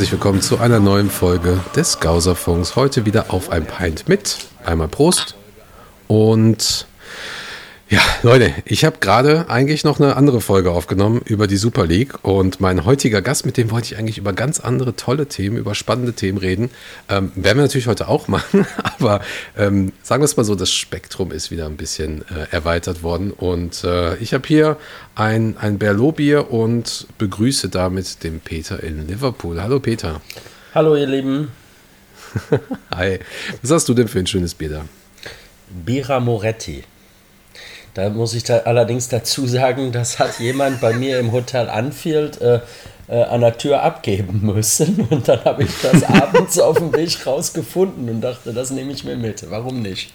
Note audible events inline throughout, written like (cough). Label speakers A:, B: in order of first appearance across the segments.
A: Herzlich willkommen zu einer neuen Folge des Gauserfunks. Heute wieder auf ein Pint mit. Einmal Prost. Und ja, Leute, ich habe gerade eigentlich noch eine andere Folge aufgenommen über die Super League und mein heutiger Gast, mit dem wollte ich eigentlich über ganz andere tolle Themen, über spannende Themen reden. Ähm, werden wir natürlich heute auch (laughs) machen, aber ähm, sagen wir es mal so, das Spektrum ist wieder ein bisschen äh, erweitert worden und äh, ich habe hier ein, ein Berlot-Bier und begrüße damit den Peter in Liverpool. Hallo Peter.
B: Hallo ihr Lieben. (laughs)
A: Hi. Was hast du denn für ein schönes Bier da?
B: Bira Moretti. Da muss ich da allerdings dazu sagen, das hat jemand bei mir im Hotel Anfield äh, äh, an der Tür abgeben müssen. (laughs) Und dann habe ich das (laughs) abends auf dem Weg rausgefunden und dachte, das nehme ich mir mit. Warum nicht?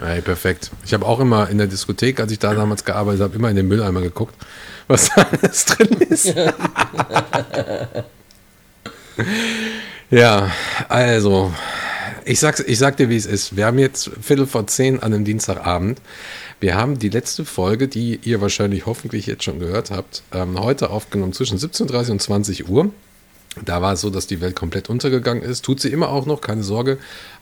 A: Hey, perfekt. Ich habe auch immer in der Diskothek, als ich da damals gearbeitet habe, immer in den Mülleimer geguckt, was da alles drin ist. (laughs) ja, also, ich, sag's, ich sag dir, wie es ist. Wir haben jetzt Viertel vor zehn an einem Dienstagabend. Wir haben die letzte Folge, die ihr wahrscheinlich hoffentlich jetzt schon gehört habt, ähm, heute aufgenommen zwischen 17.30 und 20 Uhr. Da war es so, dass die Welt komplett untergegangen ist. Tut sie immer auch noch, keine Sorge.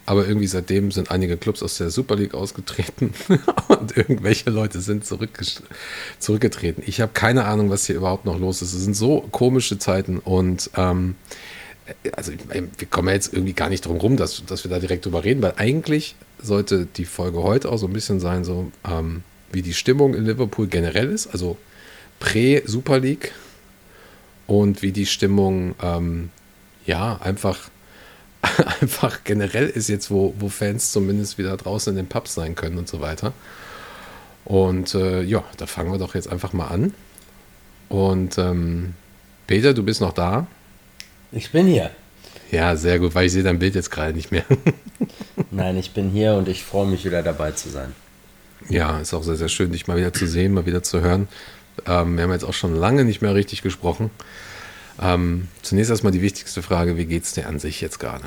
A: Aber irgendwie seitdem sind einige Clubs aus der Super League ausgetreten (laughs) und irgendwelche Leute sind zurückgetreten. Ich habe keine Ahnung, was hier überhaupt noch los ist. Es sind so komische Zeiten und ähm, also wir kommen ja jetzt irgendwie gar nicht drum rum, dass, dass wir da direkt drüber reden, weil eigentlich sollte die Folge heute auch so ein bisschen sein, so ähm, wie die Stimmung in Liverpool generell ist, also Prä-Super League und wie die Stimmung ähm, ja einfach, (laughs) einfach generell ist jetzt, wo, wo Fans zumindest wieder draußen in den Pubs sein können und so weiter. Und äh, ja, da fangen wir doch jetzt einfach mal an. Und ähm, Peter, du bist noch da?
B: Ich bin hier.
A: Ja, sehr gut, weil ich sehe dein Bild jetzt gerade nicht mehr. (laughs)
B: Nein, ich bin hier und ich freue mich wieder dabei zu sein.
A: Ja, ist auch sehr, sehr schön, dich mal wieder zu sehen, mal wieder zu hören. Ähm, wir haben jetzt auch schon lange nicht mehr richtig gesprochen. Ähm, zunächst erstmal die wichtigste Frage: Wie geht es dir an sich jetzt gerade?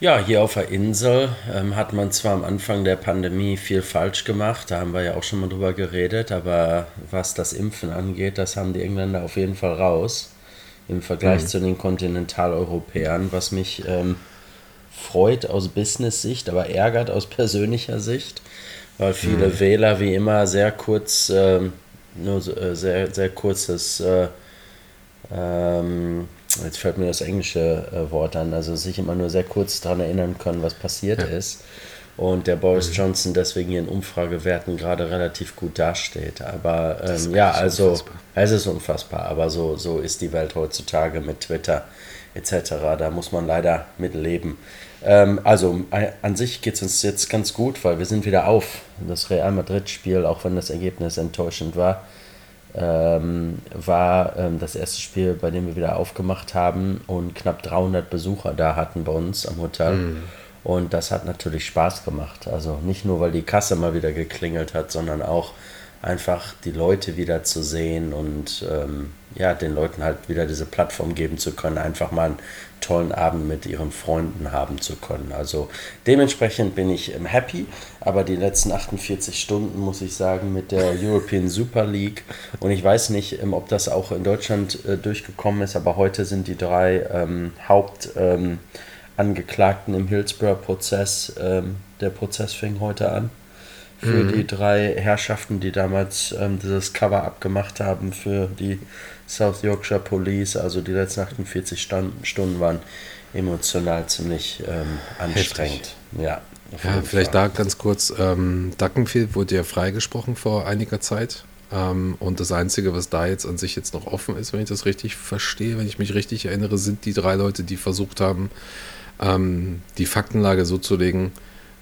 B: Ja, hier auf der Insel ähm, hat man zwar am Anfang der Pandemie viel falsch gemacht, da haben wir ja auch schon mal drüber geredet, aber was das Impfen angeht, das haben die Engländer auf jeden Fall raus im Vergleich mhm. zu den Kontinentaleuropäern, was mich ähm, freut aus Business-Sicht, aber ärgert aus persönlicher Sicht, weil viele mhm. Wähler wie immer sehr kurz, äh, nur äh, sehr, sehr kurzes, äh, ähm, jetzt fällt mir das englische äh, Wort an, also sich immer nur sehr kurz daran erinnern können, was passiert ja. ist und der Boris mhm. Johnson deswegen hier in Umfragewerten gerade relativ gut dasteht. Aber ähm, ja, also unfassbar. es ist unfassbar, aber so, so ist die Welt heutzutage mit Twitter etc. Da muss man leider mit leben. Ähm, also an sich geht es uns jetzt ganz gut, weil wir sind wieder auf. Das Real Madrid-Spiel, auch wenn das Ergebnis enttäuschend war, ähm, war ähm, das erste Spiel, bei dem wir wieder aufgemacht haben und knapp 300 Besucher da hatten bei uns am Hotel. Mhm. Und das hat natürlich Spaß gemacht. Also nicht nur, weil die Kasse mal wieder geklingelt hat, sondern auch einfach die Leute wieder zu sehen und ähm, ja, den Leuten halt wieder diese Plattform geben zu können, einfach mal einen tollen Abend mit ihren Freunden haben zu können. Also dementsprechend bin ich ähm, happy, aber die letzten 48 Stunden muss ich sagen mit der European Super League und ich weiß nicht, ähm, ob das auch in Deutschland äh, durchgekommen ist, aber heute sind die drei ähm, Haupt ähm, Angeklagten im Hillsborough-Prozess. Ähm, der Prozess fing heute an. Für mhm. die drei Herrschaften, die damals ähm, dieses Cover abgemacht haben für die South Yorkshire Police. Also die letzten 48 Stunden, Stunden waren emotional ziemlich ähm, anstrengend.
A: Ja, ja vielleicht da ganz kurz. Ähm, Duckenfield wurde ja freigesprochen vor einiger Zeit. Ähm, und das Einzige, was da jetzt an sich jetzt noch offen ist, wenn ich das richtig verstehe, wenn ich mich richtig erinnere, sind die drei Leute, die versucht haben, ähm, die Faktenlage so zu legen,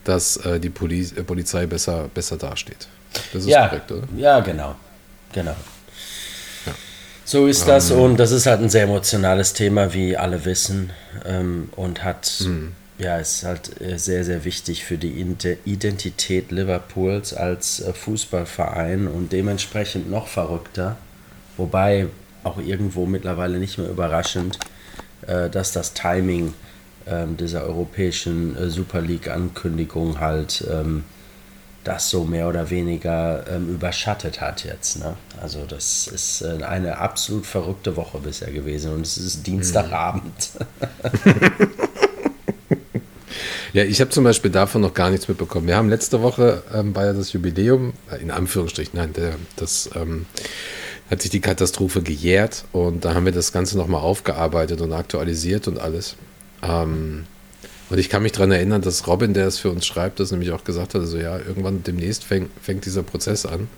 A: dass äh, die Poli äh, Polizei besser, besser dasteht.
B: Das ist ja, korrekt, oder? Ja, genau. Genau. Ja. So ist das ähm, und das ist halt ein sehr emotionales Thema, wie alle wissen. Ähm, und hat, mh. ja, ist halt äh, sehr, sehr wichtig für die Identität Liverpools als äh, Fußballverein und dementsprechend noch verrückter. Wobei auch irgendwo mittlerweile nicht mehr überraschend, äh, dass das Timing ähm, dieser europäischen äh, Super League-Ankündigung halt ähm, das so mehr oder weniger ähm, überschattet hat jetzt. Ne? Also das ist äh, eine absolut verrückte Woche bisher gewesen und es ist Dienstagabend. (laughs)
A: ja, ich habe zum Beispiel davon noch gar nichts mitbekommen. Wir haben letzte Woche ähm, ja das Jubiläum, äh, in Anführungsstrichen, nein, der, das ähm, hat sich die Katastrophe gejährt und da haben wir das Ganze nochmal aufgearbeitet und aktualisiert und alles. Ähm, und ich kann mich daran erinnern, dass Robin, der es für uns schreibt, das nämlich auch gesagt hat, also ja, irgendwann demnächst fäng, fängt dieser Prozess an.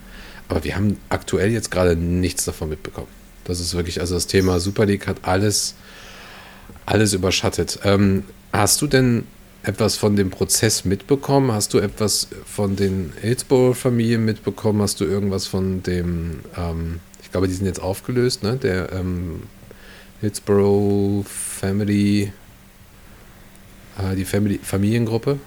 A: Aber wir haben aktuell jetzt gerade nichts davon mitbekommen. Das ist wirklich, also das Thema Super League hat alles, alles überschattet. Ähm, hast du denn etwas von dem Prozess mitbekommen? Hast du etwas von den Hillsborough-Familien mitbekommen? Hast du irgendwas von dem, ähm, ich glaube, die sind jetzt aufgelöst, ne? Der ähm, Hillsborough Family die Family, Familiengruppe?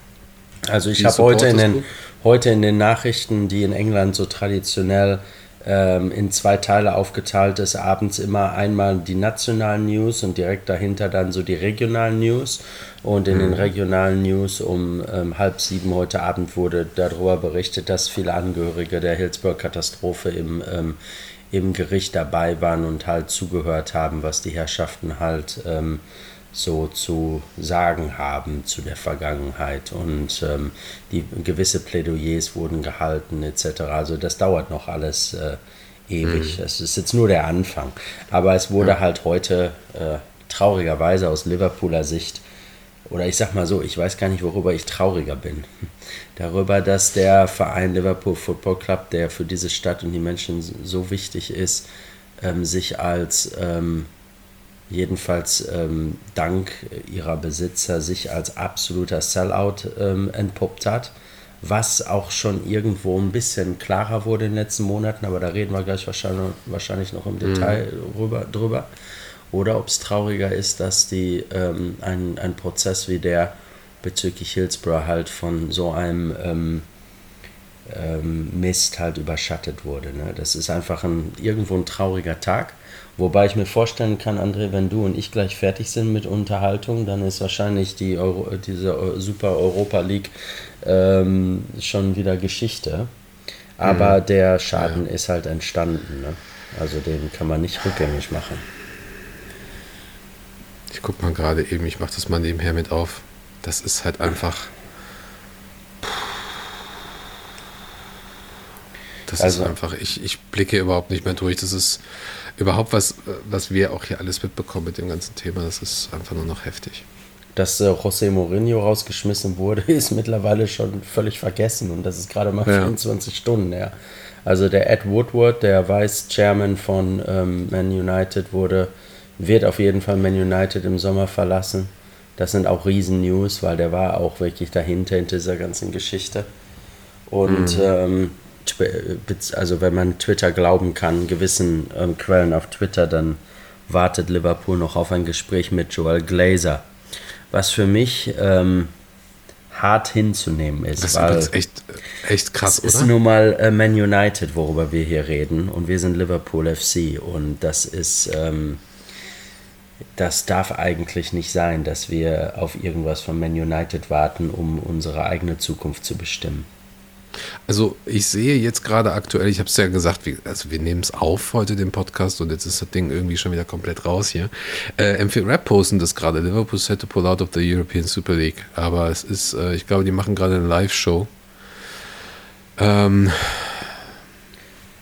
B: Also ich habe heute in, den, heute in den Nachrichten, die in England so traditionell ähm, in zwei Teile aufgeteilt ist, abends immer einmal die nationalen News und direkt dahinter dann so die regionalen News. Und in mhm. den regionalen News um ähm, halb sieben heute Abend wurde darüber berichtet, dass viele Angehörige der Hillsborough-Katastrophe im, ähm, im Gericht dabei waren und halt zugehört haben, was die Herrschaften halt ähm, so zu sagen haben zu der Vergangenheit. Und ähm, die gewisse Plädoyers wurden gehalten etc. Also das dauert noch alles äh, ewig. Es mhm. ist jetzt nur der Anfang. Aber es wurde ja. halt heute äh, traurigerweise aus Liverpooler Sicht oder ich sag mal so, ich weiß gar nicht, worüber ich trauriger bin. (laughs) Darüber, dass der Verein Liverpool Football Club, der für diese Stadt und die Menschen so wichtig ist, ähm, sich als ähm, jedenfalls ähm, dank ihrer Besitzer sich als absoluter Sellout ähm, entpuppt hat, was auch schon irgendwo ein bisschen klarer wurde in den letzten Monaten, aber da reden wir gleich wahrscheinlich, wahrscheinlich noch im Detail mhm. rüber, drüber. Oder ob es trauriger ist, dass die ähm, ein, ein Prozess wie der bezüglich Hillsborough halt von so einem ähm, ähm, Mist halt überschattet wurde. Ne? Das ist einfach ein, irgendwo ein trauriger Tag. Wobei ich mir vorstellen kann, André, wenn du und ich gleich fertig sind mit Unterhaltung, dann ist wahrscheinlich die Euro, diese Super Europa League ähm, schon wieder Geschichte. Aber mhm. der Schaden ja. ist halt entstanden. Ne? Also den kann man nicht rückgängig machen.
A: Ich guck mal gerade eben, ich mache das mal nebenher mit auf. Das ist halt einfach. Das also, ist einfach, ich, ich blicke überhaupt nicht mehr durch. Das ist überhaupt was, was wir auch hier alles mitbekommen mit dem ganzen Thema, das ist einfach nur noch heftig.
B: Dass äh, José Mourinho rausgeschmissen wurde, (laughs) ist mittlerweile schon völlig vergessen und das ist gerade mal ja. 24 Stunden her. Also der Ed Woodward, der Vice Chairman von ähm, Man United, wurde, wird auf jeden Fall Man United im Sommer verlassen. Das sind auch Riesen-News, weil der war auch wirklich dahinter in dieser ganzen Geschichte. Und mhm. ähm, also wenn man Twitter glauben kann, gewissen ähm, Quellen auf Twitter, dann wartet Liverpool noch auf ein Gespräch mit Joel Glazer. Was für mich ähm, hart hinzunehmen ist.
A: Das ist echt, echt krass,
B: es oder? ist nun mal äh, Man United, worüber wir hier reden. Und wir sind Liverpool FC. Und das ist. Ähm, das darf eigentlich nicht sein, dass wir auf irgendwas von Man United warten, um unsere eigene Zukunft zu bestimmen.
A: Also ich sehe jetzt gerade aktuell, ich habe es ja gesagt, wir, also wir nehmen es auf heute, den Podcast, und jetzt ist das Ding irgendwie schon wieder komplett raus hier. Äh, M4 Rap posten das gerade, Liverpool set to pull out of the European Super League. Aber es ist, äh, ich glaube, die machen gerade eine Live-Show. Ähm,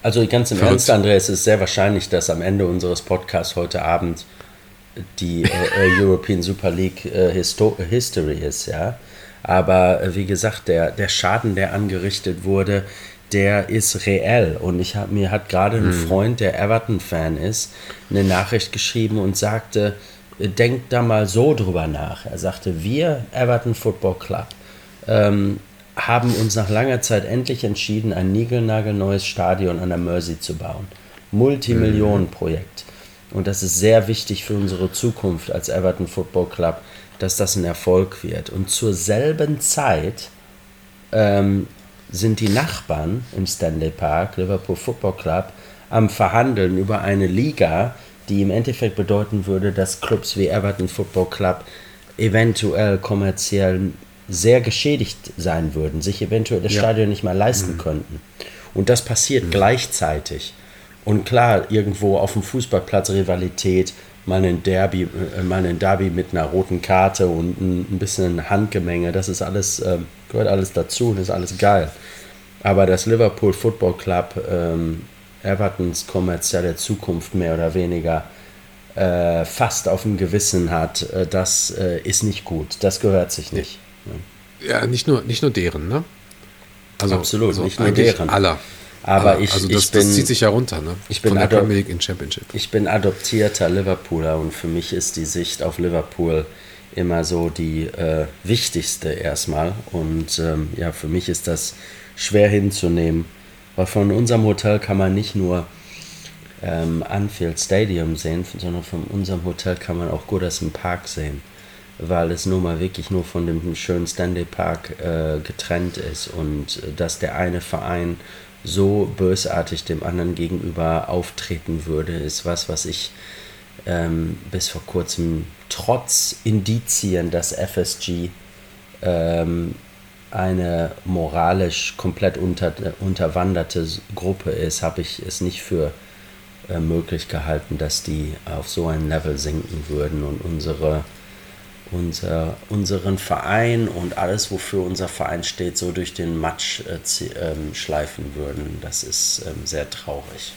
B: also ganz im. Ernst, André, es ist sehr wahrscheinlich, dass am Ende unseres Podcasts heute Abend die äh, äh European Super League äh, Histo History ist, ja. Aber äh, wie gesagt, der, der Schaden, der angerichtet wurde, der ist reell. Und ich hab, mir hat gerade ein hm. Freund, der Everton-Fan ist, eine Nachricht geschrieben und sagte, äh, denkt da mal so drüber nach. Er sagte, wir, Everton Football Club, ähm, haben uns nach langer Zeit endlich entschieden, ein niegelnagelneues Stadion an der Mersey zu bauen. Multimillionenprojekt. Und das ist sehr wichtig für unsere Zukunft als Everton Football Club dass das ein Erfolg wird. Und zur selben Zeit ähm, sind die Nachbarn im Stanley Park, Liverpool Football Club, am Verhandeln über eine Liga, die im Endeffekt bedeuten würde, dass Clubs wie Everton Football Club eventuell kommerziell sehr geschädigt sein würden, sich eventuell das ja. Stadion nicht mehr leisten mhm. könnten. Und das passiert mhm. gleichzeitig. Und klar, irgendwo auf dem Fußballplatz Rivalität, mal ein Derby, äh, mal ein Derby mit einer roten Karte und ein, bisschen Handgemenge, das ist alles, äh, gehört alles dazu und ist alles geil. Aber das Liverpool Football Club, ähm, Evertons kommerzielle Zukunft mehr oder weniger äh, fast auf dem Gewissen hat, äh, das äh, ist nicht gut. Das gehört sich nicht.
A: Ja, nicht nur, nicht nur deren, ne?
B: Also, Absolut, also nicht nur deren.
A: Aller.
B: Aber ich,
A: also das,
B: ich bin,
A: das zieht sich ja runter, ne?
B: Ich bin Von der Premier League in Championship. Ich bin adoptierter Liverpooler und für mich ist die Sicht auf Liverpool immer so die äh, wichtigste erstmal. Und ähm, ja, für mich ist das schwer hinzunehmen, weil von unserem Hotel kann man nicht nur ähm, Anfield Stadium sehen, sondern von unserem Hotel kann man auch Goodison Park sehen weil es nun mal wirklich nur von dem schönen Stanley Park äh, getrennt ist und äh, dass der eine Verein so bösartig dem anderen gegenüber auftreten würde, ist was, was ich ähm, bis vor kurzem trotz Indizien, dass FSG ähm, eine moralisch komplett unter, unterwanderte Gruppe ist, habe ich es nicht für äh, möglich gehalten, dass die auf so ein Level sinken würden und unsere unser, unseren Verein und alles, wofür unser Verein steht, so durch den Matsch äh, ähm, schleifen würden. Das ist ähm, sehr traurig.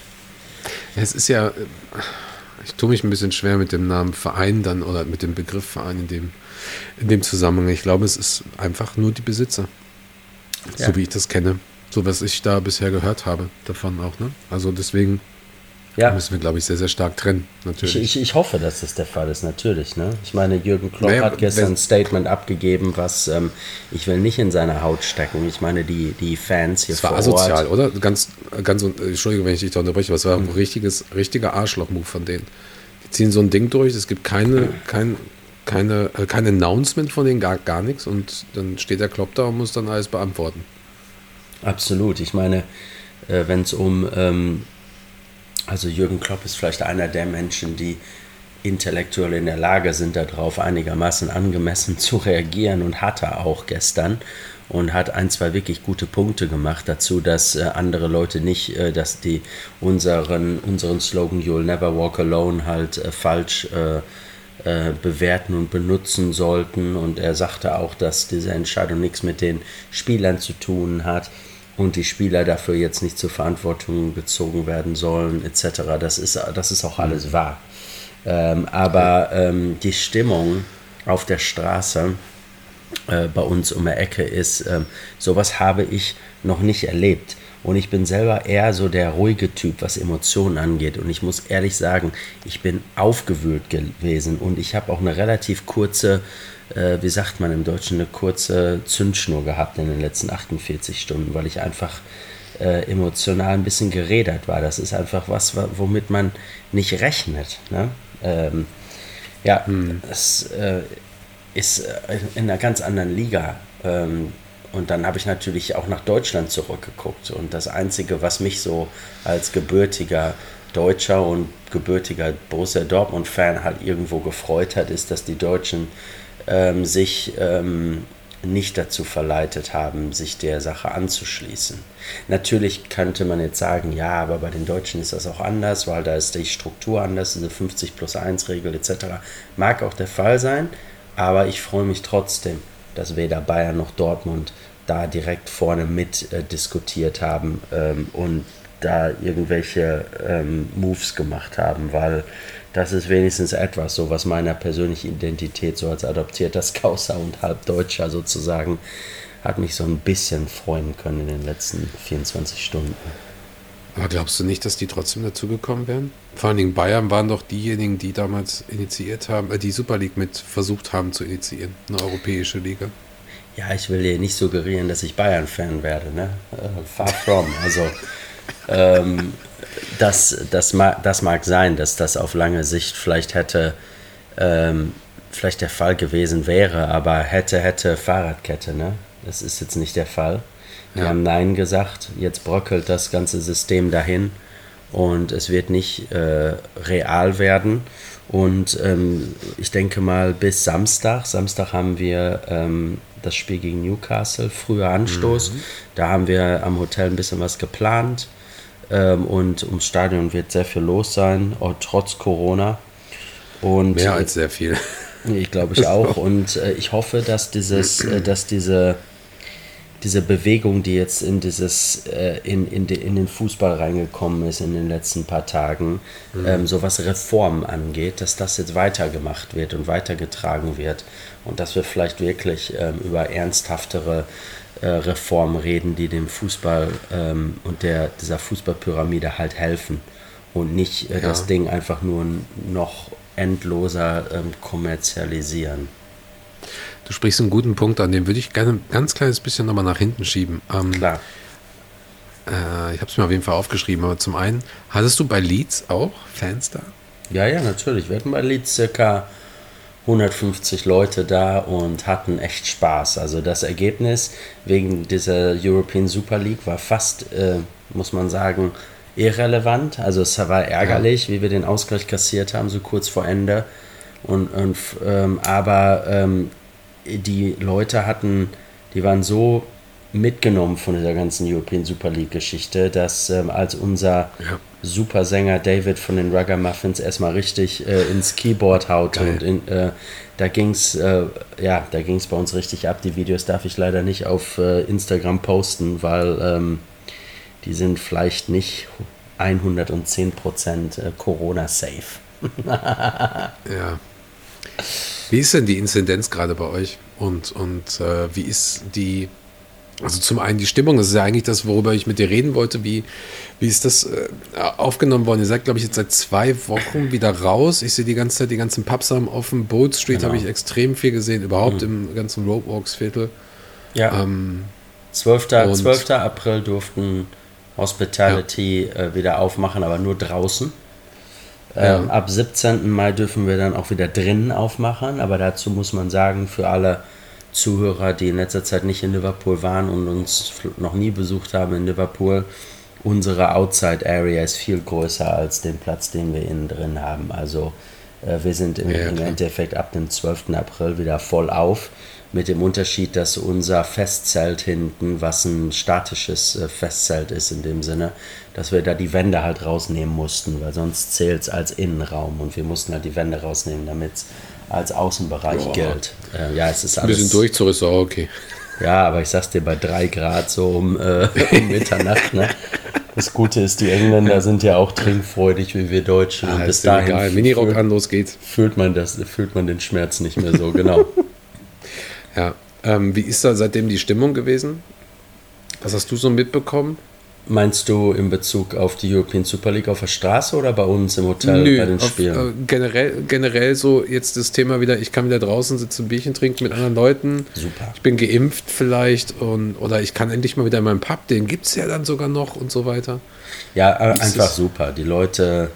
A: Es ist ja, ich tue mich ein bisschen schwer mit dem Namen Verein dann oder mit dem Begriff Verein in dem, in dem Zusammenhang. Ich glaube, es ist einfach nur die Besitzer, ja. so wie ich das kenne. So was ich da bisher gehört habe davon auch. Ne? Also deswegen ja. Da müssen wir, glaube ich, sehr, sehr stark trennen,
B: natürlich. Ich, ich, ich, hoffe, dass das der Fall ist, natürlich. Ne? Ich meine, Jürgen Klopp naja, hat gestern ein Statement abgegeben, was ähm, ich will nicht in seine Haut stecken. Ich meine, die, die Fans hier
A: das vor war asozial, Ort, oder? Ganz, ganz, Entschuldigung, wenn ich dich da unterbreche, aber es war ein mhm. richtiges, richtiger Arschloch-Move von denen. Die ziehen so ein Ding durch, es gibt keine, kein, keine, äh, kein Announcement von denen, gar, gar nichts und dann steht der Klopp da und muss dann alles beantworten.
B: Absolut. Ich meine, äh, wenn es um ähm, also Jürgen Klopp ist vielleicht einer der Menschen, die intellektuell in der Lage sind, darauf einigermaßen angemessen (laughs) zu reagieren und hat er auch gestern und hat ein, zwei wirklich gute Punkte gemacht dazu, dass äh, andere Leute nicht, äh, dass die unseren, unseren Slogan You'll Never Walk Alone halt äh, falsch äh, bewerten und benutzen sollten. Und er sagte auch, dass diese Entscheidung nichts mit den Spielern zu tun hat und die Spieler dafür jetzt nicht zur Verantwortung gezogen werden sollen, etc. Das ist, das ist auch alles mhm. wahr. Ähm, aber ähm, die Stimmung auf der Straße äh, bei uns um die Ecke ist, ähm, sowas habe ich noch nicht erlebt. Und ich bin selber eher so der ruhige Typ, was Emotionen angeht. Und ich muss ehrlich sagen, ich bin aufgewühlt gewesen und ich habe auch eine relativ kurze äh, wie sagt man im Deutschen, eine kurze Zündschnur gehabt in den letzten 48 Stunden, weil ich einfach äh, emotional ein bisschen gerädert war. Das ist einfach was, womit man nicht rechnet. Ne? Ähm, ja, hm. es äh, ist äh, in einer ganz anderen Liga. Ähm, und dann habe ich natürlich auch nach Deutschland zurückgeguckt. Und das Einzige, was mich so als gebürtiger Deutscher und gebürtiger Borussia Dortmund-Fan halt irgendwo gefreut hat, ist, dass die Deutschen ähm, sich ähm, nicht dazu verleitet haben, sich der Sache anzuschließen. Natürlich könnte man jetzt sagen, ja, aber bei den Deutschen ist das auch anders, weil da ist die Struktur anders, diese 50 plus 1 Regel etc. Mag auch der Fall sein, aber ich freue mich trotzdem, dass weder Bayern noch Dortmund da direkt vorne mit äh, diskutiert haben ähm, und da irgendwelche ähm, Moves gemacht haben, weil das ist wenigstens etwas, so was meiner persönlichen Identität so als adoptierter Scouser und Halbdeutscher sozusagen hat mich so ein bisschen freuen können in den letzten 24 Stunden.
A: Aber glaubst du nicht, dass die trotzdem dazugekommen wären? Vor allen Dingen Bayern waren doch diejenigen, die damals initiiert haben, äh, die Super League mit versucht haben zu initiieren, eine europäische Liga.
B: Ja, ich will dir nicht suggerieren, dass ich Bayern-Fan werde, ne? Uh, far from. Also ähm, das, das, mag, das mag sein, dass das auf lange Sicht vielleicht hätte, ähm, vielleicht der Fall gewesen wäre, aber hätte, hätte Fahrradkette, ne? Das ist jetzt nicht der Fall. Wir ja. haben Nein gesagt, jetzt bröckelt das ganze System dahin und es wird nicht äh, real werden. Und ähm, ich denke mal bis Samstag. Samstag haben wir ähm, das Spiel gegen Newcastle, früher Anstoß. Mhm. Da haben wir am Hotel ein bisschen was geplant. Ähm, und ums Stadion wird sehr viel los sein, trotz Corona.
A: Und, Mehr als sehr viel.
B: Ich glaube ich (laughs) auch. Und äh, ich hoffe, dass dieses, äh, dass diese diese Bewegung, die jetzt in dieses äh, in, in, de, in den Fußball reingekommen ist in den letzten paar Tagen, mhm. ähm, so was Reformen angeht, dass das jetzt weitergemacht wird und weitergetragen wird und dass wir vielleicht wirklich ähm, über ernsthaftere äh, Reformen reden, die dem Fußball ähm, und der, dieser Fußballpyramide halt helfen und nicht äh, ja. das Ding einfach nur noch endloser ähm, kommerzialisieren.
A: Du sprichst einen guten Punkt an, den würde ich gerne ein ganz kleines bisschen nochmal nach hinten schieben.
B: Ähm, Klar.
A: Äh, ich habe es mir auf jeden Fall aufgeschrieben, aber zum einen, hattest du bei Leeds auch Fans da?
B: Ja, ja, natürlich. Wir hatten bei Leeds circa 150 Leute da und hatten echt Spaß. Also das Ergebnis wegen dieser European Super League war fast, äh, muss man sagen, irrelevant. Also es war ärgerlich, ja. wie wir den Ausgleich kassiert haben, so kurz vor Ende. Und, und ähm, aber ähm, die Leute hatten, die waren so mitgenommen von dieser ganzen European Super League Geschichte, dass ähm, als unser ja. Supersänger David von den Rugger Muffins erstmal richtig äh, ins Keyboard haut Geil. und in, äh, da ging's äh, ja, da ging's bei uns richtig ab. Die Videos darf ich leider nicht auf äh, Instagram posten, weil ähm, die sind vielleicht nicht 110% äh, Corona safe. (laughs)
A: ja. Wie ist denn die Inzidenz gerade bei euch? Und, und äh, wie ist die, also zum einen die Stimmung, das ist ja eigentlich das, worüber ich mit dir reden wollte. Wie, wie ist das äh, aufgenommen worden? Ihr seid, glaube ich, jetzt seit zwei Wochen wieder raus. Ich sehe die ganze Zeit, die ganzen Pubs haben offen. Boat Street genau. habe ich extrem viel gesehen, überhaupt mhm. im ganzen Roadwalks-Viertel.
B: Ja. Ähm, 12. 12. April durften Hospitality ja. äh, wieder aufmachen, aber nur draußen. Ähm, ab 17. Mai dürfen wir dann auch wieder drinnen aufmachen, aber dazu muss man sagen, für alle Zuhörer, die in letzter Zeit nicht in Liverpool waren und uns noch nie besucht haben in Liverpool, unsere Outside Area ist viel größer als den Platz, den wir innen drin haben. Also äh, wir sind im, ja, im Endeffekt ab dem 12. April wieder voll auf mit dem Unterschied, dass unser Festzelt hinten, was ein statisches äh, Festzelt ist in dem Sinne, dass wir da die Wände halt rausnehmen mussten, weil sonst zählt es als Innenraum und wir mussten halt die Wände rausnehmen, damit es als Außenbereich Boah. gilt.
A: Äh, ja, es ist alles. Ein bisschen Durchzug ist auch okay.
B: Ja, aber ich sag's dir, bei drei Grad so um, äh, um (laughs) Mitternacht, ne? Das Gute ist, die Engländer sind ja auch trinkfreudig wie wir Deutschen.
A: Ah, und bis dahin egal. Minirock an, los geht's.
B: Fühlt man, das, fühlt man den Schmerz nicht mehr so, genau. (laughs)
A: Ja. Ähm, wie ist da seitdem die Stimmung gewesen? Was hast du so mitbekommen?
B: Meinst du in Bezug auf die European Super League auf der Straße oder bei uns im Hotel
A: Nö, bei den Spielen? Auf, äh, generell, generell so jetzt das Thema wieder, ich kann wieder draußen sitzen, Bierchen trinken mit anderen Leuten.
B: Super.
A: Ich bin geimpft vielleicht und oder ich kann endlich mal wieder in meinem Pub, den gibt es ja dann sogar noch und so weiter.
B: Ja, äh, einfach super. Die Leute,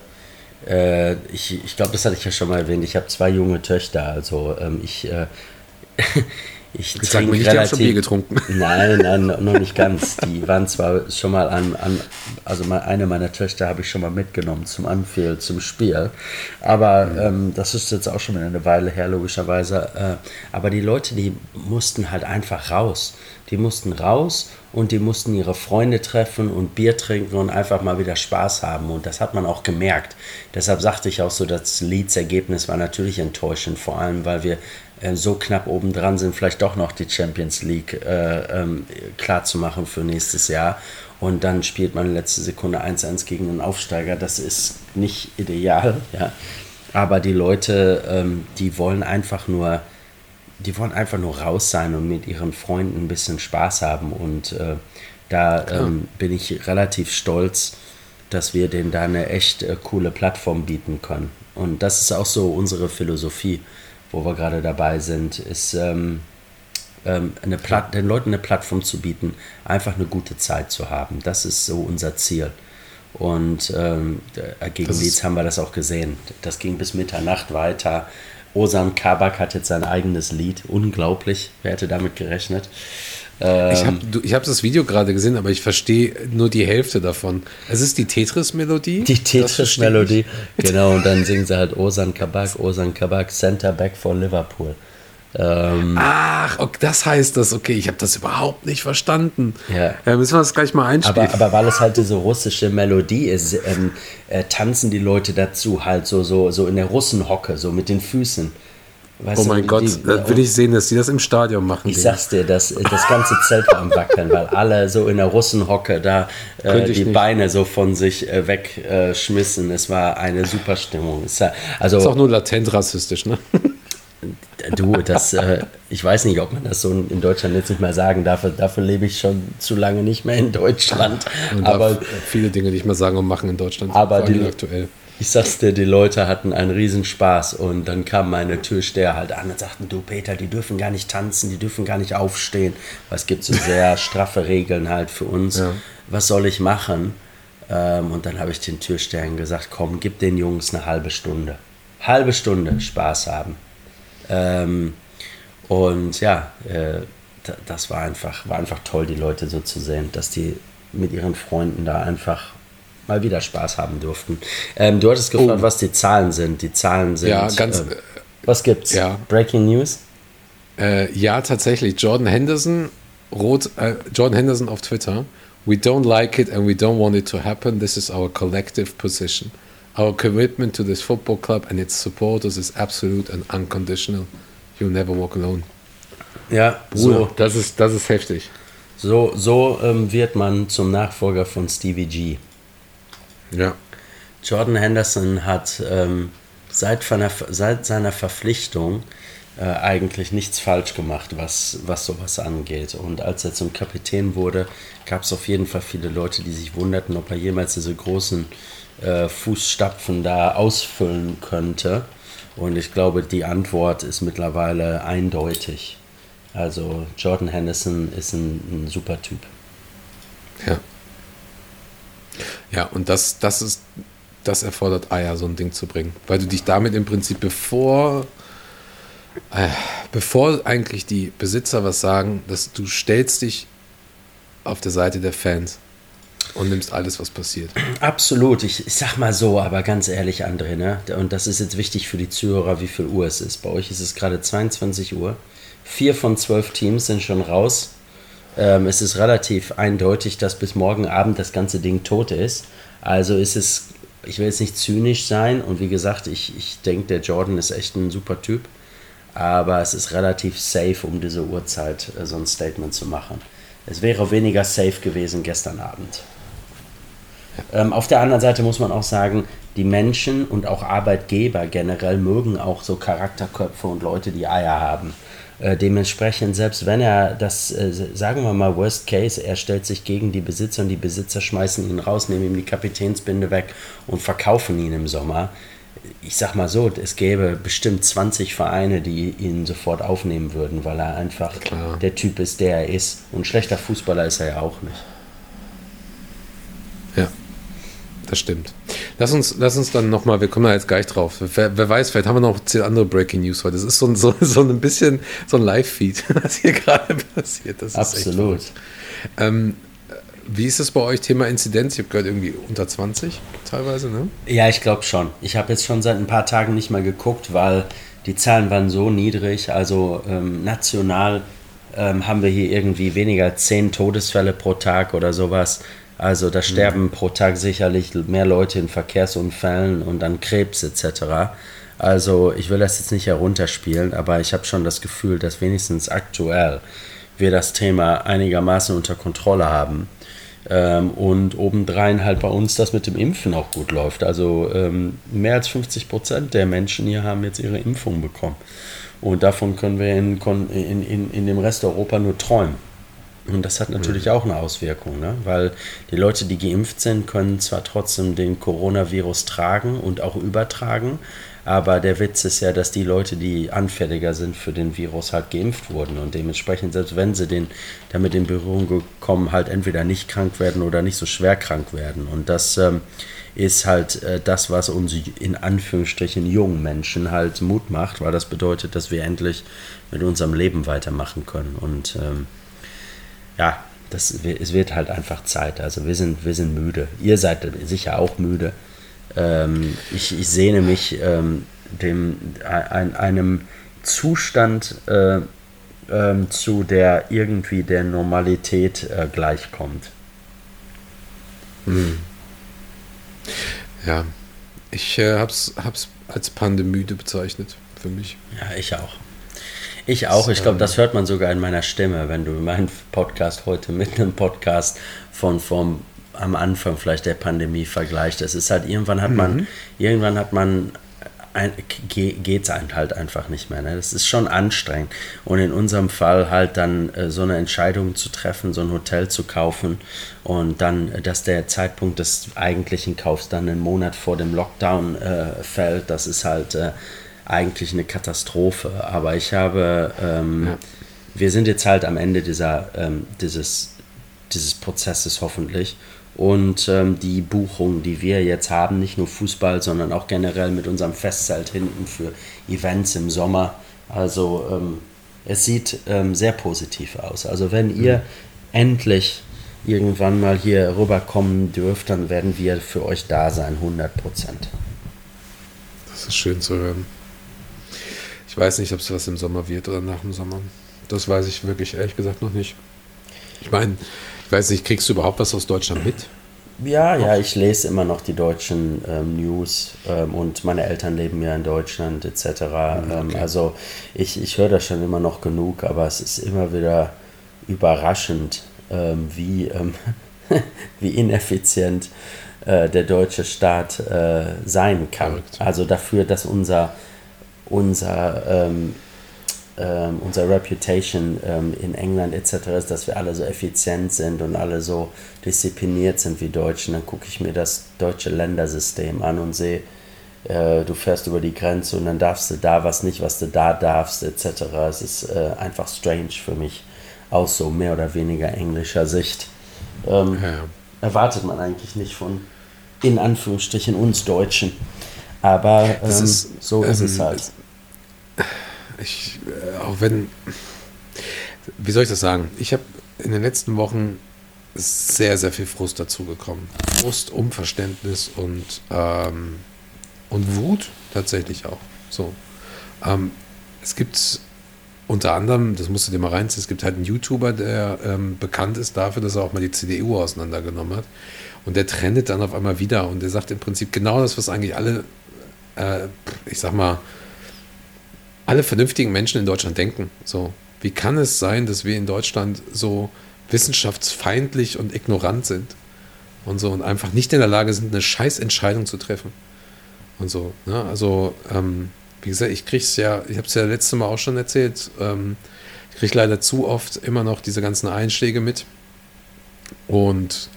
B: äh, ich, ich glaube, das hatte ich ja schon mal erwähnt, ich habe zwei junge Töchter, also ähm, ich äh, (laughs)
A: ich trinke nicht, relativ, Bier getrunken. (laughs)
B: Nein, nein, noch nicht ganz. Die waren zwar schon mal an, an also eine meiner Töchter habe ich schon mal mitgenommen zum Anfield, zum Spiel. Aber mhm. ähm, das ist jetzt auch schon eine Weile her, logischerweise. Äh, aber die Leute, die mussten halt einfach raus. Die mussten raus und die mussten ihre Freunde treffen und Bier trinken und einfach mal wieder Spaß haben. Und das hat man auch gemerkt. Deshalb sagte ich auch so, das Leeds-Ergebnis war natürlich enttäuschend, vor allem weil wir so knapp obendran sind, vielleicht doch noch die Champions League äh, ähm, klar zu machen für nächstes Jahr. Und dann spielt man letzte Sekunde 1-1 gegen einen Aufsteiger. Das ist nicht ideal, (laughs) ja. Aber die Leute, ähm, die wollen einfach nur, die wollen einfach nur raus sein und mit ihren Freunden ein bisschen Spaß haben. Und äh, da ähm, bin ich relativ stolz, dass wir denen da eine echt äh, coole Plattform bieten können. Und das ist auch so unsere Philosophie wo wir gerade dabei sind, ist ähm, ähm, eine Platt, den Leuten eine Plattform zu bieten, einfach eine gute Zeit zu haben. Das ist so unser Ziel. Und ähm, gegen Leeds haben wir das auch gesehen. Das ging bis Mitternacht weiter. Osan Kabak hat jetzt sein eigenes Lied. Unglaublich. Wer hätte damit gerechnet?
A: Ähm, ich habe ich hab das Video gerade gesehen, aber ich verstehe nur die Hälfte davon. Es ist die Tetris-Melodie.
B: Die Tetris-Melodie, genau. Und dann singen sie halt Osan Kabak, Osan Kabak, Center Back for Liverpool.
A: Ähm, Ach, okay, das heißt das. Okay, ich habe das überhaupt nicht verstanden. Ja. Äh, müssen wir das gleich mal einspielen.
B: Aber, aber weil es halt diese russische Melodie ist, ähm, äh, tanzen die Leute dazu halt so, so, so in der Russenhocke, so mit den Füßen.
A: Weißt oh mein du, Gott, die, da will ich sehen, dass die das im Stadion machen.
B: Ich den. sag's dir, das, das ganze Zelt war am Wackeln, weil alle so in der Russenhocke da äh, die nicht. Beine so von sich äh, wegschmissen. es war eine super Stimmung. Es,
A: also, ist auch nur latent rassistisch, ne? (laughs)
B: Du, das, äh, ich weiß nicht, ob man das so in Deutschland jetzt nicht mehr sagen darf. Dafür lebe ich schon zu lange nicht mehr in Deutschland.
A: Man aber viele Dinge nicht mehr sagen und machen in Deutschland.
B: Aber die, aktuell. Ich sag's dir, die Leute hatten einen Riesenspaß und dann kam meine Türsteher halt an und sagten, du Peter, die dürfen gar nicht tanzen, die dürfen gar nicht aufstehen, weil es gibt so sehr (laughs) straffe Regeln halt für uns. Ja. Was soll ich machen? Ähm, und dann habe ich den Türstehern gesagt, komm, gib den Jungs eine halbe Stunde. Halbe Stunde Spaß haben. Ähm, und ja, äh, das war einfach, war einfach toll, die Leute so zu sehen, dass die mit ihren Freunden da einfach mal wieder Spaß haben durften. Ähm, du hattest gefragt, oh. was die Zahlen sind. Die Zahlen sind.
A: Ja, ganz.
B: Äh, was gibt's?
A: Ja.
B: Breaking News?
A: Äh, ja, tatsächlich. Jordan Henderson, Rot, äh, Jordan Henderson auf Twitter. We don't like it and we don't want it to happen. This is our collective position. Our commitment to this football club and its supporters is absolute and unconditional. You'll never walk alone.
B: Ja,
A: Bruder, so. Das ist, das ist heftig.
B: So, so ähm, wird man zum Nachfolger von Stevie G.
A: Ja.
B: Jordan Henderson hat ähm, seit, seiner, seit seiner Verpflichtung äh, eigentlich nichts falsch gemacht, was, was sowas angeht. Und als er zum Kapitän wurde, gab es auf jeden Fall viele Leute, die sich wunderten, ob er jemals diese großen äh, Fußstapfen da ausfüllen könnte. Und ich glaube, die Antwort ist mittlerweile eindeutig. Also Jordan Henderson ist ein, ein super Typ.
A: Ja. Ja, und das, das ist, das erfordert Eier, so ein Ding zu bringen. Weil du dich damit im Prinzip, bevor, äh, bevor eigentlich die Besitzer was sagen, dass du stellst dich auf der Seite der Fans und nimmst alles, was passiert.
B: Absolut. Ich, ich sag mal so, aber ganz ehrlich, André, ne? und das ist jetzt wichtig für die Zuhörer, wie viel Uhr es ist. Bei euch ist es gerade 22 Uhr. Vier von zwölf Teams sind schon raus. Ähm, es ist relativ eindeutig, dass bis morgen Abend das ganze Ding tot ist. Also ist es, ich will jetzt nicht zynisch sein und wie gesagt, ich, ich denke, der Jordan ist echt ein super Typ. Aber es ist relativ safe, um diese Uhrzeit äh, so ein Statement zu machen. Es wäre weniger safe gewesen gestern Abend. Ähm, auf der anderen Seite muss man auch sagen, die Menschen und auch Arbeitgeber generell mögen auch so Charakterköpfe und Leute, die Eier haben. Äh, dementsprechend, selbst wenn er das, äh, sagen wir mal, Worst Case, er stellt sich gegen die Besitzer und die Besitzer schmeißen ihn raus, nehmen ihm die Kapitänsbinde weg und verkaufen ihn im Sommer. Ich sag mal so, es gäbe bestimmt 20 Vereine, die ihn sofort aufnehmen würden, weil er einfach Klar. der Typ ist, der er ist. Und schlechter Fußballer ist er ja auch nicht.
A: Ja das stimmt. Lass uns, lass uns dann nochmal, wir kommen da jetzt gleich drauf. Wer, wer, weiß, vielleicht haben wir noch zehn andere Breaking News heute. Das ist so, so, so ein bisschen so ein Live-Feed, (laughs) was hier gerade passiert. Das
B: Absolut.
A: Ähm, wie ist das bei euch, Thema Inzidenz? Ich habe gehört, irgendwie unter 20 teilweise, ne?
B: Ja, ich glaube schon. Ich habe jetzt schon seit ein paar Tagen nicht mehr geguckt, weil die Zahlen waren so niedrig. Also ähm, national ähm, haben wir hier irgendwie weniger als 10 Todesfälle pro Tag oder sowas. Also da sterben mhm. pro Tag sicherlich mehr Leute in Verkehrsunfällen und an Krebs etc. Also ich will das jetzt nicht herunterspielen, aber ich habe schon das Gefühl, dass wenigstens aktuell wir das Thema einigermaßen unter Kontrolle haben. Ähm, und obendrein halt bei uns das mit dem Impfen auch gut läuft. Also ähm, mehr als 50 Prozent der Menschen hier haben jetzt ihre Impfung bekommen. Und davon können wir in, in, in, in dem Rest Europa nur träumen. Und das hat natürlich mhm. auch eine Auswirkung, ne? weil die Leute, die geimpft sind, können zwar trotzdem den Coronavirus tragen und auch übertragen, aber der Witz ist ja, dass die Leute, die anfälliger sind für den Virus, halt geimpft wurden und dementsprechend, selbst wenn sie den, damit in Berührung kommen, halt entweder nicht krank werden oder nicht so schwer krank werden. Und das ähm, ist halt äh, das, was uns in Anführungsstrichen jungen Menschen halt Mut macht, weil das bedeutet, dass wir endlich mit unserem Leben weitermachen können. Und ähm, ja, das, es wird halt einfach Zeit. Also wir sind, wir sind müde. Ihr seid sicher auch müde. Ähm, ich, ich sehne mich ähm, dem, ein, einem Zustand äh, äh, zu, der irgendwie der Normalität äh, gleichkommt.
A: Hm. Ja, ich äh, hab's, hab's als Pandemüde bezeichnet für mich.
B: Ja, ich auch. Ich auch. Ich glaube, das hört man sogar in meiner Stimme, wenn du meinen Podcast heute mit einem Podcast von vom am Anfang vielleicht der Pandemie vergleicht. Es ist halt irgendwann hat man mhm. irgendwann hat man geht es einem halt einfach nicht mehr. Ne? Das ist schon anstrengend. Und in unserem Fall halt dann äh, so eine Entscheidung zu treffen, so ein Hotel zu kaufen und dann, äh, dass der Zeitpunkt des eigentlichen Kaufs dann einen Monat vor dem Lockdown äh, fällt, das ist halt äh, eigentlich eine Katastrophe. Aber ich habe, ähm, ja. wir sind jetzt halt am Ende dieser, ähm, dieses, dieses Prozesses hoffentlich. Und ähm, die Buchungen, die wir jetzt haben, nicht nur Fußball, sondern auch generell mit unserem Festzelt hinten für Events im Sommer. Also ähm, es sieht ähm, sehr positiv aus. Also wenn ihr mhm. endlich irgendwann mal hier rüberkommen dürft, dann werden wir für euch da sein, 100 Prozent.
A: Das ist schön zu hören. Ich weiß nicht, ob es was im Sommer wird oder nach dem Sommer. Das weiß ich wirklich ehrlich gesagt noch nicht. Ich meine, ich weiß nicht, kriegst du überhaupt was aus Deutschland mit?
B: Ja, ja, ich lese immer noch die deutschen ähm, News ähm, und meine Eltern leben ja in Deutschland etc. Mhm, ähm, okay. also ich, ich höre das schon immer noch genug, aber es ist immer wieder überraschend, ähm, wie, ähm, (laughs) wie ineffizient äh, der deutsche Staat äh, sein kann. Also dafür, dass unser unser, ähm, ähm, unser Reputation ähm, in England etc. ist, dass wir alle so effizient sind und alle so diszipliniert sind wie Deutschen, dann gucke ich mir das deutsche Ländersystem an und sehe, äh, du fährst über die Grenze und dann darfst du da was nicht, was du da darfst etc. Es ist äh, einfach strange für mich aus so mehr oder weniger englischer Sicht. Ähm, ja. Erwartet man eigentlich nicht von, in Anführungsstrichen, uns Deutschen. Aber ähm, ist, so ist es ähm, halt
A: ich, äh, auch wenn, wie soll ich das sagen? Ich habe in den letzten Wochen sehr, sehr viel Frust dazu gekommen. Frust, Unverständnis und, ähm, und Wut tatsächlich auch. So. Ähm, es gibt unter anderem, das musst du dir mal reinziehen, es gibt halt einen YouTuber, der ähm, bekannt ist dafür, dass er auch mal die CDU auseinandergenommen hat. Und der trendet dann auf einmal wieder und der sagt im Prinzip genau das, was eigentlich alle, äh, ich sag mal, alle vernünftigen Menschen in Deutschland denken. So, wie kann es sein, dass wir in Deutschland so wissenschaftsfeindlich und ignorant sind und so und einfach nicht in der Lage sind, eine Scheißentscheidung zu treffen und so. Ne? Also, ähm, wie gesagt, ich kriege es ja, ich habe es ja letztes Mal auch schon erzählt, ähm, ich kriege leider zu oft immer noch diese ganzen Einschläge mit und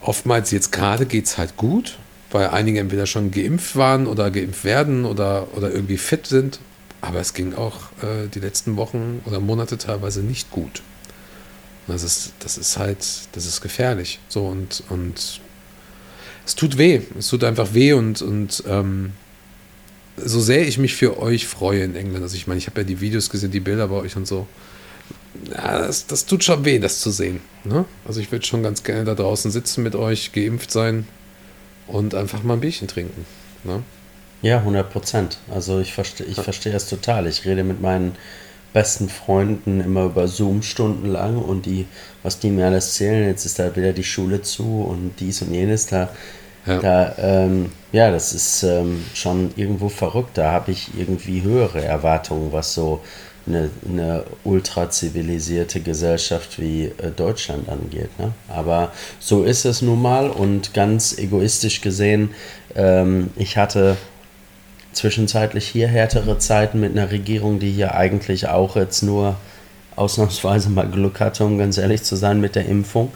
A: oftmals jetzt gerade geht es halt gut weil einige entweder schon geimpft waren oder geimpft werden oder, oder irgendwie fit sind. Aber es ging auch äh, die letzten Wochen oder Monate teilweise nicht gut. Das ist, das ist halt, das ist gefährlich. So und, und es tut weh. Es tut einfach weh und, und ähm, so sehr ich mich für euch freue in England. Also ich meine, ich habe ja die Videos gesehen, die Bilder bei euch und so. Ja, das, das tut schon weh, das zu sehen. Ne? Also ich würde schon ganz gerne da draußen sitzen mit euch, geimpft sein, und einfach mal ein Bierchen trinken. Ne?
B: Ja, 100 Prozent. Also ich verstehe ich versteh das total. Ich rede mit meinen besten Freunden immer über Zoom stundenlang und die, was die mir alles erzählen, jetzt ist da wieder die Schule zu und dies und jenes, da, ja, da, ähm, ja das ist ähm, schon irgendwo verrückt. Da habe ich irgendwie höhere Erwartungen, was so eine, eine ultra zivilisierte Gesellschaft wie äh, Deutschland angeht. Ne? Aber so ist es nun mal und ganz egoistisch gesehen, ähm, ich hatte zwischenzeitlich hier härtere Zeiten mit einer Regierung, die hier eigentlich auch jetzt nur ausnahmsweise mal Glück hatte, um ganz ehrlich zu sein mit der Impfung.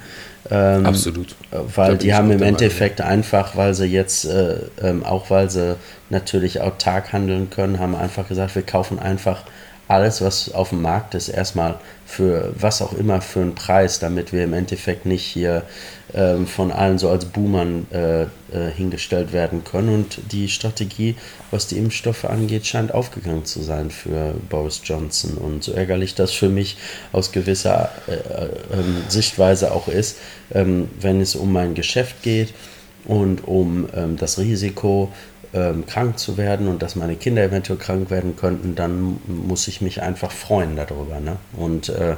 A: Ähm, Absolut.
B: Weil die haben im Endeffekt dabei, einfach, weil sie jetzt, äh, ähm, auch weil sie natürlich autark handeln können, haben einfach gesagt, wir kaufen einfach alles, was auf dem Markt ist, erstmal für was auch immer für einen Preis, damit wir im Endeffekt nicht hier ähm, von allen so als Boomern äh, äh, hingestellt werden können. Und die Strategie, was die Impfstoffe angeht, scheint aufgegangen zu sein für Boris Johnson. Und so ärgerlich das für mich aus gewisser äh, äh, ähm, Sichtweise auch ist, ähm, wenn es um mein Geschäft geht und um ähm, das Risiko, ähm, krank zu werden und dass meine Kinder eventuell krank werden könnten, dann muss ich mich einfach freuen darüber. Ne? Und äh,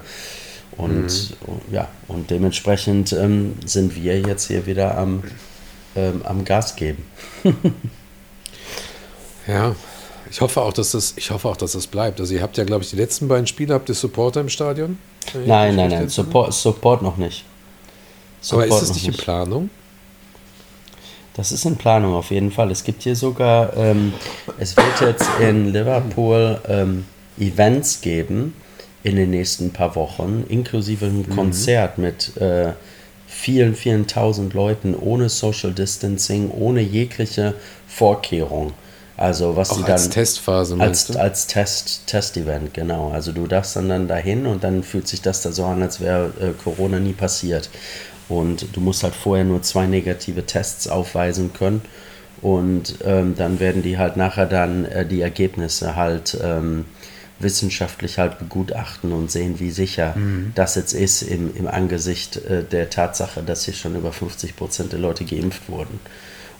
B: und mhm. ja, und dementsprechend ähm, sind wir jetzt hier wieder am, ähm, am Gas geben. (laughs)
A: ja, ich hoffe auch, dass das, ich hoffe auch, dass das bleibt. Also ihr habt ja, glaube ich, die letzten beiden Spiele, habt ihr Supporter im Stadion?
B: Nein, nein, nein, Support, Support noch nicht.
A: Support Aber ist es nicht in Planung?
B: Das ist in Planung auf jeden Fall. Es gibt hier sogar, ähm, es wird jetzt in Liverpool ähm, Events geben, in den nächsten paar Wochen, inklusive einem mhm. Konzert mit äh, vielen, vielen tausend Leuten ohne Social Distancing, ohne jegliche Vorkehrung. Also was
A: Auch als Testphase
B: als, als Test Test-Event genau. Also du darfst dann dann dahin und dann fühlt sich das da so an, als wäre äh, Corona nie passiert. Und du musst halt vorher nur zwei negative Tests aufweisen können und ähm, dann werden die halt nachher dann äh, die Ergebnisse halt ähm, wissenschaftlich halt begutachten und sehen, wie sicher mhm. das jetzt ist im, im Angesicht äh, der Tatsache, dass hier schon über 50 Prozent der Leute geimpft wurden.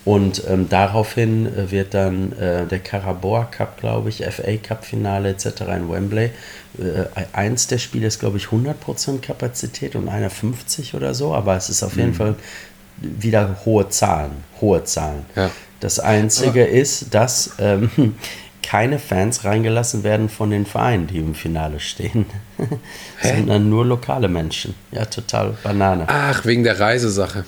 B: Und ähm, daraufhin äh, wird dann äh, der Carabao Cup, glaube ich, FA Cup Finale etc. in Wembley. Äh, eins der Spiele ist, glaube ich, 100% Kapazität und einer 50 oder so, aber es ist auf mhm. jeden Fall wieder hohe Zahlen, hohe Zahlen. Ja. Das Einzige aber ist, dass ähm, (laughs) keine Fans reingelassen werden von den Vereinen, die im Finale stehen, (laughs) sondern nur lokale Menschen. Ja, total Banane.
A: Ach, wegen der Reisesache.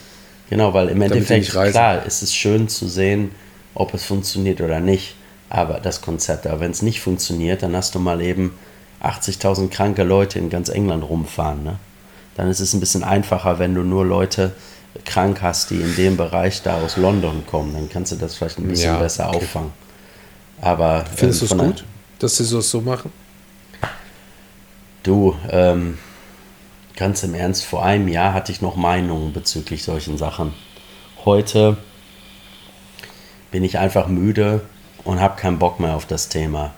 B: Genau, weil im Endeffekt, klar, ist es schön zu sehen, ob es funktioniert oder nicht. Aber das Konzept, aber wenn es nicht funktioniert, dann hast du mal eben 80.000 kranke Leute in ganz England rumfahren. Ne? Dann ist es ein bisschen einfacher, wenn du nur Leute krank hast, die in dem Bereich da aus London kommen. Dann kannst du das vielleicht ein bisschen ja, besser okay. auffangen. Aber
A: findest ähm, du es gut, dass sie das so machen?
B: Du, ähm, ganz im Ernst, vor einem Jahr hatte ich noch Meinungen bezüglich solchen Sachen. Heute bin ich einfach müde und habe keinen Bock mehr auf das Thema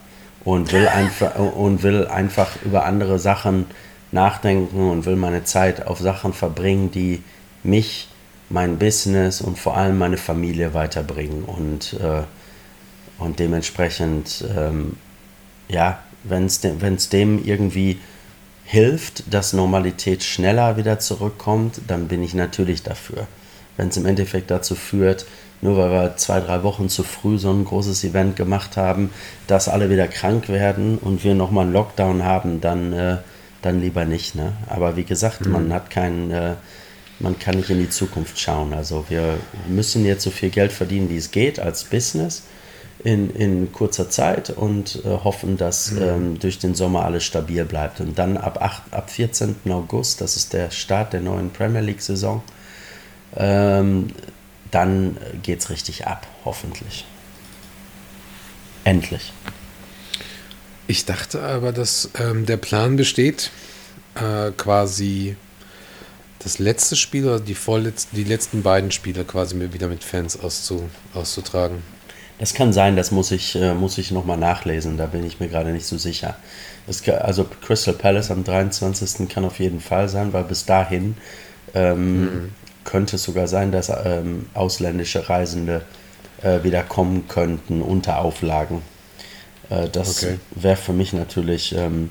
B: und will einfach (laughs) und will einfach über andere Sachen nachdenken und will meine Zeit auf Sachen verbringen, die mich, mein Business und vor allem meine Familie weiterbringen und äh, und dementsprechend, ähm, ja, wenn es de dem irgendwie hilft, dass Normalität schneller wieder zurückkommt, dann bin ich natürlich dafür. Wenn es im Endeffekt dazu führt, nur weil wir zwei, drei Wochen zu früh so ein großes Event gemacht haben, dass alle wieder krank werden und wir nochmal einen Lockdown haben, dann, äh, dann lieber nicht. Ne? Aber wie gesagt, mhm. man hat keinen, äh, man kann nicht in die Zukunft schauen. Also wir müssen jetzt so viel Geld verdienen, wie es geht als Business in, in kurzer Zeit und äh, hoffen, dass mhm. ähm, durch den Sommer alles stabil bleibt. Und dann ab, 8, ab 14. August, das ist der Start der neuen Premier League-Saison, ähm, dann geht es richtig ab, hoffentlich. Endlich.
A: Ich dachte aber, dass ähm, der Plan besteht, äh, quasi das letzte Spiel oder die, vorletzten, die letzten beiden Spiele quasi wieder mit Fans auszu, auszutragen.
B: Das kann sein, das muss ich, äh, muss ich nochmal nachlesen, da bin ich mir gerade nicht so sicher. Kann, also Crystal Palace am 23. kann auf jeden Fall sein, weil bis dahin ähm, mhm. könnte es sogar sein, dass ähm, ausländische Reisende äh, wieder kommen könnten unter Auflagen. Äh, das okay. wäre für mich natürlich, ähm,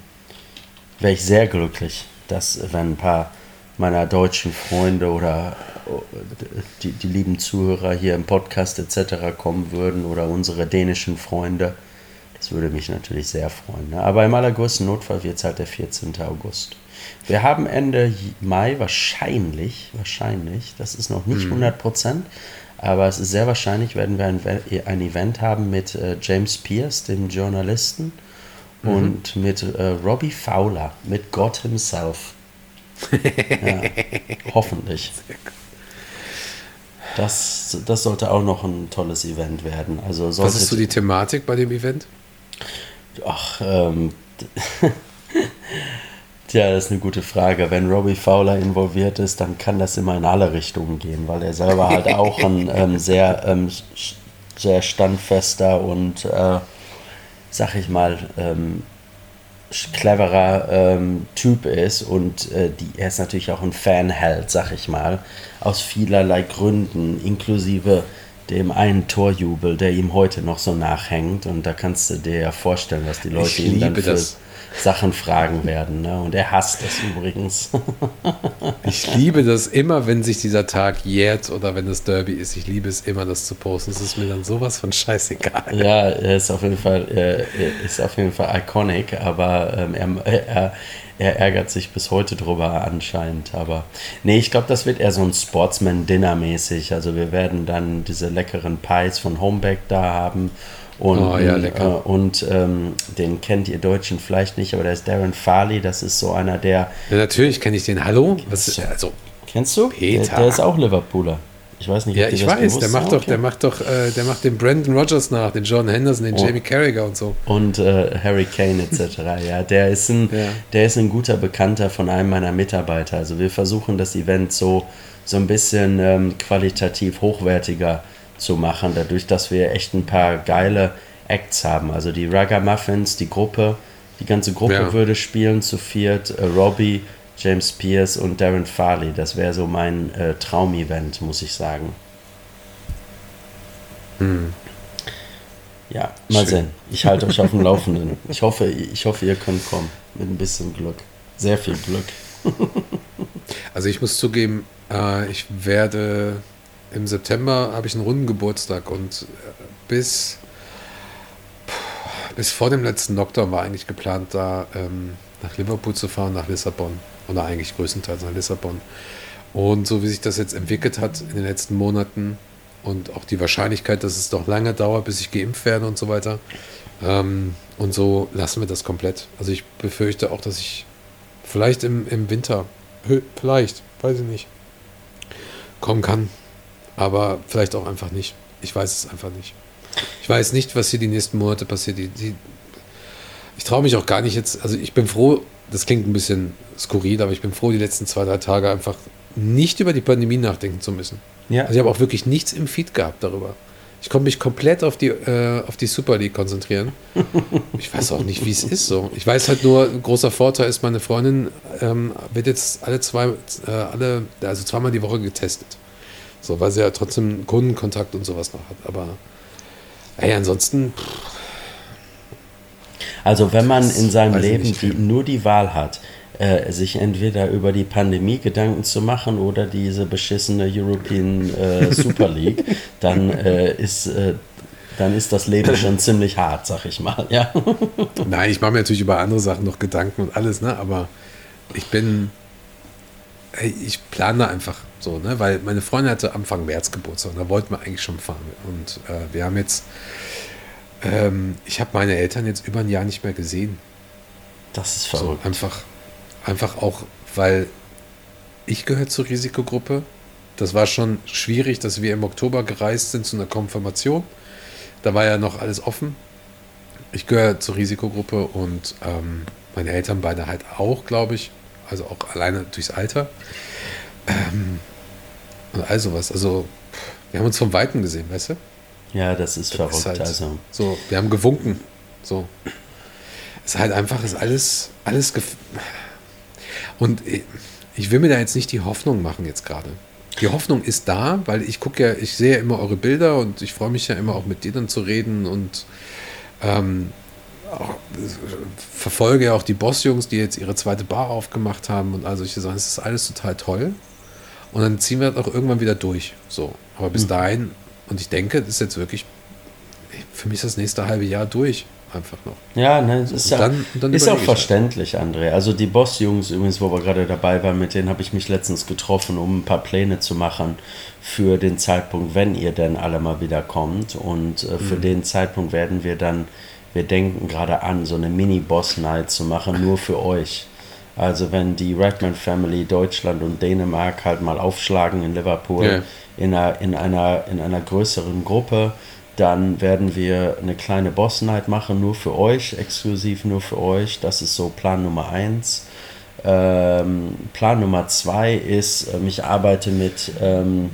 B: wäre ich sehr glücklich, dass wenn ein paar meiner deutschen Freunde oder die, die lieben Zuhörer hier im Podcast etc. kommen würden oder unsere dänischen Freunde. Das würde mich natürlich sehr freuen. Ne? Aber im allergrößten Notfall wird es halt der 14. August. Wir haben Ende Mai wahrscheinlich, wahrscheinlich, das ist noch nicht 100 mhm. Prozent, aber es ist sehr wahrscheinlich, werden wir ein, ein Event haben mit äh, James Pierce, dem Journalisten, mhm. und mit äh, Robbie Fowler, mit Gott himself. Ja, hoffentlich. Das, das sollte auch noch ein tolles Event werden. Also
A: Was ist so die Thematik bei dem Event?
B: Ach, ähm, (laughs) Tja, das ist eine gute Frage. Wenn Robbie Fowler involviert ist, dann kann das immer in alle Richtungen gehen, weil er selber halt auch ein (laughs) ähm, sehr, ähm, sehr standfester und, äh, sag ich mal, ähm, cleverer ähm, Typ ist und äh, die, er ist natürlich auch ein Fanheld, sag ich mal, aus vielerlei Gründen, inklusive dem einen Torjubel, der ihm heute noch so nachhängt. Und da kannst du dir ja vorstellen, was die Leute ihm dann für das. Sachen fragen werden. Ne? Und er hasst es übrigens. (laughs)
A: ich liebe das immer, wenn sich dieser Tag jährt oder wenn das Derby ist. Ich liebe es immer, das zu posten. Es ist mir dann sowas von scheißegal.
B: Ja, er ist auf jeden Fall, ist auf jeden Fall iconic, aber ähm, er, er, er ärgert sich bis heute drüber anscheinend. Aber nee, ich glaube, das wird eher so ein Sportsman-Dinner mäßig. Also wir werden dann diese leckeren Pies von Homeback da haben und, oh, ja, äh, und ähm, den kennt ihr Deutschen vielleicht nicht, aber der ist Darren Farley. Das ist so einer der.
A: Ja, natürlich kenne ich den. Hallo? Was,
B: also, kennst du? Peter. Der, der ist auch Liverpooler. Ich weiß nicht,
A: ja, ich weiß, der macht, doch, der macht doch, äh, der macht den Brandon Rogers nach, den John Henderson, den oh. Jamie Carragher und so.
B: Und äh, Harry Kane etc. ja, der ist ein, ja. der ist ein guter Bekannter von einem meiner Mitarbeiter. Also wir versuchen das Event so, so ein bisschen ähm, qualitativ hochwertiger zu machen, dadurch, dass wir echt ein paar geile Acts haben. Also die Muffins, die Gruppe, die ganze Gruppe ja. würde spielen zu viert. Äh, Robbie, James Pierce und Darren Farley. Das wäre so mein äh, Traumevent, muss ich sagen. Hm. Ja, mal Schön. sehen. Ich halte euch auf dem Laufenden. Ich hoffe, ich hoffe, ihr könnt kommen. Mit ein bisschen Glück. Sehr viel Glück. (laughs)
A: also ich muss zugeben, äh, ich werde im September habe ich einen runden Geburtstag und äh, bis, bis vor dem letzten Lockdown war eigentlich geplant, da ähm, nach Liverpool zu fahren, nach Lissabon oder eigentlich größtenteils nach Lissabon. Und so wie sich das jetzt entwickelt hat in den letzten Monaten und auch die Wahrscheinlichkeit, dass es doch lange dauert, bis ich geimpft werde und so weiter. Ähm, und so lassen wir das komplett. Also ich befürchte auch, dass ich vielleicht im, im Winter, vielleicht, weiß ich nicht, kommen kann. Aber vielleicht auch einfach nicht. Ich weiß es einfach nicht. Ich weiß nicht, was hier die nächsten Monate passiert. Die, die, ich traue mich auch gar nicht jetzt. Also ich bin froh, das klingt ein bisschen skurril, aber ich bin froh, die letzten zwei, drei Tage einfach nicht über die Pandemie nachdenken zu müssen. Ja. Also ich habe auch wirklich nichts im Feed gehabt darüber. Ich konnte mich komplett auf die, äh, auf die Super League konzentrieren. (laughs) Ich weiß auch nicht, wie es ist so. Ich weiß halt nur, ein großer Vorteil ist, meine Freundin ähm, wird jetzt alle zwei, äh, alle, also zweimal die Woche getestet. So, weil sie ja trotzdem Kundenkontakt und sowas noch hat. Aber ey, ansonsten. Pff,
B: also wenn man in seinem Leben die, nur die Wahl hat, äh, sich entweder über die Pandemie Gedanken zu machen oder diese beschissene European äh, (laughs) Super League, dann äh, ist äh, dann ist das Leben (laughs) schon ziemlich hart, sag ich mal. Ja.
A: Nein, ich mache mir natürlich über andere Sachen noch Gedanken und alles, ne? Aber ich bin, ich plane da einfach so, ne? Weil meine Freundin hatte Anfang März Geburtstag und da wollten wir eigentlich schon fahren. Und äh, wir haben jetzt ähm, ich habe meine Eltern jetzt über ein Jahr nicht mehr gesehen.
B: Das ist verrückt.
A: So, einfach, einfach auch, weil ich gehöre zur Risikogruppe. Das war schon schwierig, dass wir im Oktober gereist sind zu einer Konfirmation. Da war ja noch alles offen. Ich gehöre zur Risikogruppe und ähm, meine Eltern beide halt auch, glaube ich. Also auch alleine durchs Alter. Ähm, und all sowas. Also, wir haben uns vom Weiten gesehen, weißt du?
B: Ja, das ist verrückt. Ist
A: halt
B: also.
A: So, wir haben gewunken. So. Es ist halt einfach, ist alles, alles. Und ich will mir da jetzt nicht die Hoffnung machen, jetzt gerade. Die Hoffnung ist da, weil ich gucke ja, ich sehe ja immer eure Bilder und ich freue mich ja immer auch mit dir dann zu reden und ähm, verfolge ja auch die Bossjungs, die jetzt ihre zweite Bar aufgemacht haben und all solche Sachen. Es ist alles total toll. Und dann ziehen wir das auch irgendwann wieder durch. So. Aber bis mhm. dahin und ich denke, das ist jetzt wirklich, für mich ist das nächste halbe Jahr durch. Einfach noch.
B: Ja, ne, das ist, ja, dann, dann ist auch halt. verständlich, André. Also die Boss-Jungs übrigens, wo wir gerade dabei waren, mit denen habe ich mich letztens getroffen, um ein paar Pläne zu machen für den Zeitpunkt, wenn ihr denn alle mal wieder kommt. Und äh, für mhm. den Zeitpunkt werden wir dann, wir denken gerade an, so eine Mini-Boss-Night zu machen, nur für euch. Also wenn die Redman Family Deutschland und Dänemark halt mal aufschlagen in Liverpool, ja in einer, in einer, in einer größeren Gruppe. Dann werden wir eine kleine Boss Night machen, nur für euch, exklusiv nur für euch. Das ist so Plan Nummer eins. Ähm, Plan Nummer zwei ist, ähm, ich arbeite mit, ähm,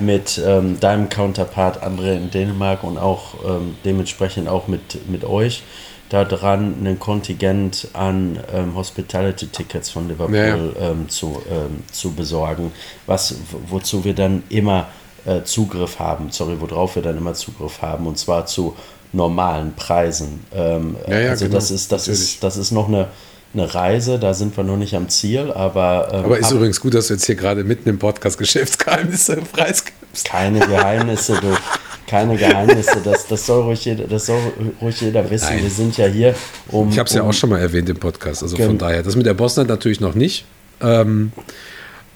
B: mit ähm, deinem Counterpart André in Dänemark und auch ähm, dementsprechend auch mit, mit euch daran, ein Kontingent an ähm, Hospitality-Tickets von Liverpool ja, ja. zu, zu besorgen, was, wozu wir dann immer äh, Zugriff haben, sorry, worauf wir dann immer Zugriff haben, und zwar zu normalen Preisen. Ähm, ja, ja, also genau, das ist, das ist, das ist noch eine, eine Reise, da sind wir noch nicht am Ziel, aber.
A: Ähm, aber ist übrigens gut, dass du jetzt hier gerade mitten im Podcast Geschäftsgeheimnisse (laughs) preisgibst.
B: Keine Geheimnisse, du. Keine Geheimnisse, das, das, soll ruhig jeder, das soll ruhig jeder wissen. Nein. Wir sind ja hier,
A: um. Ich habe es ja
B: um,
A: auch schon mal erwähnt im Podcast, also von daher. Das mit der Bosnien natürlich noch nicht. Ähm,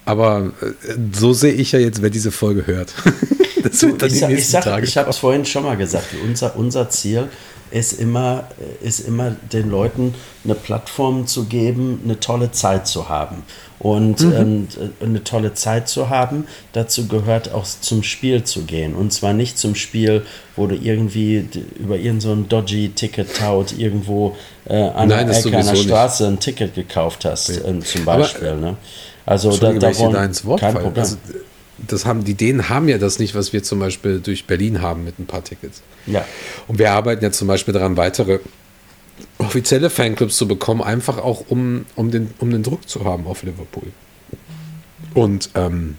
A: aber äh, so sehe ich ja jetzt, wer diese Folge hört. (laughs)
B: das ich, sag, ich, sag, ich habe es vorhin schon mal gesagt. Unser, unser Ziel ist immer, ist immer den Leuten eine Plattform zu geben, eine tolle Zeit zu haben. Und mhm. ähm, eine tolle Zeit zu haben, dazu gehört auch zum Spiel zu gehen. Und zwar nicht zum Spiel, wo du irgendwie über irgendein so dodgy Ticket-Tout irgendwo äh, an Nein, der Ecke einer Straße nicht. ein Ticket gekauft hast, ja. äh, zum Beispiel. Aber, ne?
A: Also da, da, wollen, kein Problem. Also, das haben, die Dänen haben ja das nicht, was wir zum Beispiel durch Berlin haben mit ein paar Tickets.
B: Ja.
A: Und wir arbeiten ja zum Beispiel daran, weitere offizielle Fanclubs zu bekommen, einfach auch um, um, den, um den Druck zu haben auf Liverpool. Und ähm,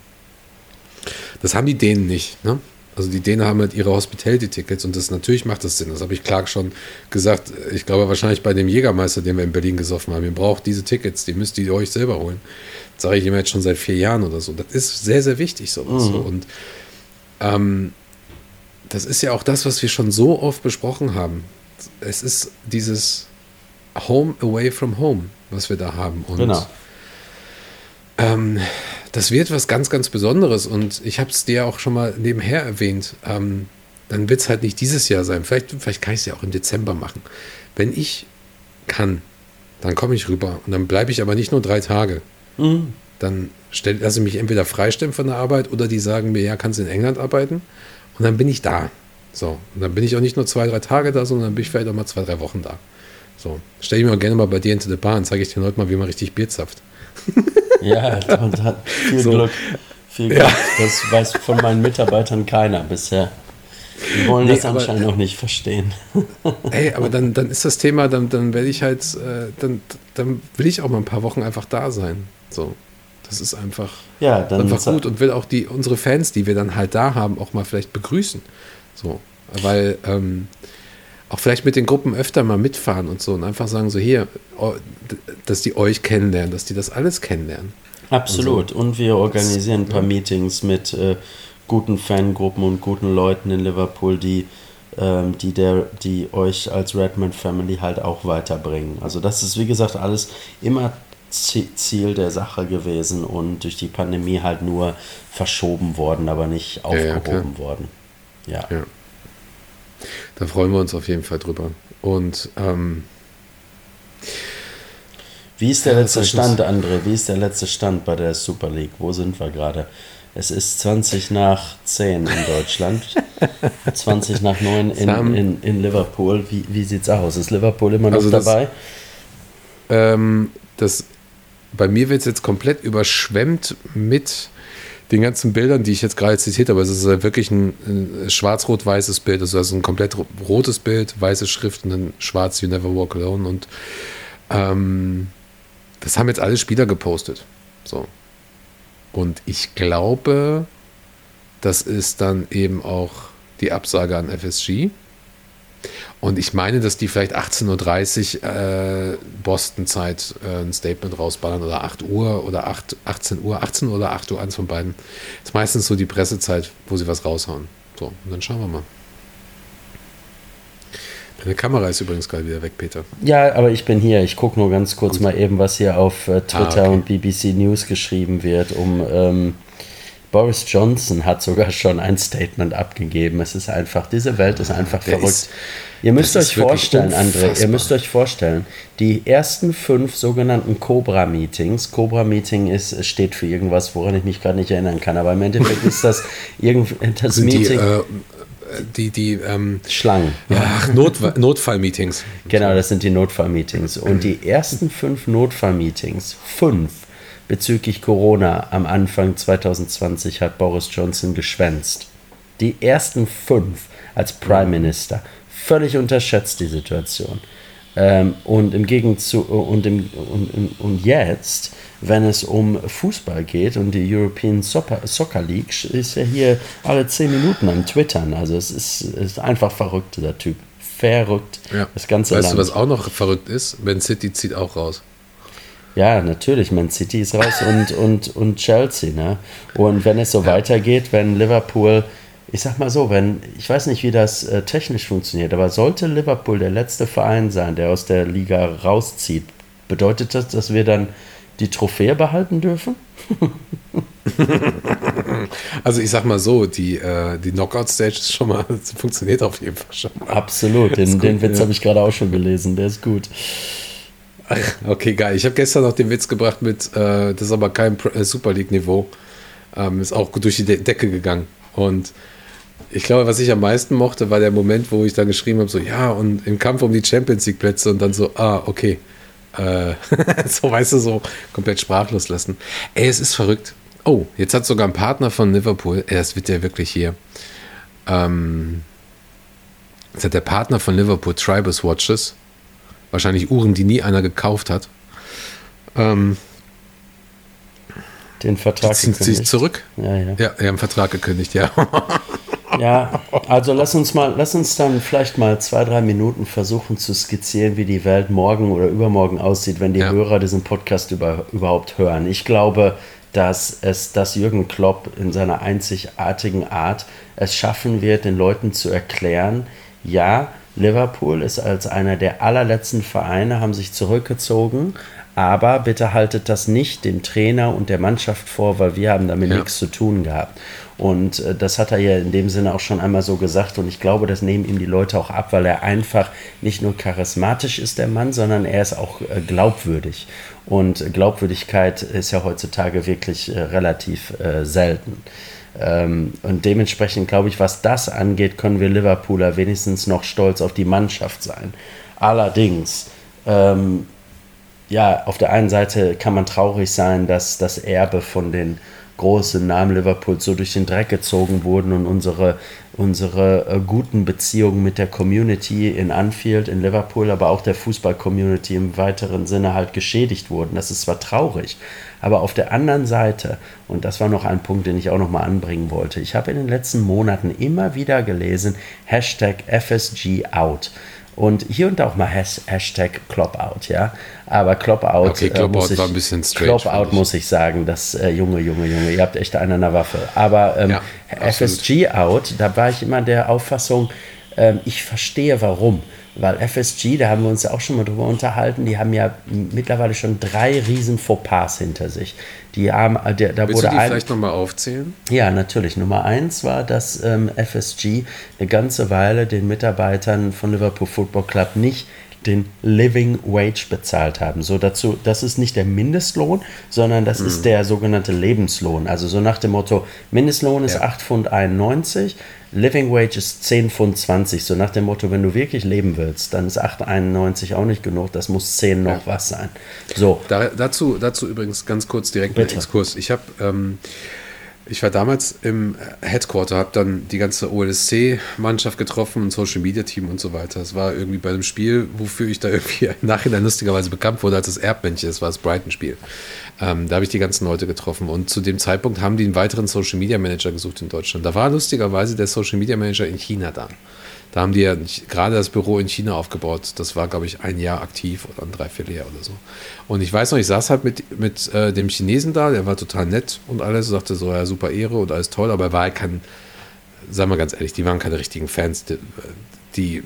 A: das haben die Dänen nicht. Ne? Also die Dänen haben halt ihre Hospitality-Tickets und das natürlich macht das Sinn. Das habe ich Clark schon gesagt. Ich glaube wahrscheinlich bei dem Jägermeister, den wir in Berlin gesoffen haben. Ihr braucht diese Tickets, die müsst ihr euch selber holen. Sage ich ihm jetzt schon seit vier Jahren oder so. Das ist sehr, sehr wichtig sowas. Mhm. Und ähm, das ist ja auch das, was wir schon so oft besprochen haben. Es ist dieses Home away from home, was wir da haben. Und genau. Ähm, das wird was ganz, ganz Besonderes und ich habe es dir auch schon mal nebenher erwähnt. Ähm, dann wird es halt nicht dieses Jahr sein. Vielleicht, vielleicht kann ich es ja auch im Dezember machen. Wenn ich kann, dann komme ich rüber und dann bleibe ich aber nicht nur drei Tage. Mhm. Dann stell, lasse ich mich entweder freistellen von der Arbeit oder die sagen mir, ja, kannst du in England arbeiten und dann bin ich da. So, und dann bin ich auch nicht nur zwei, drei Tage da, sondern dann bin ich vielleicht auch mal zwei, drei Wochen da. So, stell ich mir auch gerne mal bei dir into the bar zeige ich den Leuten mal, wie man richtig Bier zapft. (laughs)
B: Ja, und hat viel so. Glück. Viel Glück. Ja. Das weiß von meinen Mitarbeitern keiner bisher. Die wollen nee, das anscheinend noch nicht verstehen. (laughs)
A: Ey, aber dann, dann ist das Thema, dann, dann werde ich halt, äh, dann, dann will ich auch mal ein paar Wochen einfach da sein. So. Das ist einfach,
B: ja, dann
A: einfach gut und will auch die, unsere Fans, die wir dann halt da haben, auch mal vielleicht begrüßen. So. Weil, ähm, auch vielleicht mit den Gruppen öfter mal mitfahren und so und einfach sagen so hier, dass die euch kennenlernen, dass die das alles kennenlernen.
B: Absolut. Und, so. und wir organisieren ein paar. Meetings mit äh, guten Fangruppen und guten Leuten in Liverpool, die, ähm, die, der, die euch als Redmond Family halt auch weiterbringen. Also das ist, wie gesagt, alles immer Ziel der Sache gewesen und durch die Pandemie halt nur verschoben worden, aber nicht aufgehoben ja, worden.
A: Ja. ja. Da freuen wir uns auf jeden Fall drüber. Und ähm,
B: wie ist der letzte Stand, André? Wie ist der letzte Stand bei der Super League? Wo sind wir gerade? Es ist 20 nach 10 in Deutschland, 20 nach 9 in, in, in Liverpool. Wie, wie es aus? Ist Liverpool immer noch also das, dabei?
A: Ähm, das, bei mir wird es jetzt komplett überschwemmt mit den ganzen Bildern, die ich jetzt gerade zitiert habe, es ist wirklich ein, ein schwarz-rot-weißes Bild, also, also ein komplett rotes Bild, weiße Schrift und dann schwarz You Never Walk Alone und ähm, das haben jetzt alle Spieler gepostet. So. Und ich glaube, das ist dann eben auch die Absage an FSG. Und ich meine, dass die vielleicht 18.30 Uhr äh, Boston-Zeit äh, ein Statement rausballern oder 8 Uhr oder 8, 18 Uhr, 18 Uhr oder 8 Uhr, eins von beiden. Das ist meistens so die Pressezeit, wo sie was raushauen. So, und dann schauen wir mal. Deine Kamera ist übrigens gerade wieder weg, Peter.
B: Ja, aber ich bin hier. Ich gucke nur ganz kurz mal eben, was hier auf äh, Twitter ah, okay. und BBC News geschrieben wird, um ähm, Boris Johnson hat sogar schon ein Statement abgegeben. Es ist einfach, diese Welt ist einfach Der verrückt. Ist, ihr müsst euch vorstellen, André, ihr müsst euch vorstellen, die ersten fünf sogenannten Cobra-Meetings, Cobra-Meeting ist, steht für irgendwas, woran ich mich gerade nicht erinnern kann, aber im Endeffekt (laughs) ist das, irgend, das
A: Sind
B: Meeting.
A: Die, äh, die, die ähm,
B: Schlangen.
A: Ja, Not, Notfallmeetings.
B: Genau, das sind die Notfallmeetings. Und die ersten fünf Notfallmeetings, fünf bezüglich Corona am Anfang 2020 hat Boris Johnson geschwänzt. Die ersten fünf als Prime Minister. Völlig unterschätzt die Situation. Ähm, und im Gegenzug und, im, und, und jetzt, wenn es um Fußball geht und die European Soccer, Soccer League, ist er hier alle zehn Minuten am Twittern. Also es ist, ist einfach verrückt, der Typ. Verrückt.
A: Ja. Das ganze weißt Land. du, was auch noch verrückt ist? Man City zieht auch raus.
B: Ja, natürlich, Man City ist raus und, und, und Chelsea. Ne? Und wenn es so ja. weitergeht, wenn Liverpool ich sag mal so, wenn, ich weiß nicht, wie das äh, technisch funktioniert, aber sollte Liverpool der letzte Verein sein, der aus der Liga rauszieht, bedeutet das, dass wir dann die Trophäe behalten dürfen? (laughs)
A: also ich sag mal so, die, äh, die Knockout-Stage ist schon mal, (laughs) funktioniert auf jeden Fall schon
B: mal. Absolut, den, gut, den Witz ja. habe ich gerade auch schon gelesen, der ist gut.
A: Ach, okay, geil. Ich habe gestern noch den Witz gebracht mit, äh, das ist aber kein äh, Super League-Niveau. Ähm, ist auch durch die De Decke gegangen. Und ich glaube, was ich am meisten mochte, war der Moment, wo ich dann geschrieben habe, so, ja, und im Kampf um die Champions League Plätze und dann so, ah, okay. Äh, (laughs) so, weißt du, so komplett sprachlos lassen. Ey, es ist verrückt. Oh, jetzt hat sogar ein Partner von Liverpool, ey, das wird ja wirklich hier. Ähm, jetzt hat der Partner von Liverpool Tribus Watches, wahrscheinlich Uhren, die nie einer gekauft hat, ähm,
B: den Vertrag
A: die ziehen sich zurück.
B: Ja, ja.
A: Ja, die haben Vertrag gekündigt, ja. (laughs)
B: Ja, also lass uns mal, lass uns dann vielleicht mal zwei, drei Minuten versuchen zu skizzieren, wie die Welt morgen oder übermorgen aussieht, wenn die ja. Hörer diesen Podcast über, überhaupt hören. Ich glaube, dass es, dass Jürgen Klopp in seiner einzigartigen Art es schaffen wird, den Leuten zu erklären, ja, Liverpool ist als einer der allerletzten Vereine, haben sich zurückgezogen, aber bitte haltet das nicht dem Trainer und der Mannschaft vor, weil wir haben damit ja. nichts zu tun gehabt. Und äh, das hat er ja in dem Sinne auch schon einmal so gesagt. Und ich glaube, das nehmen ihm die Leute auch ab, weil er einfach nicht nur charismatisch ist, der Mann, sondern er ist auch äh, glaubwürdig. Und Glaubwürdigkeit ist ja heutzutage wirklich äh, relativ selten. Ähm, und dementsprechend glaube ich, was das angeht, können wir Liverpooler wenigstens noch stolz auf die Mannschaft sein. Allerdings, ähm, ja, auf der einen Seite kann man traurig sein, dass das Erbe von den großen Namen Liverpools so durch den Dreck gezogen wurden und unsere, unsere äh, guten Beziehungen mit der Community in Anfield, in Liverpool, aber auch der Fußball-Community im weiteren Sinne halt geschädigt wurden. Das ist zwar traurig, aber auf der anderen Seite, und das war noch ein Punkt, den ich auch noch mal anbringen wollte, ich habe in den letzten Monaten immer wieder gelesen, Hashtag FSG out. Und hier und da auch mal Hashtag Clopout, ja. Aber Clopout.
A: Okay, Clopout äh, war ein bisschen strange.
B: Clopout muss ich sagen, das äh, Junge, Junge, Junge, ihr habt echt eine an der Waffe. Aber ähm, ja, FSG out, da war ich immer der Auffassung, ähm, ich verstehe warum. Weil FSG, da haben wir uns ja auch schon mal drüber unterhalten, die haben ja mittlerweile schon drei riesen Fauxpas hinter sich. Die haben, äh, der, da
A: Willst wurde du die ein, vielleicht nochmal aufzählen?
B: Ja, natürlich. Nummer eins war, dass ähm, FSG eine ganze Weile den Mitarbeitern von Liverpool Football Club nicht den Living Wage bezahlt haben. So dazu, das ist nicht der Mindestlohn, sondern das mhm. ist der sogenannte Lebenslohn. Also so nach dem Motto, Mindestlohn ist ja. 8,91 Pfund, Living Wage ist 10,20 Pfund. So nach dem Motto, wenn du wirklich leben willst, dann ist 8,91 auch nicht genug, das muss 10 noch ja. was sein. So.
A: Da, dazu, dazu übrigens ganz kurz direkt ein Exkurs. Ich habe ähm, ich war damals im Headquarter, habe dann die ganze OLSC-Mannschaft getroffen und Social Media Team und so weiter. Es war irgendwie bei einem Spiel, wofür ich da irgendwie (laughs) im Nachhinein lustigerweise bekannt wurde als das Erbmännchen. Das war das Brighton-Spiel. Ähm, da habe ich die ganzen Leute getroffen und zu dem Zeitpunkt haben die einen weiteren Social Media Manager gesucht in Deutschland. Da war lustigerweise der Social Media Manager in China da. Da haben die ja gerade das Büro in China aufgebaut. Das war, glaube ich, ein Jahr aktiv oder ein Dreivierteljahr oder so. Und ich weiß noch, ich saß halt mit, mit äh, dem Chinesen da, der war total nett und alles, sagte so, ja, super Ehre und alles toll, aber er war halt kein, sagen wir ganz ehrlich, die waren keine richtigen Fans, die, die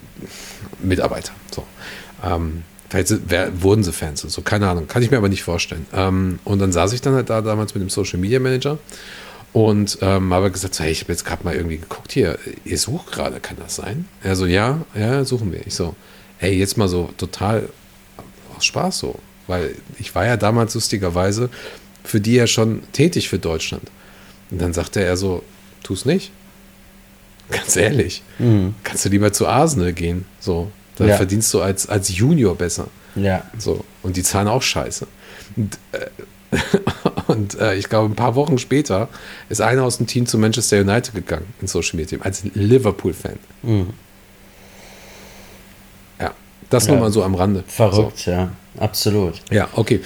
A: Mitarbeiter. So. Ähm, vielleicht wer, wurden sie Fans und so, keine Ahnung, kann ich mir aber nicht vorstellen. Ähm, und dann saß ich dann halt da damals mit dem Social Media Manager und ähm, habe gesagt, so, hey, ich habe jetzt gerade mal irgendwie geguckt hier, ihr sucht gerade, kann das sein? Er so, ja, ja, suchen wir. Ich so, hey, jetzt mal so total aus Spaß so, weil ich war ja damals lustigerweise für die ja schon tätig für Deutschland. Und dann sagte er so, tu es nicht. Ganz ehrlich. Mhm. Kannst du lieber zu Arsenal gehen. So. Dann ja. verdienst du als, als Junior besser.
B: Ja.
A: So. Und die zahlen auch scheiße. Und, äh, (laughs) und äh, ich glaube, ein paar Wochen später ist einer aus dem Team zu Manchester United gegangen, in Social Media, als Liverpool-Fan. Mhm. Ja, das ja. nur mal so am Rande.
B: Verrückt, so. ja, absolut.
A: Ja, okay.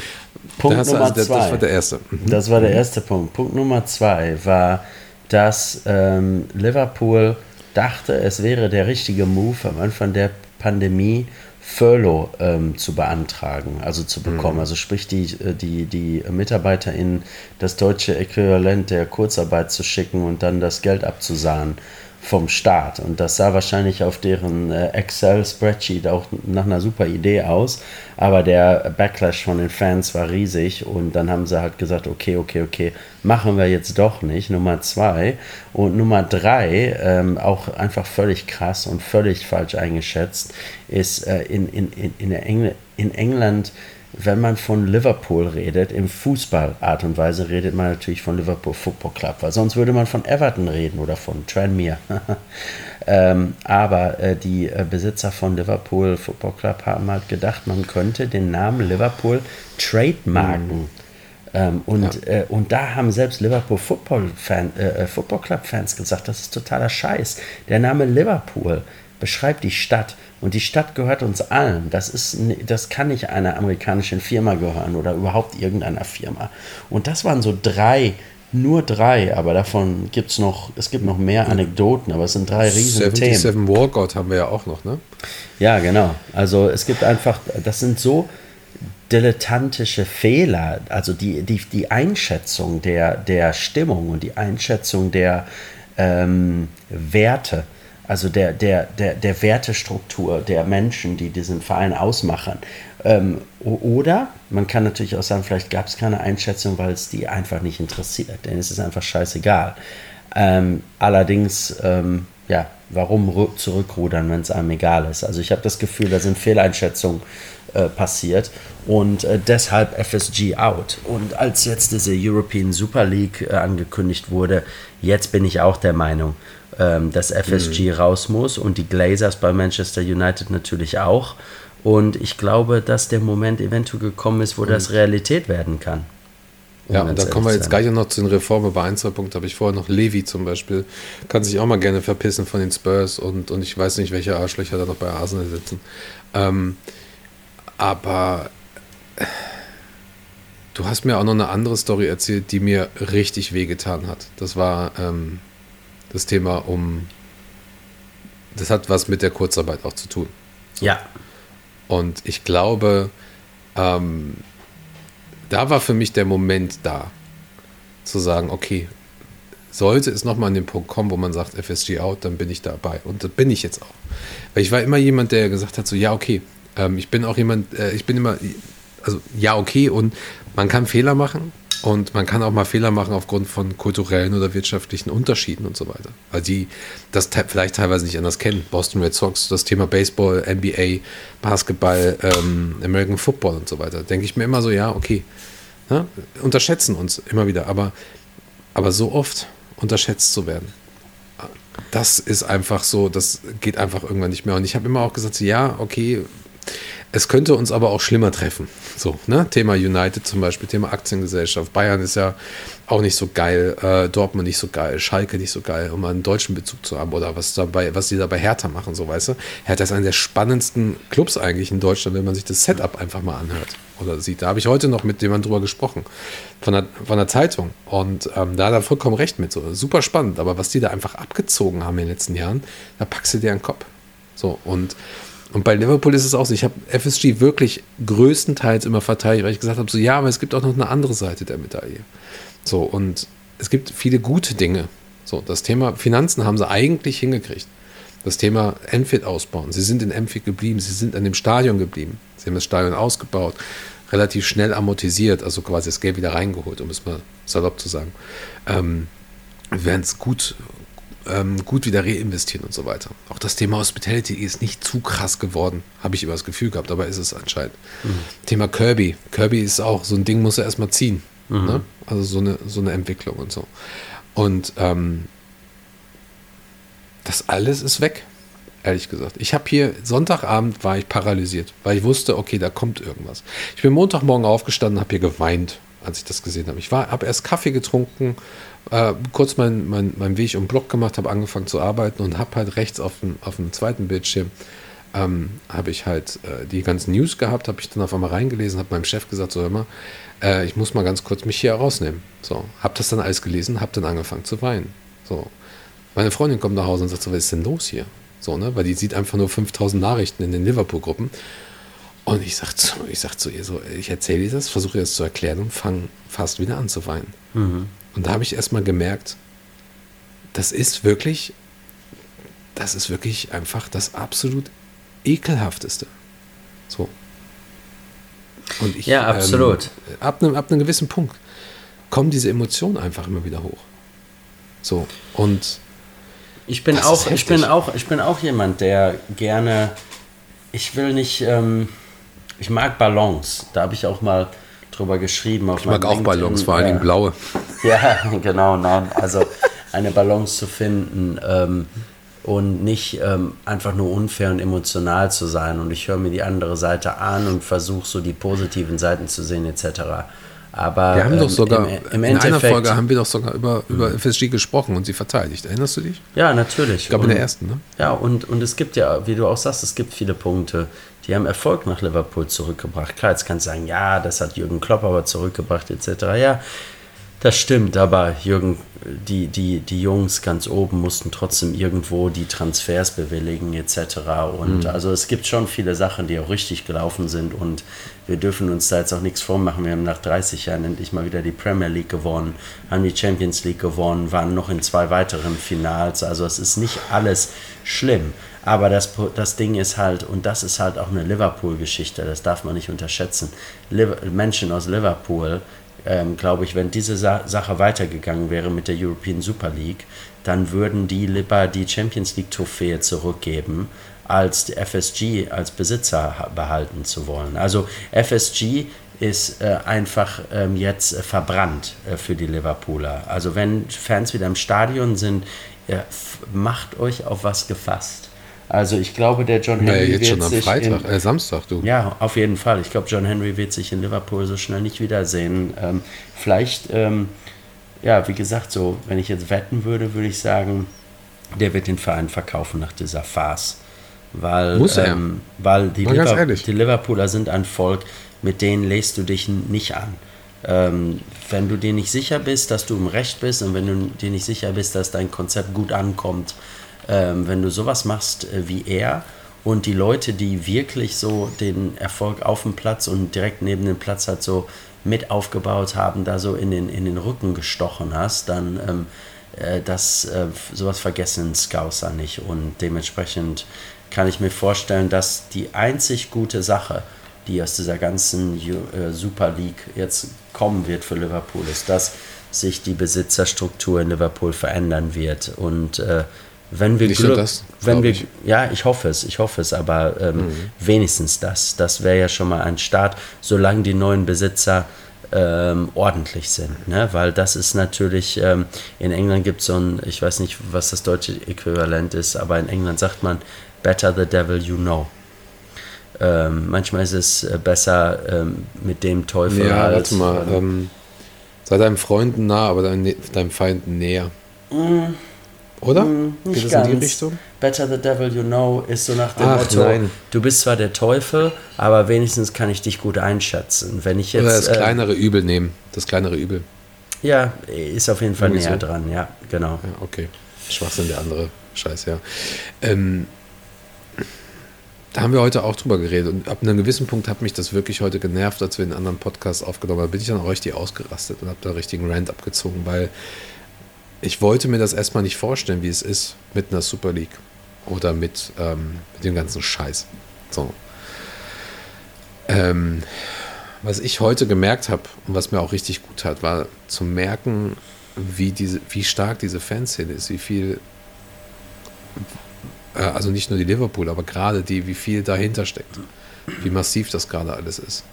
B: Punkt Nummer also,
A: das,
B: zwei.
A: Das war der erste.
B: Mhm. Das war der erste Punkt. Punkt Nummer zwei war, dass ähm, Liverpool dachte, es wäre der richtige Move am Anfang der Pandemie, Furlough ähm, zu beantragen, also zu bekommen. Mhm. Also sprich, die, äh, die, die Mitarbeiter in das deutsche Äquivalent der Kurzarbeit zu schicken und dann das Geld abzusahnen vom Staat. Und das sah wahrscheinlich auf deren äh, Excel-Spreadsheet auch nach einer super Idee aus. Aber der Backlash von den Fans war riesig. Und dann haben sie halt gesagt, okay, okay, okay, machen wir jetzt doch nicht. Nummer zwei. Und Nummer drei, ähm, auch einfach völlig krass und völlig falsch eingeschätzt, ist äh, in, in, in, in, Engl in England wenn man von Liverpool redet, im Fußballart und Weise redet man natürlich von Liverpool Football Club, weil sonst würde man von Everton reden oder von Tranmere. (laughs) ähm, aber äh, die äh, Besitzer von Liverpool Football Club haben halt gedacht, man könnte den Namen Liverpool trademarken. Mhm. Ähm, und, ja. äh, und da haben selbst Liverpool Football, Fan, äh, äh, Football Club Fans gesagt, das ist totaler Scheiß. Der Name Liverpool beschreibt die Stadt und die Stadt gehört uns allen. Das, ist, das kann nicht einer amerikanischen Firma gehören oder überhaupt irgendeiner Firma. Und das waren so drei, nur drei, aber davon gibt es noch, es gibt noch mehr Anekdoten, aber es sind drei riesen 77
A: Themen. Walkout haben wir ja auch noch, ne?
B: Ja, genau. Also es gibt einfach, das sind so dilettantische Fehler, also die, die, die Einschätzung der, der Stimmung und die Einschätzung der ähm, Werte also der, der, der, der Wertestruktur der Menschen, die diesen Verein ausmachen. Ähm, oder man kann natürlich auch sagen, vielleicht gab es keine Einschätzung, weil es die einfach nicht interessiert, denn es ist einfach scheißegal. Ähm, allerdings, ähm, ja, warum zurückrudern, wenn es einem egal ist? Also ich habe das Gefühl, da sind Fehleinschätzungen äh, passiert und äh, deshalb FSG out. Und als jetzt diese European Super League äh, angekündigt wurde, jetzt bin ich auch der Meinung, ähm, dass FSG mhm. raus muss und die Glazers bei Manchester United natürlich auch. Und ich glaube, dass der Moment eventuell gekommen ist, wo mhm. das Realität werden kann.
A: Ja, und da kommen wir jetzt gleich noch zu den Reformen. Bei ein, zwei Punkten habe ich vorher noch Levi zum Beispiel. Kann sich auch mal gerne verpissen von den Spurs und, und ich weiß nicht, welche Arschlöcher da noch bei Arsenal sitzen. Ähm, aber du hast mir auch noch eine andere Story erzählt, die mir richtig wehgetan hat. Das war ähm, das Thema um. Das hat was mit der Kurzarbeit auch zu tun.
B: So. Ja.
A: Und ich glaube, ähm, da war für mich der Moment da, zu sagen, okay, sollte es nochmal an den Punkt kommen, wo man sagt, FSG out, dann bin ich dabei. Und das bin ich jetzt auch. Weil ich war immer jemand, der gesagt hat, so, ja, okay, ähm, ich bin auch jemand, äh, ich bin immer, also ja, okay, und man kann Fehler machen, und man kann auch mal Fehler machen aufgrund von kulturellen oder wirtschaftlichen Unterschieden und so weiter. Weil die das te vielleicht teilweise nicht anders kennen. Boston Red Sox, das Thema Baseball, NBA, Basketball, ähm, American Football und so weiter. Denke ich mir immer so, ja, okay. Ne? Unterschätzen uns immer wieder. Aber, aber so oft unterschätzt zu werden, das ist einfach so, das geht einfach irgendwann nicht mehr. Und ich habe immer auch gesagt, ja, okay, es könnte uns aber auch schlimmer treffen. So, ne? Thema United zum Beispiel, Thema Aktiengesellschaft. Bayern ist ja auch nicht so geil, äh, Dortmund nicht so geil, Schalke nicht so geil, um einen deutschen Bezug zu haben oder was dabei, was die dabei Hertha machen, so weißt du. Hertha ist einer der spannendsten Clubs eigentlich in Deutschland, wenn man sich das Setup einfach mal anhört oder sieht. Da habe ich heute noch mit jemandem drüber gesprochen, von der, von der Zeitung. Und ähm, da hat er vollkommen recht mit. So, super spannend, aber was die da einfach abgezogen haben in den letzten Jahren, da packst du dir einen Kopf. So, und und bei Liverpool ist es auch so, ich habe FSG wirklich größtenteils immer verteidigt, weil ich gesagt habe, so ja, aber es gibt auch noch eine andere Seite der Medaille. So, und es gibt viele gute Dinge. So, das Thema Finanzen haben sie eigentlich hingekriegt. Das Thema Enfield ausbauen. Sie sind in Enfield geblieben, sie sind an dem Stadion geblieben. Sie haben das Stadion ausgebaut, relativ schnell amortisiert, also quasi das Geld wieder reingeholt, um es mal salopp zu sagen. Ähm, werden es gut, ähm, gut wieder reinvestieren und so weiter. Auch das Thema Hospitality ist nicht zu krass geworden, habe ich immer das Gefühl gehabt, aber ist es anscheinend. Mhm. Thema Kirby. Kirby ist auch so ein Ding, muss er erstmal ziehen. Mhm. Ne? Also so eine, so eine Entwicklung und so. Und ähm, das alles ist weg, ehrlich gesagt. Ich habe hier, Sonntagabend war ich paralysiert, weil ich wusste, okay, da kommt irgendwas. Ich bin Montagmorgen aufgestanden, habe hier geweint, als ich das gesehen habe. Ich habe erst Kaffee getrunken, äh, kurz meinen mein, mein Weg um Block gemacht, habe angefangen zu arbeiten und habe halt rechts auf dem, auf dem zweiten Bildschirm ähm, habe ich halt äh, die ganzen News gehabt, habe ich dann auf einmal reingelesen, habe meinem Chef gesagt, so immer, äh, ich muss mal ganz kurz mich hier rausnehmen. So, habe das dann alles gelesen, habe dann angefangen zu weinen. So, meine Freundin kommt nach Hause und sagt so, was ist denn los hier? So, ne, weil die sieht einfach nur 5000 Nachrichten in den Liverpool-Gruppen. Und ich sag zu, sag zu ihr so, ich erzähle ihr das, versuche ihr das zu erklären und fange fast wieder an zu weinen. Mhm. Und da habe ich erstmal gemerkt, das ist wirklich, das ist wirklich einfach das absolut ekelhafteste. So.
B: Und ich, ja, absolut.
A: Ähm, ab, einem, ab einem gewissen Punkt kommen diese Emotionen einfach immer wieder hoch. So. Und
B: ich bin auch, ich bin auch, ich bin auch jemand, der gerne, ich will nicht, ähm, ich mag Ballons. Da habe ich auch mal drüber geschrieben.
A: ich mag auch Ballons, vor allen Dingen blaue. (laughs)
B: Ja, genau, nein. Also eine Balance zu finden, ähm, und nicht ähm, einfach nur unfair und emotional zu sein. Und ich höre mir die andere Seite an und versuche so die positiven Seiten zu sehen etc. Aber
A: wir haben ähm, doch sogar im, im in einer Folge haben wir doch sogar über, über mhm. FSG gesprochen und sie verteidigt. Erinnerst du dich?
B: Ja, natürlich.
A: Ich glaube in der ersten, ne?
B: Ja, und, und es gibt ja, wie du auch sagst, es gibt viele Punkte, die haben Erfolg nach Liverpool zurückgebracht. Klar, jetzt kannst du sagen, ja, das hat Jürgen Klopp aber zurückgebracht etc. Ja, das stimmt, aber Jürgen, die, die, die Jungs ganz oben mussten trotzdem irgendwo die Transfers bewilligen etc. Und mhm. also es gibt schon viele Sachen, die auch richtig gelaufen sind und wir dürfen uns da jetzt auch nichts vormachen. Wir haben nach 30 Jahren endlich mal wieder die Premier League gewonnen, haben die Champions League gewonnen, waren noch in zwei weiteren Finals. Also es ist nicht alles schlimm. Aber das, das Ding ist halt, und das ist halt auch eine Liverpool-Geschichte, das darf man nicht unterschätzen. Menschen aus Liverpool ähm, glaube ich, wenn diese Sa Sache weitergegangen wäre mit der European Super League, dann würden die lieber die Champions League Trophäe zurückgeben, als FSG als Besitzer behalten zu wollen. Also FSG ist äh, einfach ähm, jetzt äh, verbrannt äh, für die Liverpooler. Also wenn Fans wieder im Stadion sind, äh, macht euch auf was gefasst. Also ich glaube, der John Henry
A: naja, jetzt wird schon am Freitag, in, äh, Samstag, du.
B: Ja, auf jeden Fall. Ich glaube, John Henry wird sich in Liverpool so schnell nicht wiedersehen. Ähm, vielleicht, ähm, ja, wie gesagt, so, wenn ich jetzt wetten würde, würde ich sagen, der wird den Verein verkaufen nach dieser Farce. Weil,
A: Muss er.
B: Ähm, weil die, Liver die Liverpooler sind ein Volk, mit denen lässt du dich nicht an. Ähm, wenn du dir nicht sicher bist, dass du im Recht bist und wenn du dir nicht sicher bist, dass dein Konzept gut ankommt, ähm, wenn du sowas machst äh, wie er und die Leute, die wirklich so den Erfolg auf dem Platz und direkt neben dem Platz halt so mit aufgebaut haben, da so in den, in den Rücken gestochen hast, dann ähm, äh, das, äh, sowas vergessen Scouser nicht. Und dementsprechend kann ich mir vorstellen, dass die einzig gute Sache, die aus dieser ganzen äh, Super League jetzt kommen wird für Liverpool, ist, dass sich die Besitzerstruktur in Liverpool verändern wird und äh, wenn wir
A: Glück, das,
B: wenn wir, ich. ja, ich hoffe es, ich hoffe es, aber ähm, mhm. wenigstens das. Das wäre ja schon mal ein Start, solange die neuen Besitzer ähm, ordentlich sind. Ne? Weil das ist natürlich, ähm, in England gibt es so ein, ich weiß nicht, was das deutsche Äquivalent ist, aber in England sagt man, better the devil you know. Ähm, manchmal ist es äh, besser ähm, mit dem Teufel
A: ja, als. Warte mal, ähm, sei deinem Freund nah, aber deinem, deinem Feind näher. Mhm. Oder? Mm,
B: nicht Geht ganz. in die Richtung? Better the devil you know ist so nach dem Ach, Motto, nein. du bist zwar der Teufel, aber wenigstens kann ich dich gut einschätzen. Wenn ich jetzt,
A: Oder das äh, kleinere Übel nehmen. Das kleinere Übel.
B: Ja, ist auf jeden Fall Irgendwie näher so. dran, ja, genau.
A: Ja, okay. Schwachsinn, der andere Scheiß, ja. Ähm, da haben wir heute auch drüber geredet und ab einem gewissen Punkt hat mich das wirklich heute genervt, als wir einen anderen Podcast aufgenommen haben. Da bin ich dann auch richtig ausgerastet und habe da richtigen Rant abgezogen, weil ich wollte mir das erstmal nicht vorstellen, wie es ist mit einer Super League oder mit, ähm, mit dem ganzen Scheiß. So. Ähm, was ich heute gemerkt habe und was mir auch richtig gut hat, war zu merken, wie, diese, wie stark diese Fanszene ist, wie viel, äh, also nicht nur die Liverpool, aber gerade die, wie viel dahinter steckt, wie massiv das gerade alles ist.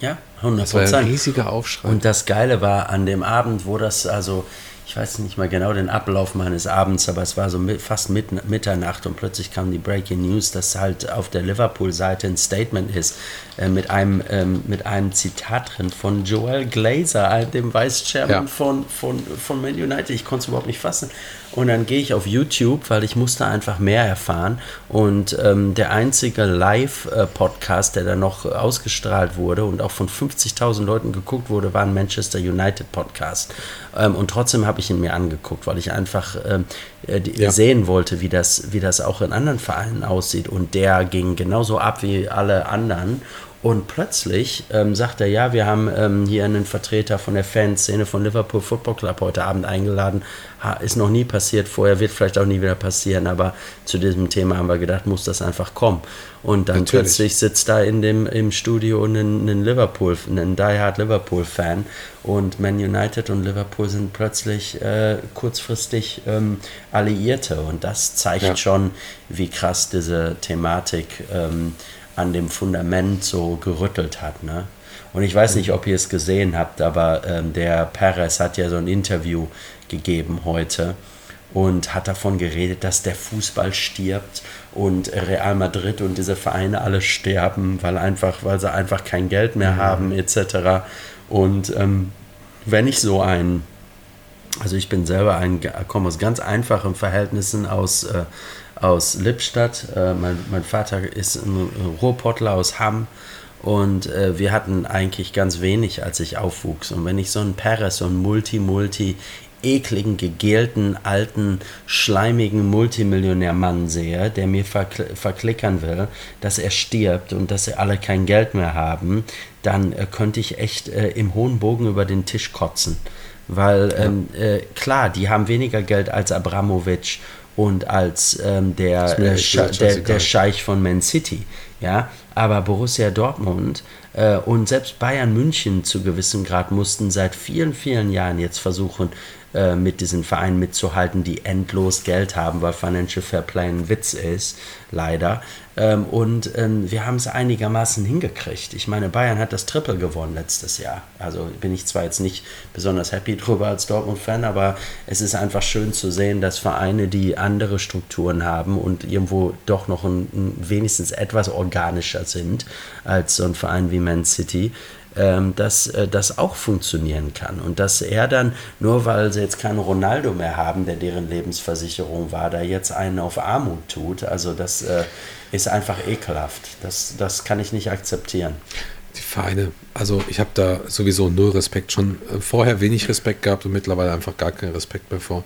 B: Ja, 100
A: Das war ein riesiger Aufschrei.
B: Und das Geile war an dem Abend, wo das, also ich weiß nicht mal genau den Ablauf meines Abends, aber es war so mit, fast mit, Mitternacht und plötzlich kam die Breaking News, dass halt auf der Liverpool-Seite ein Statement ist äh, mit, einem, ähm, mit einem Zitat drin von Joel Glazer, dem Vice Chairman ja. von, von, von Man United. Ich konnte es überhaupt nicht fassen. Und dann gehe ich auf YouTube, weil ich musste einfach mehr erfahren. Und ähm, der einzige Live-Podcast, der da noch ausgestrahlt wurde und auch von 50.000 Leuten geguckt wurde, war ein Manchester United Podcast. Ähm, und trotzdem habe ich ihn mir angeguckt, weil ich einfach ähm, äh, ja. sehen wollte, wie das, wie das auch in anderen Vereinen aussieht. Und der ging genauso ab wie alle anderen. Und plötzlich ähm, sagt er, ja, wir haben ähm, hier einen Vertreter von der Fanszene von Liverpool Football Club heute Abend eingeladen. Ha, ist noch nie passiert vorher, wird vielleicht auch nie wieder passieren, aber zu diesem Thema haben wir gedacht, muss das einfach kommen. Und dann Natürlich. plötzlich sitzt da in dem, im Studio ein, ein Liverpool, ein Die-Hard Liverpool-Fan und Man United und Liverpool sind plötzlich äh, kurzfristig ähm, Alliierte. Und das zeigt ja. schon, wie krass diese Thematik ähm, an dem Fundament so gerüttelt hat. Ne? Und ich weiß nicht, ob ihr es gesehen habt, aber ähm, der Perez hat ja so ein Interview gegeben heute und hat davon geredet, dass der Fußball stirbt und Real Madrid und diese Vereine alle sterben, weil einfach, weil sie einfach kein Geld mehr mhm. haben etc. Und ähm, wenn ich so ein, also ich bin selber ein, komme aus ganz einfachen Verhältnissen aus äh, aus Lippstadt. Äh, mein, mein, Vater ist ein Ruhrpottler aus Hamm. Und äh, wir hatten eigentlich ganz wenig, als ich aufwuchs. Und wenn ich so einen Perez, so einen Multi-Multi, ekligen, gegelten, alten, schleimigen Multimillionärmann sehe, der mir verkl verklickern will, dass er stirbt und dass sie alle kein Geld mehr haben, dann äh, könnte ich echt äh, im hohen Bogen über den Tisch kotzen. Weil ja. ähm, äh, klar, die haben weniger Geld als Abramowitsch und als ähm, der, äh, der, der Scheich von Man City. Ja, aber Borussia Dortmund äh, und selbst Bayern München zu gewissem Grad mussten seit vielen, vielen Jahren jetzt versuchen, äh, mit diesen Vereinen mitzuhalten, die endlos Geld haben, weil Financial Fair Play ein Witz ist, leider. Ähm, und ähm, wir haben es einigermaßen hingekriegt. Ich meine, Bayern hat das Triple gewonnen letztes Jahr. Also bin ich zwar jetzt nicht besonders happy drüber als Dortmund-Fan, aber es ist einfach schön zu sehen, dass Vereine, die andere Strukturen haben und irgendwo doch noch ein, ein wenigstens etwas organischer sind als so ein Verein wie Man City, dass äh, das auch funktionieren kann. Und dass er dann, nur weil sie jetzt keinen Ronaldo mehr haben, der deren Lebensversicherung war, da jetzt einen auf Armut tut, also das äh, ist einfach ekelhaft. Das, das kann ich nicht akzeptieren.
A: Die Vereine, also ich habe da sowieso null Respekt, schon äh, vorher wenig Respekt gehabt und mittlerweile einfach gar keinen Respekt mehr vor,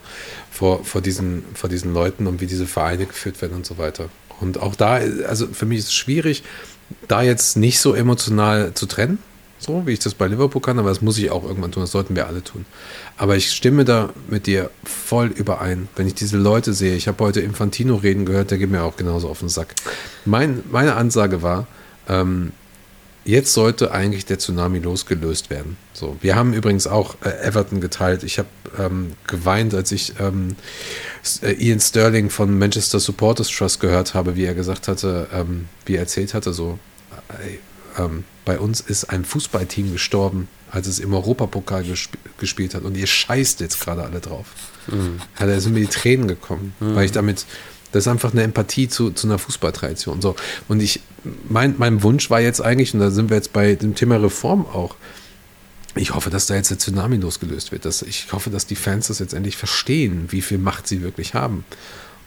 A: vor, vor, diesen, vor diesen Leuten und wie diese Vereine geführt werden und so weiter. Und auch da, also für mich ist es schwierig, da jetzt nicht so emotional zu trennen, so wie ich das bei Liverpool kann, aber das muss ich auch irgendwann tun, das sollten wir alle tun. Aber ich stimme da mit dir voll überein, wenn ich diese Leute sehe. Ich habe heute Infantino reden gehört, der geht mir auch genauso auf den Sack. Mein, meine Ansage war, ähm, jetzt sollte eigentlich der Tsunami losgelöst werden. So, wir haben übrigens auch äh, Everton geteilt. Ich habe ähm, geweint, als ich ähm, äh, Ian Sterling von Manchester Supporters Trust gehört habe, wie er gesagt hatte, ähm, wie er erzählt hatte, so, äh, ähm, bei uns ist ein Fußballteam gestorben, als es im Europapokal gesp gespielt hat. Und ihr scheißt jetzt gerade alle drauf. Mhm. Da sind mir die Tränen gekommen, mhm. weil ich damit, das ist einfach eine Empathie zu, zu einer Fußballtradition. So. Und ich, mein, mein Wunsch war jetzt eigentlich, und da sind wir jetzt bei dem Thema Reform auch, ich hoffe, dass da jetzt der Tsunami losgelöst wird. Dass, ich hoffe, dass die Fans das jetzt endlich verstehen, wie viel Macht sie wirklich haben.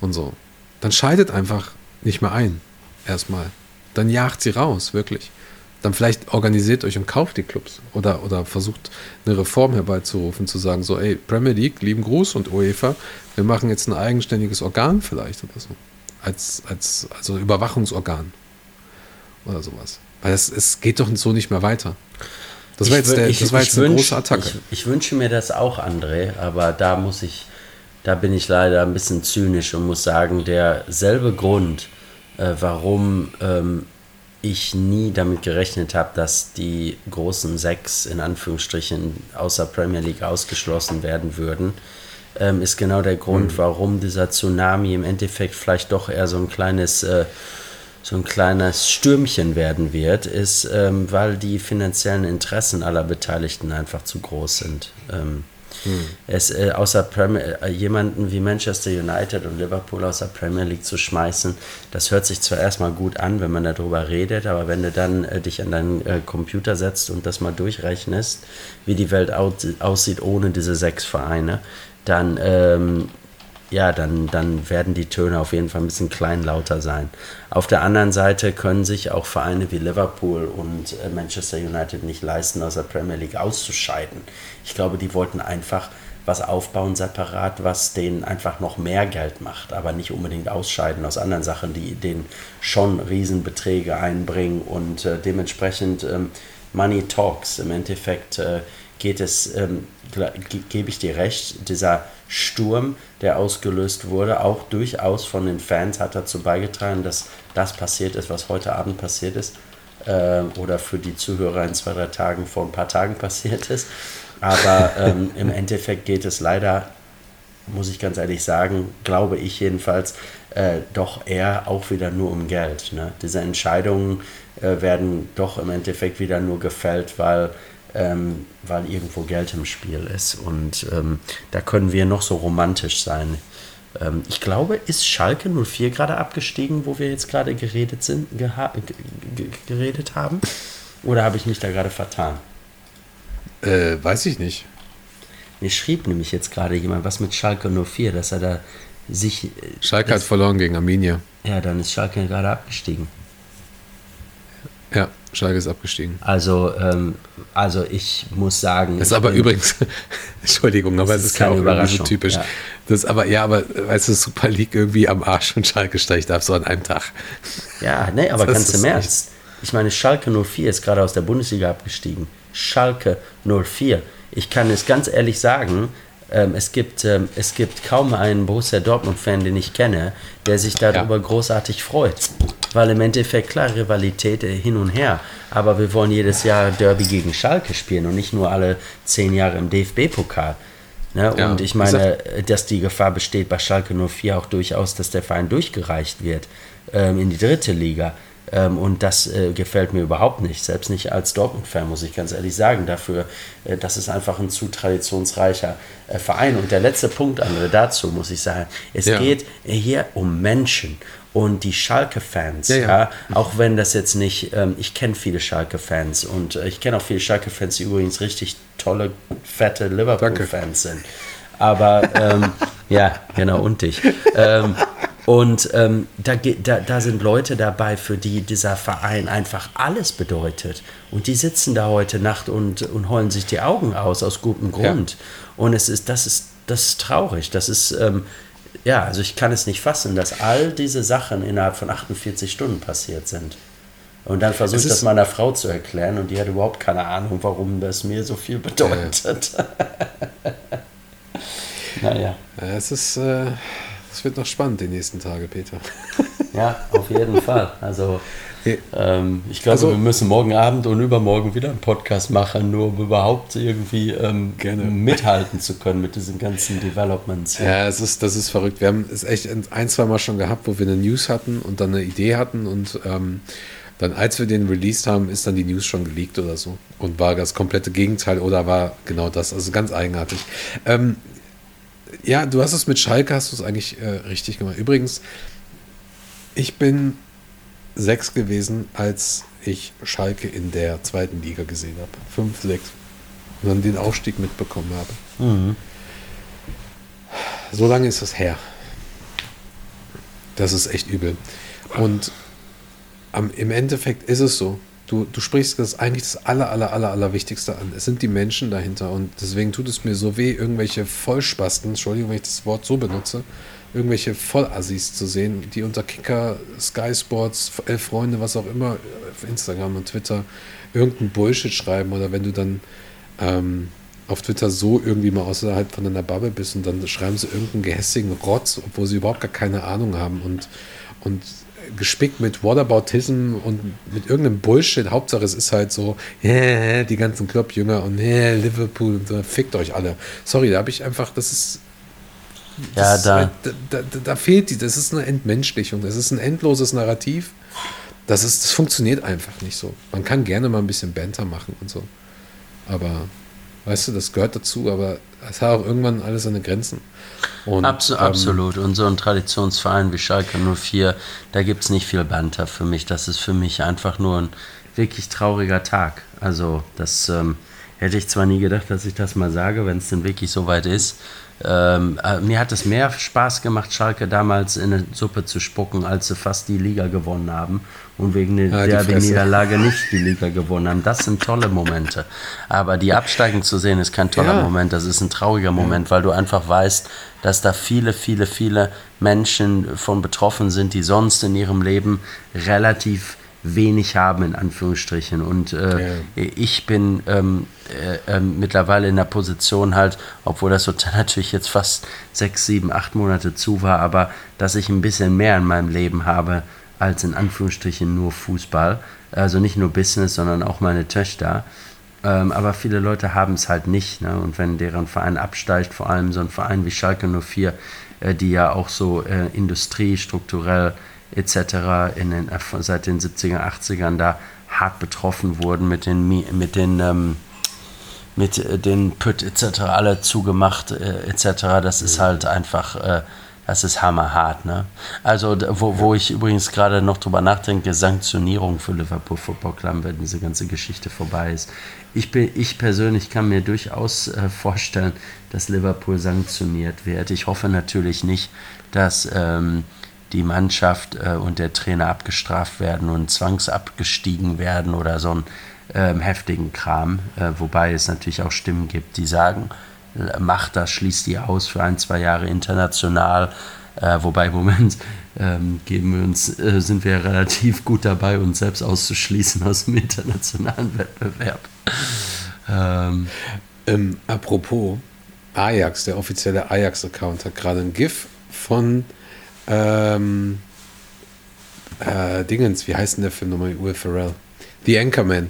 A: Und so. Dann scheidet einfach nicht mehr ein. Erstmal. Dann jagt sie raus, wirklich dann vielleicht organisiert euch und kauft die Clubs oder, oder versucht eine Reform herbeizurufen, zu sagen, so, ey, Premier League, lieben Gruß und UEFA, wir machen jetzt ein eigenständiges Organ vielleicht oder so. Als, als also Überwachungsorgan oder sowas. Weil es, es geht doch so nicht mehr weiter.
B: Das war jetzt, der, ich, das war jetzt eine wünsch, große Attacke. Ich, ich, wünsche mir das auch, André, aber da muss ich, da bin ich leider ein bisschen zynisch und muss sagen, derselbe Grund, äh, warum ähm, ich nie damit gerechnet habe, dass die großen sechs in Anführungsstrichen außer Premier League ausgeschlossen werden würden, ähm, ist genau der Grund, mhm. warum dieser Tsunami im Endeffekt vielleicht doch eher so ein kleines äh, so ein kleines Stürmchen werden wird, ist, ähm, weil die finanziellen Interessen aller Beteiligten einfach zu groß sind. Ähm, Hm. Es, äh, außer Premier, äh, jemanden wie Manchester United und Liverpool aus der Premier League zu schmeißen, das hört sich zwar erstmal gut an, wenn man darüber redet, aber wenn du dann äh, dich an deinen äh, Computer setzt und das mal durchrechnest, wie die Welt aussieht ohne diese sechs Vereine, dann ähm, ja, dann, dann werden die Töne auf jeden Fall ein bisschen kleinlauter sein. Auf der anderen Seite können sich auch Vereine wie Liverpool und äh, Manchester United nicht leisten, aus der Premier League auszuscheiden. Ich glaube, die wollten einfach was aufbauen separat, was denen einfach noch mehr Geld macht, aber nicht unbedingt ausscheiden aus anderen Sachen, die denen schon Riesenbeträge einbringen und äh, dementsprechend ähm, Money Talks. Im Endeffekt äh, geht es, ähm, gebe ich dir recht, dieser Sturm, der ausgelöst wurde, auch durchaus von den Fans hat dazu beigetragen, dass das passiert ist, was heute Abend passiert ist. Äh, oder für die Zuhörer in zwei, drei Tagen vor ein paar Tagen passiert ist. Aber ähm, (laughs) im Endeffekt geht es leider, muss ich ganz ehrlich sagen, glaube ich jedenfalls, äh, doch eher auch wieder nur um Geld. Ne? Diese Entscheidungen äh, werden doch im Endeffekt wieder nur gefällt, weil ähm, weil irgendwo Geld im Spiel ist. Und ähm, da können wir noch so romantisch sein. Ähm, ich glaube, ist Schalke 04 gerade abgestiegen, wo wir jetzt gerade geredet, sind, geredet haben? Oder habe ich mich da gerade vertan?
A: Äh, weiß ich nicht.
B: Mir schrieb nämlich jetzt gerade jemand was mit Schalke 04, dass er da sich. Äh,
A: Schalke hat verloren gegen Arminia.
B: Ja, dann ist Schalke gerade abgestiegen.
A: Ja, Schalke ist abgestiegen.
B: Also, ähm, also ich muss sagen.
A: Das ist aber übrigens, (laughs) Entschuldigung, aber es ist, ist keine Überraschung. So typisch. Ja. Das ist aber, ja, aber weißt du, Super League irgendwie am Arsch und Schalke steigt ab, so an einem Tag.
B: Ja, ne, aber ganz im Ernst. Ich meine, Schalke 04 ist gerade aus der Bundesliga abgestiegen. Schalke 04. Ich kann es ganz ehrlich sagen, ähm, es, gibt, ähm, es gibt kaum einen Borussia Dortmund-Fan, den ich kenne, der sich darüber ja. großartig freut. Weil im Endeffekt, klar, Rivalität äh, hin und her, aber wir wollen jedes Jahr Derby gegen Schalke spielen und nicht nur alle zehn Jahre im DFB-Pokal. Ne? Ja, und ich meine, äh, dass die Gefahr besteht bei Schalke 04 auch durchaus, dass der Verein durchgereicht wird ähm, in die dritte Liga. Ähm, und das äh, gefällt mir überhaupt nicht, selbst nicht als Dortmund-Fan, muss ich ganz ehrlich sagen. Dafür, äh, das ist einfach ein zu traditionsreicher äh, Verein. Und der letzte Punkt, André, dazu muss ich sagen, es ja. geht hier um Menschen und die Schalke-Fans, ja, ja. ja, auch wenn das jetzt nicht, ähm, ich kenne viele Schalke-Fans und äh, ich kenne auch viele Schalke-Fans, die übrigens richtig tolle, fette Liverpool-Fans sind. Aber ähm, (laughs) ja, genau, und dich. Ähm, und ähm, da, da, da sind Leute dabei, für die dieser Verein einfach alles bedeutet. Und die sitzen da heute Nacht und, und heulen sich die Augen aus, aus gutem Grund. Ja. Und es ist, das ist, das ist traurig. Das ist, ähm, ja, also ich kann es nicht fassen, dass all diese Sachen innerhalb von 48 Stunden passiert sind. Und dann versuche ich das meiner Frau zu erklären und die hat überhaupt keine Ahnung, warum das mir so viel bedeutet.
A: Äh. (laughs) naja. Es ist. Äh es wird noch spannend die nächsten Tage, Peter. (laughs)
B: Ja, auf jeden Fall. Also ähm, ich glaube, also, wir müssen morgen Abend und übermorgen wieder einen Podcast machen, nur um überhaupt irgendwie ähm, gerne. mithalten zu können mit diesen ganzen Developments.
A: Ja, ja es ist, das ist verrückt. Wir haben es echt ein, zwei Mal schon gehabt, wo wir eine News hatten und dann eine Idee hatten und ähm, dann, als wir den released haben, ist dann die News schon geleakt oder so und war das komplette Gegenteil oder war genau das. Also ganz eigenartig. Ja, du hast es mit Schalke, hast du es eigentlich äh, richtig gemacht. Übrigens, ich bin sechs gewesen, als ich Schalke in der zweiten Liga gesehen habe. Fünf, sechs. Und dann den Aufstieg mitbekommen habe. Mhm. So lange ist das her. Das ist echt übel. Und am, im Endeffekt ist es so. Du, du sprichst das eigentlich das aller, aller, aller, aller Wichtigste an. Es sind die Menschen dahinter und deswegen tut es mir so weh, irgendwelche Vollspasten, Entschuldigung, wenn ich das Wort so benutze, irgendwelche Vollassis zu sehen, die unter Kicker, Sky Sports, Elf Freunde, was auch immer, auf Instagram und Twitter irgendeinen Bullshit schreiben oder wenn du dann ähm, auf Twitter so irgendwie mal außerhalb von deiner Bubble bist und dann schreiben sie irgendeinen gehässigen Rotz, obwohl sie überhaupt gar keine Ahnung haben und, und gespickt mit Whataboutism und mit irgendeinem Bullshit. Hauptsache es ist halt so, yeah, die ganzen Kloppjünger und yeah, Liverpool und so, fickt euch alle. Sorry, da habe ich einfach, das ist. Das ja, da. da, da, da fehlt die, das ist eine Entmenschlichung, das ist ein endloses Narrativ. Das, ist, das funktioniert einfach nicht so. Man kann gerne mal ein bisschen Banter machen und so. Aber Weißt du, das gehört dazu, aber es hat auch irgendwann alles seine Grenzen.
B: Und, Abs ähm, absolut. Und so ein Traditionsverein wie Schalke 04, da gibt es nicht viel Banter für mich. Das ist für mich einfach nur ein wirklich trauriger Tag. Also, das ähm, hätte ich zwar nie gedacht, dass ich das mal sage, wenn es denn wirklich so weit ist. Ähm, äh, mir hat es mehr Spaß gemacht, Schalke damals in eine Suppe zu spucken, als sie fast die Liga gewonnen haben und wegen der ja, Niederlage nicht die Liga gewonnen haben. Das sind tolle Momente. Aber die absteigen zu sehen, ist kein toller ja. Moment, das ist ein trauriger Moment, weil du einfach weißt, dass da viele, viele, viele Menschen von betroffen sind, die sonst in ihrem Leben relativ wenig haben, in Anführungsstrichen. Und äh, ja. ich bin ähm, äh, äh, mittlerweile in der Position halt, obwohl das Hotel (laughs) natürlich jetzt fast sechs, sieben, acht Monate zu war, aber dass ich ein bisschen mehr in meinem Leben habe als in Anführungsstrichen nur Fußball. Also nicht nur Business, sondern auch meine Töchter. Ähm, aber viele Leute haben es halt nicht. Ne? Und wenn deren Verein absteigt, vor allem so ein Verein wie Schalke 04, äh, die ja auch so äh, industriestrukturell etc. In den, seit den 70er, 80ern da hart betroffen wurden mit den, mit den, ähm, mit äh, den Pütt etc. alle zugemacht äh, etc. Das ist mhm. halt einfach, äh, das ist hammerhart. Ne? Also wo, wo ich übrigens gerade noch drüber nachdenke, Sanktionierung für Liverpool Football Club, wenn diese ganze Geschichte vorbei ist. Ich, bin, ich persönlich kann mir durchaus äh, vorstellen, dass Liverpool sanktioniert wird. Ich hoffe natürlich nicht, dass... Ähm, die Mannschaft äh, und der Trainer abgestraft werden und zwangsabgestiegen werden oder so einen ähm, heftigen Kram. Äh, wobei es natürlich auch Stimmen gibt, die sagen, äh, macht das, schließt die aus für ein, zwei Jahre international. Äh, wobei im Moment ähm, geben wir uns, äh, sind wir relativ gut dabei, uns selbst auszuschließen aus dem internationalen Wettbewerb.
A: Ähm. Ähm, apropos, Ajax, der offizielle Ajax-Account, hat gerade ein GIF von ähm, äh, Dingens, wie heißt denn der Film nochmal? Will Ferrell. The Anchorman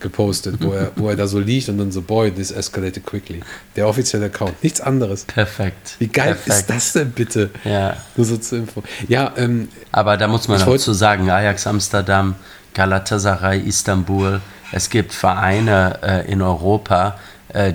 A: gepostet, wo er, wo er da so liegt und dann so, boy, this escalated quickly. Der offizielle Account, nichts anderes.
B: Perfekt.
A: Wie geil
B: Perfekt.
A: ist das denn bitte?
B: Ja.
A: Nur so zur Info. Ja, ähm,
B: aber da muss man dazu sagen, Ajax Amsterdam, Galatasaray Istanbul, es gibt Vereine äh, in Europa,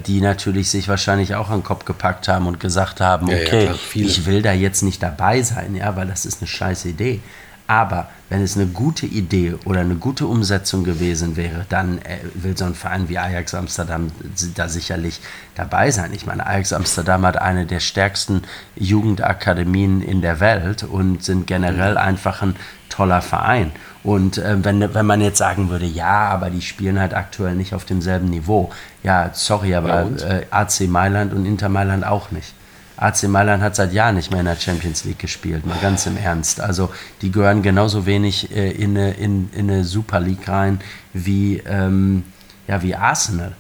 B: die natürlich sich wahrscheinlich auch an den Kopf gepackt haben und gesagt haben, okay, ja, ja, ich will da jetzt nicht dabei sein, ja, weil das ist eine scheiß Idee. Aber wenn es eine gute Idee oder eine gute Umsetzung gewesen wäre, dann äh, will so ein Verein wie Ajax Amsterdam da sicherlich dabei sein. Ich meine, Ajax Amsterdam hat eine der stärksten Jugendakademien in der Welt und sind generell einfach ein toller Verein. Und äh, wenn, wenn man jetzt sagen würde, ja, aber die spielen halt aktuell nicht auf demselben Niveau. Ja, sorry, aber ja, äh, AC Mailand und Inter Mailand auch nicht. AC Mailand hat seit Jahren nicht mehr in der Champions League gespielt, mal ganz im Ernst. Also die gehören genauso wenig äh, in, eine, in, in eine Super League rein wie, ähm, ja, wie Arsenal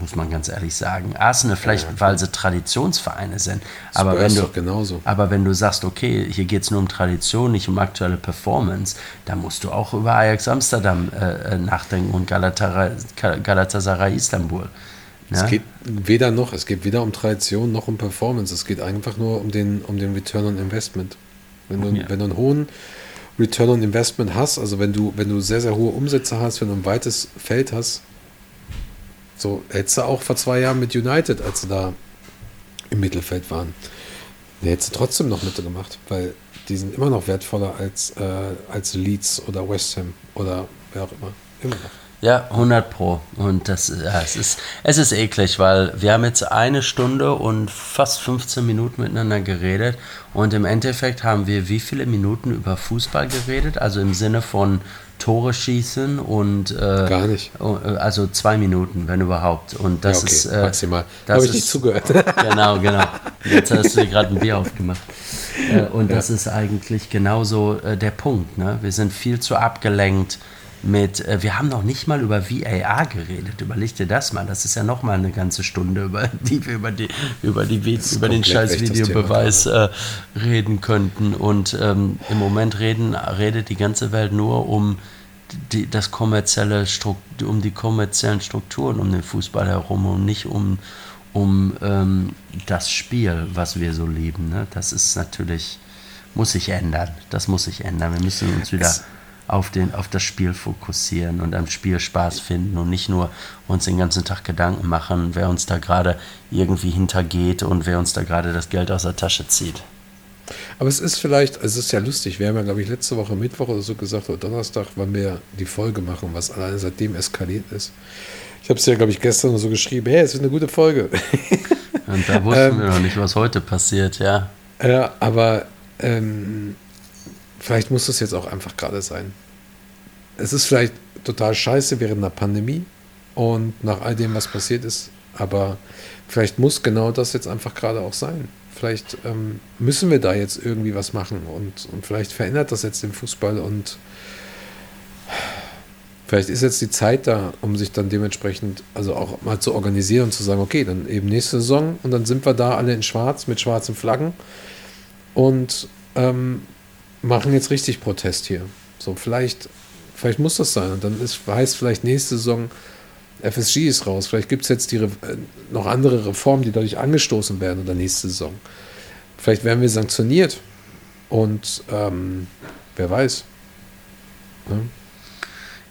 B: muss man ganz ehrlich sagen. Arsenal vielleicht, ja, weil sie Traditionsvereine sind. Aber wenn, du,
A: genauso.
B: aber wenn du sagst, okay, hier geht es nur um Tradition, nicht um aktuelle Performance, dann musst du auch über Ajax Amsterdam äh, äh nachdenken und Galatasaray, Galatasaray Istanbul.
A: Ja? Es geht weder noch, es geht weder um Tradition noch um Performance. Es geht einfach nur um den, um den Return on Investment. Wenn du, wenn du einen hohen Return on Investment hast, also wenn du, wenn du sehr, sehr hohe Umsätze hast, wenn du ein weites Feld hast, so, hättest du auch vor zwei Jahren mit United, als sie da im Mittelfeld waren, hättest du trotzdem noch mitgemacht, weil die sind immer noch wertvoller als, äh, als Leeds oder West Ham oder wer auch immer. Immer noch.
B: Ja, 100 Pro. Und das ja, es ist, es ist eklig, weil wir haben jetzt eine Stunde und fast 15 Minuten miteinander geredet. Und im Endeffekt haben wir wie viele Minuten über Fußball geredet? Also im Sinne von Tore schießen und äh,
A: gar nicht.
B: Äh, also zwei Minuten, wenn überhaupt. Und das ja, okay, ist
A: äh, maximal. Da habe ich nicht zugehört. (laughs)
B: Genau, genau. Jetzt hast du dir gerade ein Bier aufgemacht. Äh, und ja. das ist eigentlich genauso äh, der Punkt. Ne? Wir sind viel zu abgelenkt mit, äh, wir haben noch nicht mal über VAR geredet. Überleg dir das mal. Das ist ja noch mal eine ganze Stunde, über die wir über, die, über, die, über den scheiß Videobeweis äh, reden könnten. Und ähm, im Moment reden, redet die ganze Welt nur um die, das kommerzielle um die kommerziellen Strukturen um den Fußball herum und nicht um, um ähm, das Spiel, was wir so lieben. Ne? Das ist natürlich, muss sich ändern. Das muss sich ändern. Wir müssen uns wieder. Es auf, den, auf das Spiel fokussieren und am Spiel Spaß finden und nicht nur uns den ganzen Tag Gedanken machen, wer uns da gerade irgendwie hintergeht und wer uns da gerade das Geld aus der Tasche zieht.
A: Aber es ist vielleicht, es ist ja lustig, wir haben ja, glaube ich, letzte Woche Mittwoch oder so gesagt, oder Donnerstag, wann wir die Folge machen, was alleine seitdem eskaliert ist. Ich habe es ja, glaube ich, gestern so geschrieben, hey, es ist eine gute Folge.
B: Und da wussten (laughs) ähm, wir noch nicht, was heute passiert, ja.
A: Ja, aber ähm, vielleicht muss das jetzt auch einfach gerade sein. Es ist vielleicht total scheiße während einer Pandemie und nach all dem, was passiert ist, aber vielleicht muss genau das jetzt einfach gerade auch sein. Vielleicht ähm, müssen wir da jetzt irgendwie was machen und, und vielleicht verändert das jetzt den Fußball und vielleicht ist jetzt die Zeit da, um sich dann dementsprechend also auch mal zu organisieren und zu sagen, okay, dann eben nächste Saison und dann sind wir da alle in Schwarz mit schwarzen Flaggen und ähm, machen jetzt richtig Protest hier. So, vielleicht, vielleicht muss das sein. Und dann ist, heißt vielleicht nächste Saison, FSG ist raus. Vielleicht gibt es jetzt die, äh, noch andere Reformen, die dadurch angestoßen werden oder nächste Saison. Vielleicht werden wir sanktioniert. Und ähm, wer weiß.
B: Ja.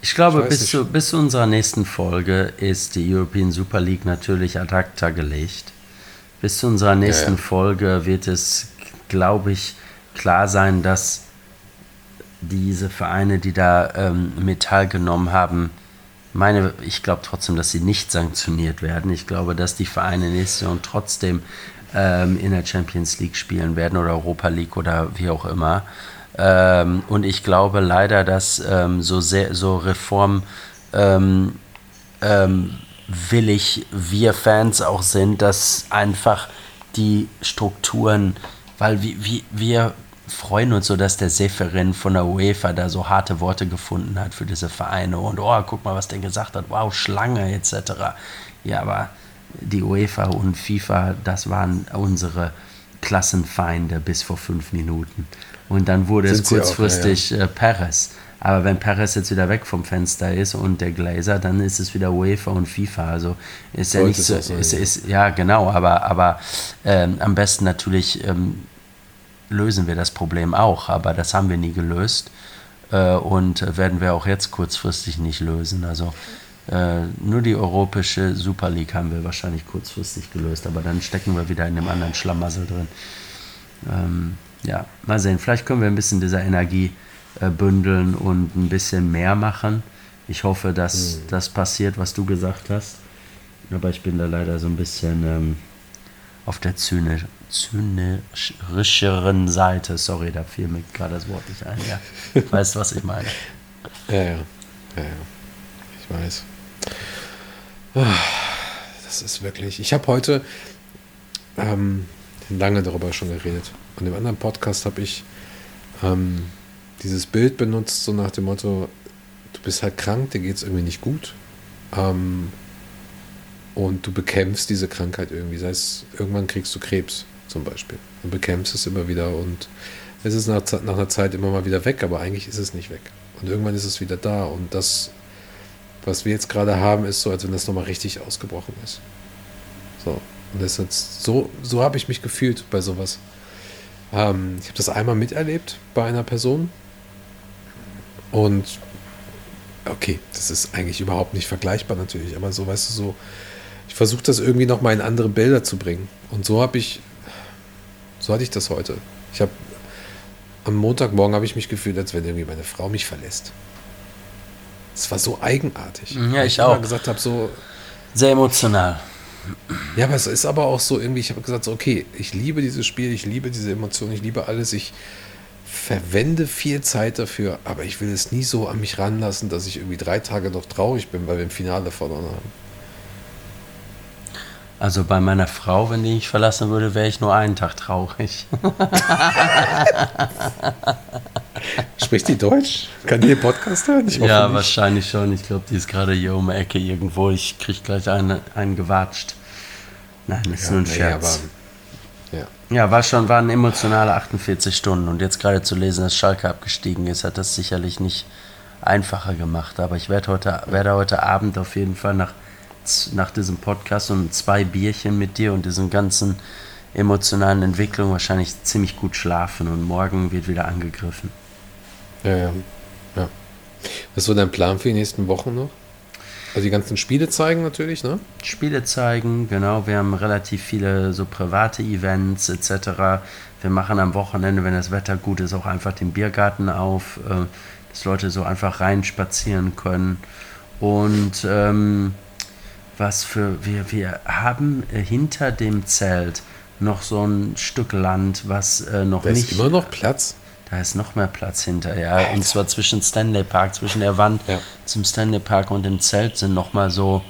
B: Ich glaube, ich bis, zu, bis zu unserer nächsten Folge ist die European Super League natürlich ad acta gelegt. Bis zu unserer nächsten ja, ja. Folge wird es, glaube ich, klar sein, dass diese Vereine, die da ähm, mit teilgenommen haben, meine, ich glaube trotzdem, dass sie nicht sanktioniert werden. Ich glaube, dass die Vereine nächste Saison trotzdem ähm, in der Champions League spielen werden oder Europa League oder wie auch immer. Ähm, und ich glaube leider, dass ähm, so sehr so Reform ähm, ähm, willig wir Fans auch sind, dass einfach die Strukturen, weil wir, wir freuen uns so, dass der Seferin von der UEFA da so harte Worte gefunden hat für diese Vereine und oh, guck mal, was der gesagt hat, wow, Schlange etc. Ja, aber die UEFA und FIFA, das waren unsere Klassenfeinde bis vor fünf Minuten. Und dann wurde Sind es kurzfristig auch, ja, ja. Äh, Perez. Aber wenn Perez jetzt wieder weg vom Fenster ist und der Glazer, dann ist es wieder UEFA und FIFA. Also ist ja nicht so, so ist, ist, ja genau, aber, aber ähm, am besten natürlich ähm, lösen wir das Problem auch, aber das haben wir nie gelöst äh, und werden wir auch jetzt kurzfristig nicht lösen. Also äh, nur die europäische Super League haben wir wahrscheinlich kurzfristig gelöst, aber dann stecken wir wieder in einem anderen Schlamassel drin. Ähm, ja, mal sehen. Vielleicht können wir ein bisschen dieser Energie äh, bündeln und ein bisschen mehr machen. Ich hoffe, dass mhm. das passiert, was du gesagt hast. Aber ich bin da leider so ein bisschen ähm, auf der Zyne, zynischeren Seite. Sorry, da fiel mir gerade das Wort nicht ein. Ja. Weißt du, was ich meine?
A: Ja, ja, ja, ja. Ich weiß. Das ist wirklich. Ich habe heute ähm, lange darüber schon geredet. Und im anderen Podcast habe ich ähm, dieses Bild benutzt, so nach dem Motto: Du bist halt krank, dir geht es irgendwie nicht gut. Ähm, und du bekämpfst diese Krankheit irgendwie. Sei es, irgendwann kriegst du Krebs zum Beispiel und bekämpfst es immer wieder und es ist nach, nach einer Zeit immer mal wieder weg, aber eigentlich ist es nicht weg. Und irgendwann ist es wieder da und das, was wir jetzt gerade haben, ist so, als wenn das nochmal richtig ausgebrochen ist. So. Und das ist so, so habe ich mich gefühlt bei sowas. Ähm, ich habe das einmal miterlebt bei einer Person und okay, das ist eigentlich überhaupt nicht vergleichbar natürlich, aber so, weißt du, so, ich versuche das irgendwie nochmal in andere Bilder zu bringen. Und so habe ich, so hatte ich das heute. Ich habe am Montagmorgen habe ich mich gefühlt, als wenn irgendwie meine Frau mich verlässt. Es war so eigenartig.
B: Ja, ich, ich auch.
A: gesagt habe, so.
B: Sehr emotional.
A: Ja, aber es ist aber auch so irgendwie, ich habe gesagt, so, okay, ich liebe dieses Spiel, ich liebe diese Emotionen, ich liebe alles, ich verwende viel Zeit dafür, aber ich will es nie so an mich ranlassen, dass ich irgendwie drei Tage noch traurig bin, weil wir im Finale verloren haben.
B: Also bei meiner Frau, wenn die mich verlassen würde, wäre ich nur einen Tag traurig. (laughs)
A: Spricht die Deutsch? Kann die den Podcast hören?
B: ja, nicht. wahrscheinlich schon. Ich glaube, die ist gerade hier um die Ecke irgendwo. Ich kriege gleich einen, einen gewatscht. Nein, das ist ja, nur ein Scherz. Nee, aber, ja. ja, war schon, waren emotionale 48 Stunden. Und jetzt gerade zu lesen, dass Schalke abgestiegen ist, hat das sicherlich nicht einfacher gemacht. Aber ich werde heute, werde heute Abend auf jeden Fall nach nach diesem Podcast und zwei Bierchen mit dir und diesen ganzen emotionalen Entwicklungen wahrscheinlich ziemlich gut schlafen und morgen wird wieder angegriffen.
A: Ja, ja. ja. Was ist so dein Plan für die nächsten Wochen noch? Also die ganzen Spiele zeigen natürlich, ne?
B: Spiele zeigen, genau. Wir haben relativ viele so private Events etc. Wir machen am Wochenende, wenn das Wetter gut ist, auch einfach den Biergarten auf, äh, dass Leute so einfach reinspazieren können. Und ähm, was für wir, wir haben äh, hinter dem Zelt noch so ein Stück Land, was äh, noch
A: da
B: nicht.
A: Ist immer noch Platz.
B: Da ist noch mehr Platz hinter, ja. Alter. Und zwar zwischen Stanley Park, zwischen der Wand ja. zum Stanley Park und dem Zelt sind noch mal so,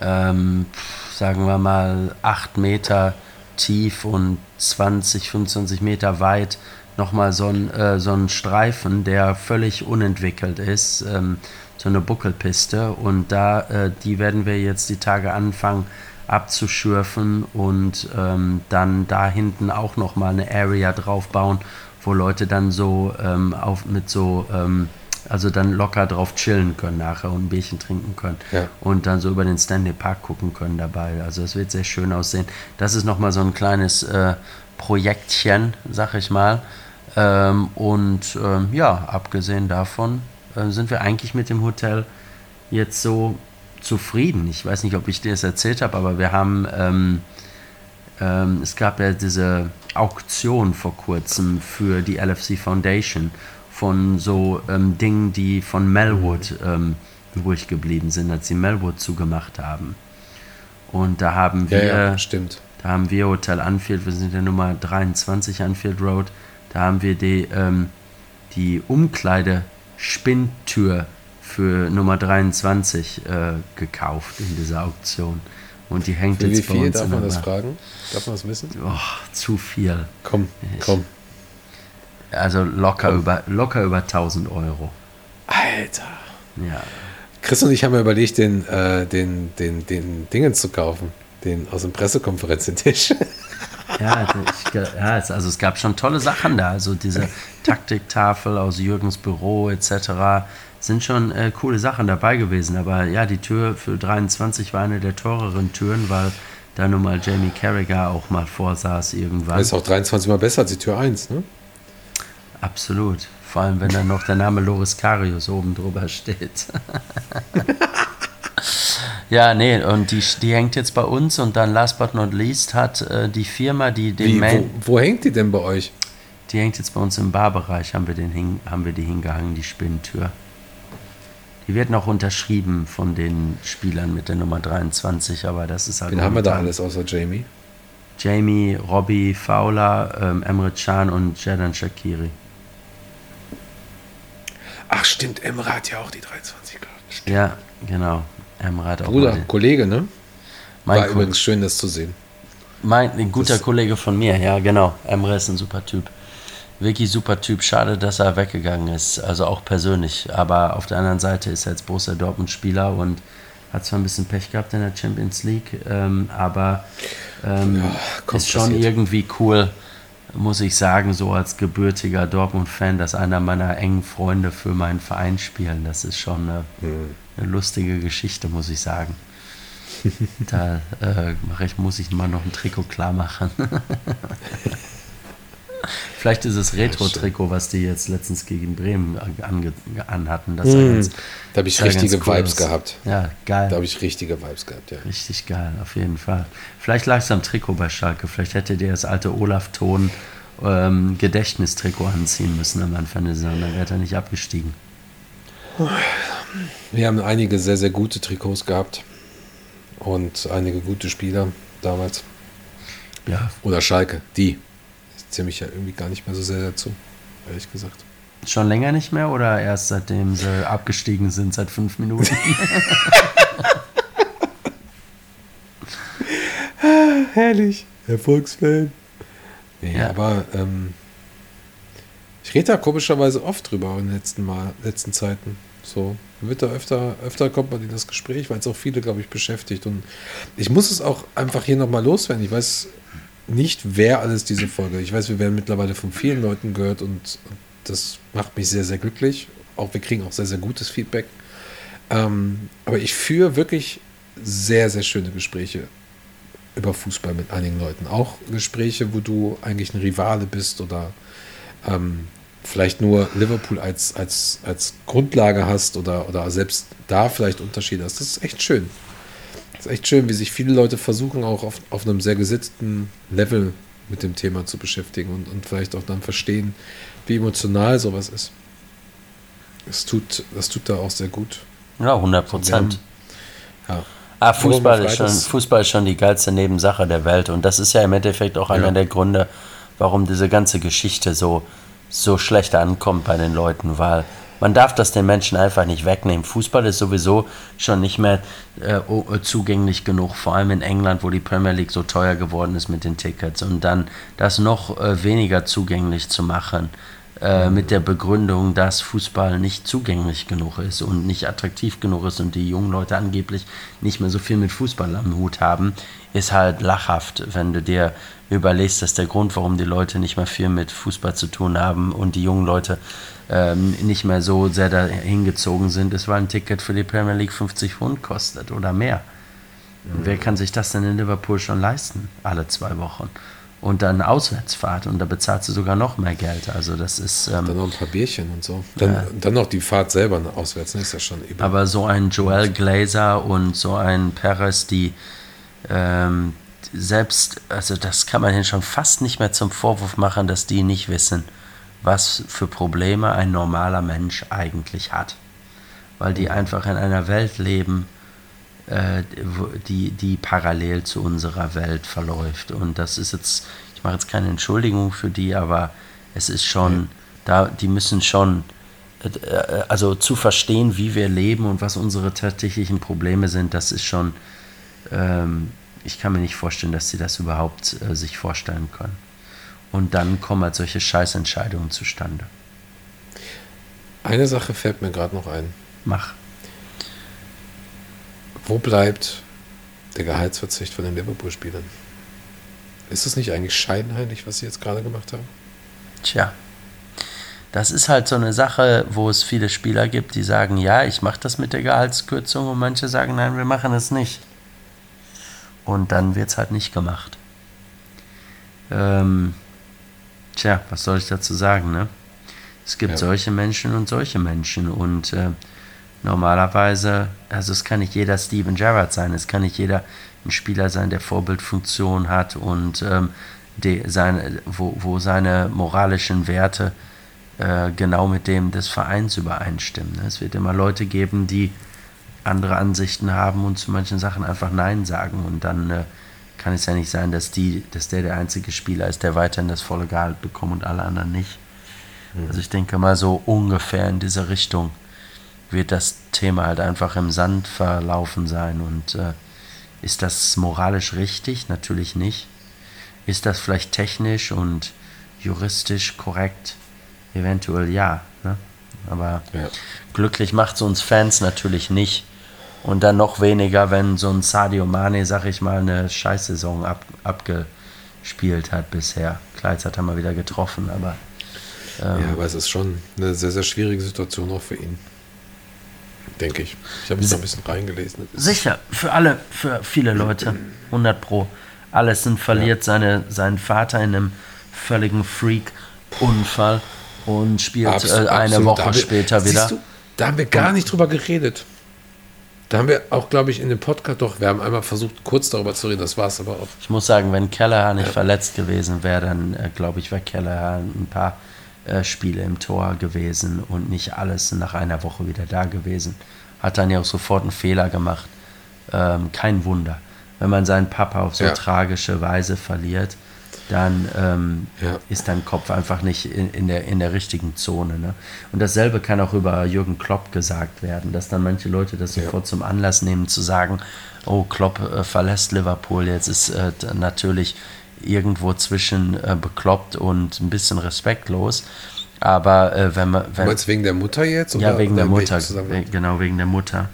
B: ähm, sagen wir mal, 8 Meter tief und 20, 25 Meter weit noch mal so ein, äh, so ein Streifen, der völlig unentwickelt ist, ähm, so eine Buckelpiste. Und da, äh, die werden wir jetzt die Tage anfangen abzuschürfen und ähm, dann da hinten auch nochmal eine Area drauf bauen, wo Leute dann so ähm, auf, mit so, ähm, also dann locker drauf chillen können nachher und ein Bierchen trinken können ja. und dann so über den Stanley Park gucken können dabei. Also es wird sehr schön aussehen. Das ist nochmal so ein kleines äh, Projektchen, sag ich mal. Ähm, und ähm, ja, abgesehen davon äh, sind wir eigentlich mit dem Hotel jetzt so zufrieden. Ich weiß nicht, ob ich dir das erzählt habe, aber wir haben, ähm, ähm, es gab ja diese Auktion vor kurzem für die LFC Foundation von so ähm, Dingen, die von Melwood ähm, übrig geblieben sind, als sie Melwood zugemacht haben. Und da haben wir,
A: ja, ja, stimmt.
B: da haben wir Hotel Anfield, wir sind der Nummer 23 Anfield Road, da haben wir die, ähm, die Umkleide-Spinntür für Nummer 23 äh, gekauft in dieser Auktion. Und die hängt
A: für
B: jetzt
A: wie viel, darf man das fragen? Darf man das wissen?
B: Oh, zu viel.
A: Komm, ich, komm.
B: Also locker komm. über, locker über 1000 Euro.
A: Alter.
B: Ja.
A: Chris und ich haben ja überlegt, den, äh, den, den, den Dingen zu kaufen. Den aus dem Pressekonferenzentisch. (laughs)
B: ja, ich, ja, also es gab schon tolle Sachen da. Also diese Taktiktafel aus Jürgens Büro etc sind schon äh, coole Sachen dabei gewesen. Aber ja, die Tür für 23 war eine der teureren Türen, weil da nun mal Jamie Carragher auch mal vorsaß irgendwann.
A: Das ist auch 23 mal besser als die Tür 1, ne?
B: Absolut. Vor allem, wenn dann noch der Name Loris Karius oben drüber steht. (laughs) ja, nee, und die, die hängt jetzt bei uns und dann last but not least hat äh, die Firma, die den
A: Wie, Main. Wo, wo, hängt die denn bei euch?
B: Die hängt jetzt bei uns im Barbereich, haben wir, den hing, haben wir die hingehangen, die Spinntür. Die wird noch unterschrieben von den Spielern mit der Nummer 23, aber das ist halt.
A: Wen haben wir da alles außer Jamie?
B: Jamie, Robbie, Fowler, ähm, Emre Can und Jadan Shakiri.
A: Ach stimmt, Emre hat ja auch die 23 gehabt.
B: Ja, genau.
A: Auch Bruder, Kollege, ne? Mein War übrigens schön, das zu sehen.
B: Mein, ein guter das Kollege von mir, ja, genau. Emre ist ein super Typ wirklich super Typ. Schade, dass er weggegangen ist, also auch persönlich. Aber auf der anderen Seite ist er jetzt Borussia Dortmund Spieler und hat zwar ein bisschen Pech gehabt in der Champions League, ähm, aber ähm, ja, ist schon passiert. irgendwie cool, muss ich sagen, so als gebürtiger Dortmund-Fan, dass einer meiner engen Freunde für meinen Verein spielen. Das ist schon eine, mhm. Eine lustige Geschichte, muss ich sagen. (laughs) da äh, ich, muss ich mal noch ein Trikot klar machen. (laughs) Vielleicht ist es Retro-Trikot, was die jetzt letztens gegen Bremen anhatten. Das
A: mm, ganz, da habe ich richtige cool Vibes ist. gehabt.
B: Ja, geil.
A: Da habe ich richtige Vibes gehabt, ja.
B: Richtig geil, auf jeden Fall. Vielleicht lag es am Trikot bei Schalke. Vielleicht hätte der das alte Olaf-Ton ähm, Gedächtnistrikot anziehen müssen am Anfang der Saison. Dann wäre er nicht abgestiegen.
A: Wir haben einige sehr, sehr gute Trikots gehabt. Und einige gute Spieler damals.
B: Ja.
A: Oder Schalke, die zähle mich ja irgendwie gar nicht mehr so sehr dazu, ehrlich gesagt.
B: Schon länger nicht mehr oder erst seitdem sie abgestiegen sind, seit fünf Minuten? (laughs)
A: Herrlich. Erfolgsfan. Nee, ja. aber ähm, ich rede da komischerweise oft drüber in den letzten, Mal, letzten Zeiten. So, wird da öfter, öfter kommt man in das Gespräch, weil es auch viele, glaube ich, beschäftigt. Und ich muss es auch einfach hier nochmal loswerden. Ich weiß, nicht, wer alles diese Folge. Ich weiß, wir werden mittlerweile von vielen Leuten gehört und, das macht mich sehr, sehr glücklich. Auch wir kriegen auch sehr, sehr gutes Feedback. Ähm, aber ich führe wirklich sehr, sehr schöne Gespräche über Fußball mit einigen Leuten. Auch Gespräche, wo du eigentlich ein Rivale bist oder ähm, vielleicht nur Liverpool als, als, als Grundlage hast oder, oder selbst da vielleicht Unterschiede hast. Das ist echt schön. Das ist echt schön, wie sich viele Leute versuchen, auch auf, auf einem sehr gesitzten Level mit dem Thema zu beschäftigen und, und vielleicht auch dann verstehen, wie emotional sowas ist. Das tut, das tut da auch sehr gut.
B: Ja, 100 Prozent. Ja. Ah, Fußball ist, schon, Fußball ist schon die geilste Nebensache der Welt und das ist ja im Endeffekt auch einer ja. der Gründe, warum diese ganze Geschichte so, so schlecht ankommt bei den Leuten, weil man darf das den Menschen einfach nicht wegnehmen. Fußball ist sowieso schon nicht mehr äh, zugänglich genug, vor allem in England, wo die Premier League so teuer geworden ist mit den Tickets. Und dann das noch äh, weniger zugänglich zu machen, äh, mit der Begründung, dass Fußball nicht zugänglich genug ist und nicht attraktiv genug ist und die jungen Leute angeblich nicht mehr so viel mit Fußball am Hut haben, ist halt lachhaft, wenn du dir überlegst, dass der Grund, warum die Leute nicht mehr viel mit Fußball zu tun haben und die jungen Leute ähm, nicht mehr so sehr dahin gezogen sind, ist, weil ein Ticket für die Premier League 50 Pfund kostet oder mehr. Mhm. Wer kann sich das denn in Liverpool schon leisten, alle zwei Wochen? Und dann Auswärtsfahrt und da bezahlst du sogar noch mehr Geld. Also das ist.
A: Ähm, dann noch ein paar Bierchen und so. Dann, äh, dann noch die Fahrt selber auswärts, ne? ist ja schon
B: eben. Aber so ein Joel Glazer und so ein Perez, die ähm, selbst, also das kann man ihnen schon fast nicht mehr zum Vorwurf machen, dass die nicht wissen, was für Probleme ein normaler Mensch eigentlich hat. Weil die einfach in einer Welt leben, äh, die, die parallel zu unserer Welt verläuft. Und das ist jetzt, ich mache jetzt keine Entschuldigung für die, aber es ist schon, da, die müssen schon, äh, also zu verstehen, wie wir leben und was unsere tatsächlichen Probleme sind, das ist schon, ähm, ich kann mir nicht vorstellen, dass sie das überhaupt äh, sich vorstellen können. Und dann kommen halt solche Scheißentscheidungen zustande.
A: Eine Sache fällt mir gerade noch ein.
B: Mach.
A: Wo bleibt der Gehaltsverzicht von den Liverpool-Spielern? Ist das nicht eigentlich scheinheilig, was sie jetzt gerade gemacht haben?
B: Tja, das ist halt so eine Sache, wo es viele Spieler gibt, die sagen, ja, ich mache das mit der Gehaltskürzung und manche sagen, nein, wir machen es nicht. Und dann wird es halt nicht gemacht. Ähm, Tja, was soll ich dazu sagen, ne? Es gibt ja. solche Menschen und solche Menschen und äh, normalerweise, also es kann nicht jeder Steven Gerrard sein, es kann nicht jeder ein Spieler sein, der Vorbildfunktion hat und ähm, de, seine, wo, wo seine moralischen Werte äh, genau mit dem des Vereins übereinstimmen. Ne? Es wird immer Leute geben, die andere Ansichten haben und zu manchen Sachen einfach Nein sagen und dann äh, kann es ja nicht sein, dass, die, dass der der einzige Spieler ist, der weiterhin das volle Gehalt bekommt und alle anderen nicht. Mhm. Also ich denke mal so ungefähr in diese Richtung wird das Thema halt einfach im Sand verlaufen sein. Und äh, ist das moralisch richtig? Natürlich nicht. Ist das vielleicht technisch und juristisch korrekt? Eventuell ja. Ne? Aber ja. glücklich macht es uns Fans natürlich nicht. Und dann noch weniger, wenn so ein Sadio Mane, sag ich mal, eine Scheißsaison ab, abgespielt hat bisher. Klar, jetzt hat er mal wieder getroffen, aber.
A: Ähm, ja, aber es ist schon eine sehr, sehr schwierige Situation auch für ihn. Denke ich. Ich habe mich da ein bisschen reingelesen.
B: Sicher, für alle, für viele Leute. 100 Pro. Allison verliert ja. seine, seinen Vater in einem völligen Freak-Unfall und spielt absolut, äh, eine. Woche später wieder. Du,
A: da haben wir gar nicht drüber geredet. Da haben wir auch, glaube ich, in dem Podcast doch, wir haben einmal versucht, kurz darüber zu reden, das war es aber auch.
B: Ich muss sagen, wenn Kelleher nicht ja. verletzt gewesen wäre, dann äh, glaube ich, wäre Kelleher ein paar äh, Spiele im Tor gewesen und nicht alles nach einer Woche wieder da gewesen. Hat dann ja auch sofort einen Fehler gemacht. Ähm, kein Wunder. Wenn man seinen Papa auf so ja. tragische Weise verliert, dann ähm, ja. ist dein Kopf einfach nicht in, in, der, in der richtigen Zone. Ne? Und dasselbe kann auch über Jürgen Klopp gesagt werden, dass dann manche Leute das ja. sofort zum Anlass nehmen, zu sagen, oh, Klopp äh, verlässt Liverpool, jetzt ist äh, natürlich irgendwo zwischen äh, bekloppt und ein bisschen respektlos. Aber äh, wenn man. Wenn,
A: meinst wegen der Mutter jetzt?
B: ja, wegen der Mutter. Genau, wegen der Mutter.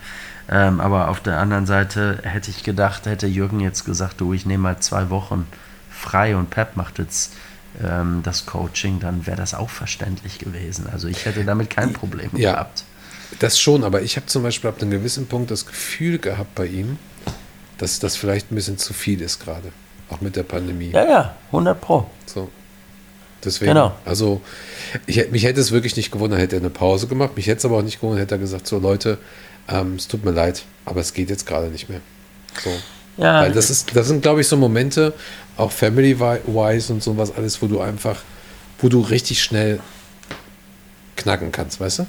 B: Ähm, aber auf der anderen Seite hätte ich gedacht, hätte Jürgen jetzt gesagt, du, ich nehme mal zwei Wochen frei und Pep macht jetzt ähm, das Coaching, dann wäre das auch verständlich gewesen. Also ich hätte damit kein Problem ja, gehabt.
A: Das schon, aber ich habe zum Beispiel ab einem gewissen Punkt das Gefühl gehabt bei ihm, dass das vielleicht ein bisschen zu viel ist gerade. Auch mit der Pandemie.
B: Ja, ja, 100 Pro.
A: So. Deswegen, genau. also ich, mich hätte es wirklich nicht gewundert, hätte er eine Pause gemacht. Mich hätte es aber auch nicht gewundert, hätte er gesagt, so Leute, ähm, es tut mir leid, aber es geht jetzt gerade nicht mehr. So. Ja. Weil das ist, das sind, glaube ich, so Momente, auch family-wise und sowas alles, wo du einfach, wo du richtig schnell knacken kannst, weißt du?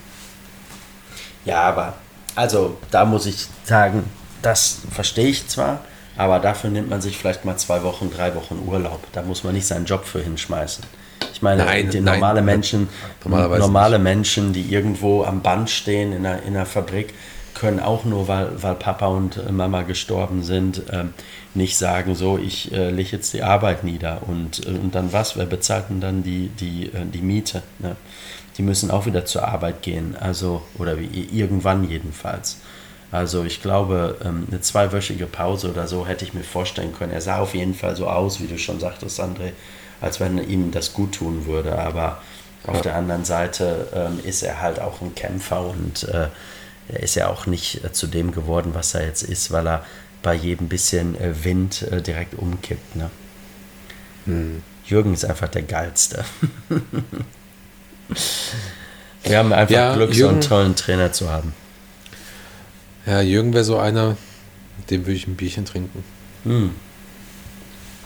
B: Ja, aber also da muss ich sagen, das verstehe ich zwar, aber dafür nimmt man sich vielleicht mal zwei Wochen, drei Wochen Urlaub. Da muss man nicht seinen Job für hinschmeißen. Ich meine, nein, die nein, normale Menschen, normale nicht. Menschen, die irgendwo am Band stehen in einer, in einer Fabrik, können auch nur, weil, weil Papa und Mama gestorben sind, ähm, nicht sagen, so, ich äh, lege jetzt die Arbeit nieder und, äh, und dann was? Wer bezahlt denn dann die, die, äh, die Miete? Ne? Die müssen auch wieder zur Arbeit gehen, also, oder wie, irgendwann jedenfalls. Also ich glaube, ähm, eine zweiwöchige Pause oder so hätte ich mir vorstellen können. Er sah auf jeden Fall so aus, wie du schon sagtest, André, als wenn ihm das gut tun würde. Aber auf ja. der anderen Seite ähm, ist er halt auch ein Kämpfer und äh, er ist ja auch nicht äh, zu dem geworden, was er jetzt ist, weil er bei jedem bisschen äh, Wind äh, direkt umkippt. Ne? Hm. Jürgen ist einfach der geilste. (laughs) Wir haben einfach ja, Glück, Jürgen, so einen tollen Trainer zu haben.
A: Ja, Jürgen wäre so einer, mit dem würde ich ein Bierchen trinken. Hm.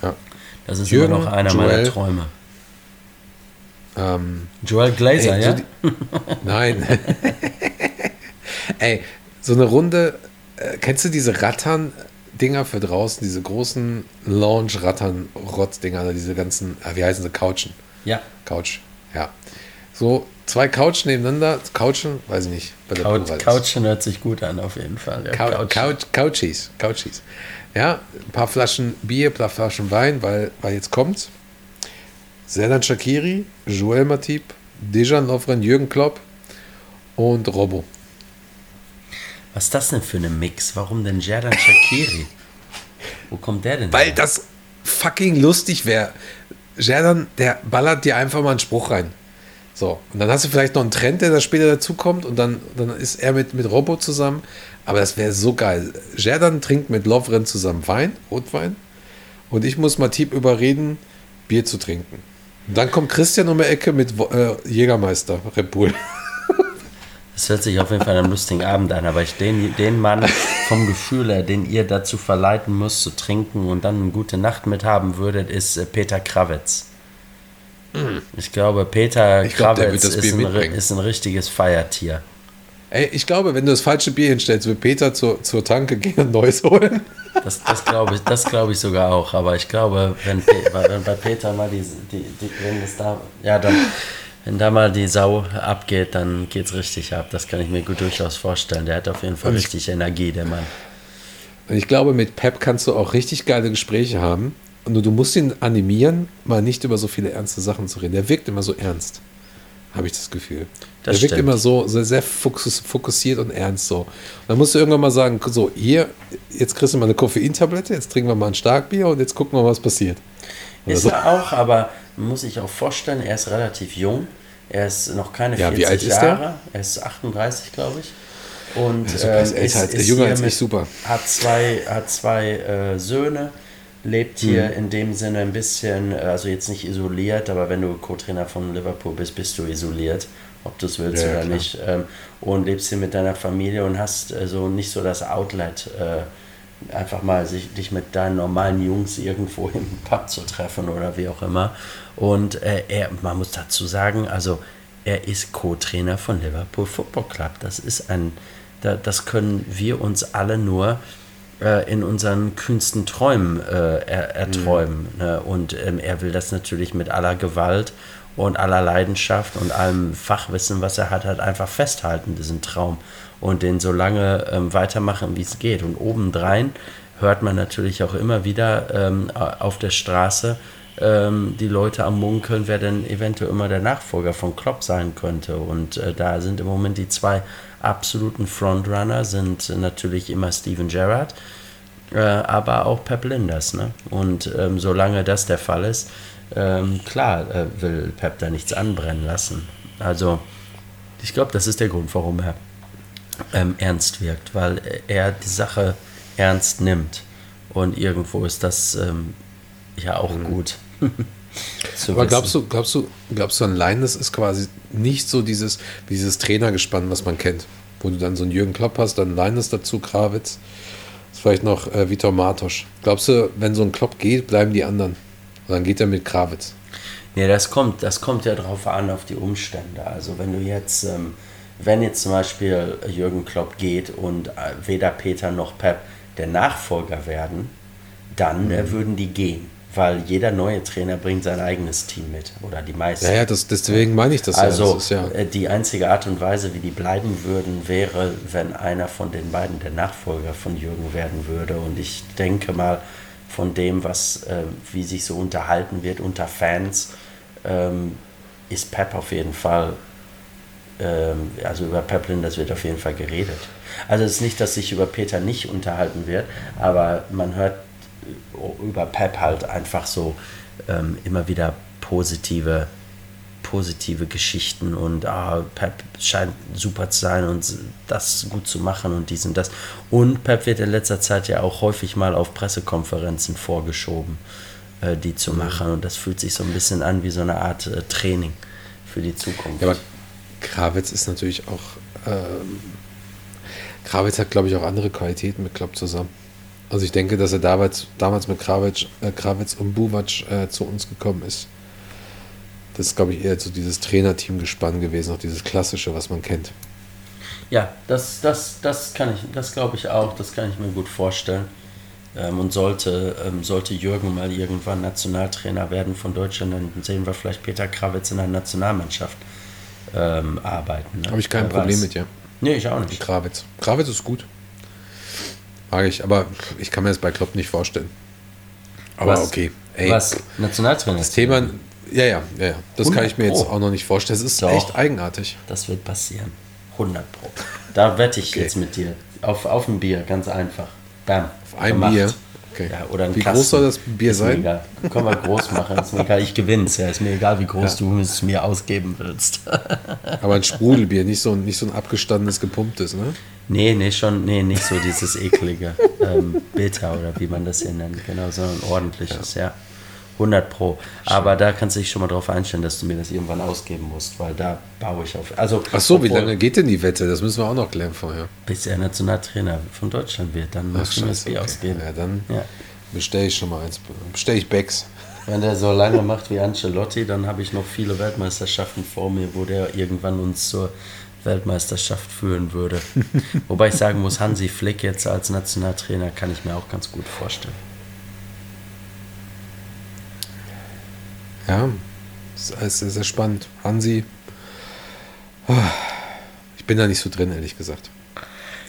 B: Ja. Das ist Jürgen, immer noch einer Joel, meiner Träume. Ähm, Joel Glazer, ey, ja? Die,
A: nein. (laughs) ey, so eine Runde, äh, kennst du diese Rattern-Dinger für draußen, diese großen Lounge-Rattern-Rotz-Dinger, diese ganzen, ah, wie heißen sie, Couchen?
B: Ja.
A: Couch, ja. So zwei Couch nebeneinander, Couchen, weiß ich nicht.
B: Bei der Couch, Couchen hört sich gut an, auf jeden Fall. Ja,
A: Couch. Couch, Couchies, Couchies. Ja, ein paar Flaschen Bier, ein paar Flaschen Wein, weil, weil jetzt kommt's. Serdan Shakiri, Joel Matip, Dejan Lovren, Jürgen Klopp und Robo.
B: Was ist das denn für ein Mix? Warum denn Serdan Shakiri? Wo kommt der denn
A: Weil her? das fucking lustig wäre. Serdan, der ballert dir einfach mal einen Spruch rein. So, und dann hast du vielleicht noch einen Trend, der da später dazukommt und dann, dann ist er mit, mit Robo zusammen. Aber das wäre so geil. Jerdan trinkt mit Lovren zusammen Wein, Rotwein. Und ich muss Matip überreden, Bier zu trinken. Und dann kommt Christian um die Ecke mit äh, Jägermeister, Red Bull.
B: Das hört sich auf jeden Fall einem lustigen Abend an, aber ich den, den Mann vom Gefühl her, den ihr dazu verleiten müsst zu trinken und dann eine gute Nacht mit haben würdet, ist äh, Peter Krawitz. Mhm. Ich glaube, Peter ich glaub, Krawitz ist ein, ist, ein, richtiges Feiertier.
A: Ey, ich glaube, wenn du das falsche Bier hinstellst, wird Peter zur, zur Tanke gehen und Neues holen.
B: Das, das glaube ich, glaub ich sogar auch. Aber ich glaube, wenn, (laughs) wenn bei Peter mal die, die, die, wenn das da, ja, dann, wenn da mal die Sau abgeht, dann geht es richtig ab. Das kann ich mir gut durchaus vorstellen. Der hat auf jeden Fall und richtig ich, Energie, der Mann.
A: Und ich glaube, mit Pep kannst du auch richtig geile Gespräche haben. Nur du musst ihn animieren, mal nicht über so viele ernste Sachen zu reden. Der wirkt immer so ernst, habe ich das Gefühl. Das der wirkt immer so, so sehr fokussiert und ernst so. Und dann musst du irgendwann mal sagen, so, hier, jetzt kriegst du mal eine Koffeintablette, jetzt trinken wir mal ein Starkbier und jetzt gucken wir, was passiert.
B: Oder ist so. er auch, aber man muss sich auch vorstellen, er ist relativ jung. Er ist noch keine ja, 40 wie alt ist Jahre. Er ist 38, glaube ich. Und
A: also, ähm, ist, ist, ist jünger als ich, super.
B: Hat zwei, hat zwei äh, Söhne lebt hier mhm. in dem Sinne ein bisschen, äh, also jetzt nicht isoliert, aber wenn du Co-Trainer von Liverpool bist, bist du isoliert, ob du es willst ja, oder klar. nicht. Ähm, und lebst hier mit deiner Familie und hast so also nicht so das Outlet, äh, einfach mal sich, dich mit deinen normalen Jungs irgendwo (laughs) im Pub zu treffen oder wie auch immer. Und äh, er, man muss dazu sagen, also er ist Co-Trainer von Liverpool Football Club. Das ist ein, das können wir uns alle nur äh, in unseren kühnsten Träumen äh, er, erträumen. Mhm. Ne? Und ähm, er will das natürlich mit aller Gewalt und aller Leidenschaft und allem Fachwissen, was er hat, halt einfach festhalten, diesen Traum. Und den so lange ähm, weitermachen, wie es geht. Und obendrein hört man natürlich auch immer wieder ähm, auf der Straße ähm, die Leute am Munkeln, wer denn eventuell immer der Nachfolger von Klopp sein könnte. Und äh, da sind im Moment die zwei absoluten Frontrunner sind natürlich immer Steven Gerrard, äh, aber auch Pep Linders. Ne? Und ähm, solange das der Fall ist, ähm, klar äh, will Pep da nichts anbrennen lassen. Also ich glaube, das ist der Grund, warum er ähm, ernst wirkt, weil er die Sache ernst nimmt. Und irgendwo ist das ähm, ja auch mhm. gut.
A: Aber glaubst du, glaubst du, glaubst du, allein das ist quasi nicht so dieses, dieses Trainergespann, was man kennt, wo du dann so einen Jürgen Klopp hast, dann Leines dazu, Krawitz, vielleicht noch äh, Vitor Martosch. Glaubst du, wenn so ein Klopp geht, bleiben die anderen? Und dann geht er mit Krawitz.
B: Nee, das kommt, das kommt ja drauf an, auf die Umstände. Also wenn du jetzt, ähm, wenn jetzt zum Beispiel Jürgen Klopp geht und äh, weder Peter noch Pep der Nachfolger werden, dann äh, mhm. würden die gehen. Weil jeder neue Trainer bringt sein eigenes Team mit oder die meisten.
A: Ja, ja das, deswegen meine ich das.
B: Also
A: ja.
B: Das ja. Äh, die einzige Art und Weise, wie die bleiben würden, wäre, wenn einer von den beiden der Nachfolger von Jürgen werden würde. Und ich denke mal, von dem, was, äh, wie sich so unterhalten wird unter Fans, ähm, ist Pep auf jeden Fall, ähm, also über Pep Linders wird auf jeden Fall geredet. Also es ist nicht, dass sich über Peter nicht unterhalten wird, aber man hört über Pep halt einfach so ähm, immer wieder positive positive Geschichten und ah, Pep scheint super zu sein und das gut zu machen und dies und das. Und Pep wird in letzter Zeit ja auch häufig mal auf Pressekonferenzen vorgeschoben. Äh, die zu mhm. machen. Und das fühlt sich so ein bisschen an wie so eine Art äh, Training für die Zukunft.
A: Ja, aber Krawitz ist natürlich auch. Ähm, Krawitz hat, glaube ich, auch andere Qualitäten mit Klopp zusammen. Also ich denke, dass er damals, damals mit Krawitz, äh, Krawitz und Buvac äh, zu uns gekommen ist. Das ist, glaube ich, eher so dieses Trainerteam-Gespann gewesen, auch dieses klassische, was man kennt.
B: Ja, das, das, das kann ich, das glaube ich auch, das kann ich mir gut vorstellen. Ähm, und sollte, ähm, sollte Jürgen mal irgendwann Nationaltrainer werden von Deutschland, dann sehen wir vielleicht Peter Krawitz in der Nationalmannschaft ähm, arbeiten.
A: Ne? Habe ich kein Problem mit, ja.
B: Nee, ich auch nicht.
A: Krawitz. Krawitz ist gut. Mag ich, aber ich kann mir das bei Klopp nicht vorstellen. Aber was, okay.
B: Ey, was? Nationaltrainer?
A: Das Thema, ja, ja, ja, ja. Das kann ich mir jetzt auch noch nicht vorstellen. Es ist Doch, echt eigenartig.
B: Das wird passieren. 100 Pro. Da wette ich okay. jetzt mit dir. Auf, auf ein Bier, ganz einfach. Bam.
A: Auf ein gemacht. Bier.
B: Okay. Ja, oder ein
A: wie Kasten. groß soll das Bier ist sein?
B: Egal. Können wir groß machen. Ist mir egal. Ich gewinne es. Ja. Ist mir egal, wie groß ja. du es mir ausgeben willst. (laughs)
A: Aber ein Sprudelbier, nicht so, nicht so ein abgestandenes, gepumptes, ne?
B: Nee, nee, schon, nee, nicht so dieses eklige ähm, Beta oder wie man das hier nennt. Genau, sondern ordentliches, ja. ja. 100 Pro. Aber da kannst du dich schon mal darauf einstellen, dass du mir das irgendwann ausgeben musst, weil da baue ich auf. Also,
A: Ach so, wie lange geht denn die Wette? Das müssen wir auch noch klären vorher.
B: Bis er Nationaltrainer von Deutschland wird, dann musst du mir das Bier okay. ausgeben.
A: Ja, dann ja. bestelle ich schon mal eins. Bestelle ich Becks.
B: Wenn der so lange macht wie Ancelotti, dann habe ich noch viele Weltmeisterschaften vor mir, wo der irgendwann uns zur Weltmeisterschaft führen würde. (laughs) Wobei ich sagen muss, Hansi Flick jetzt als Nationaltrainer kann ich mir auch ganz gut vorstellen.
A: Ja, das ist sehr, sehr spannend. Hansi, ich bin da nicht so drin, ehrlich gesagt.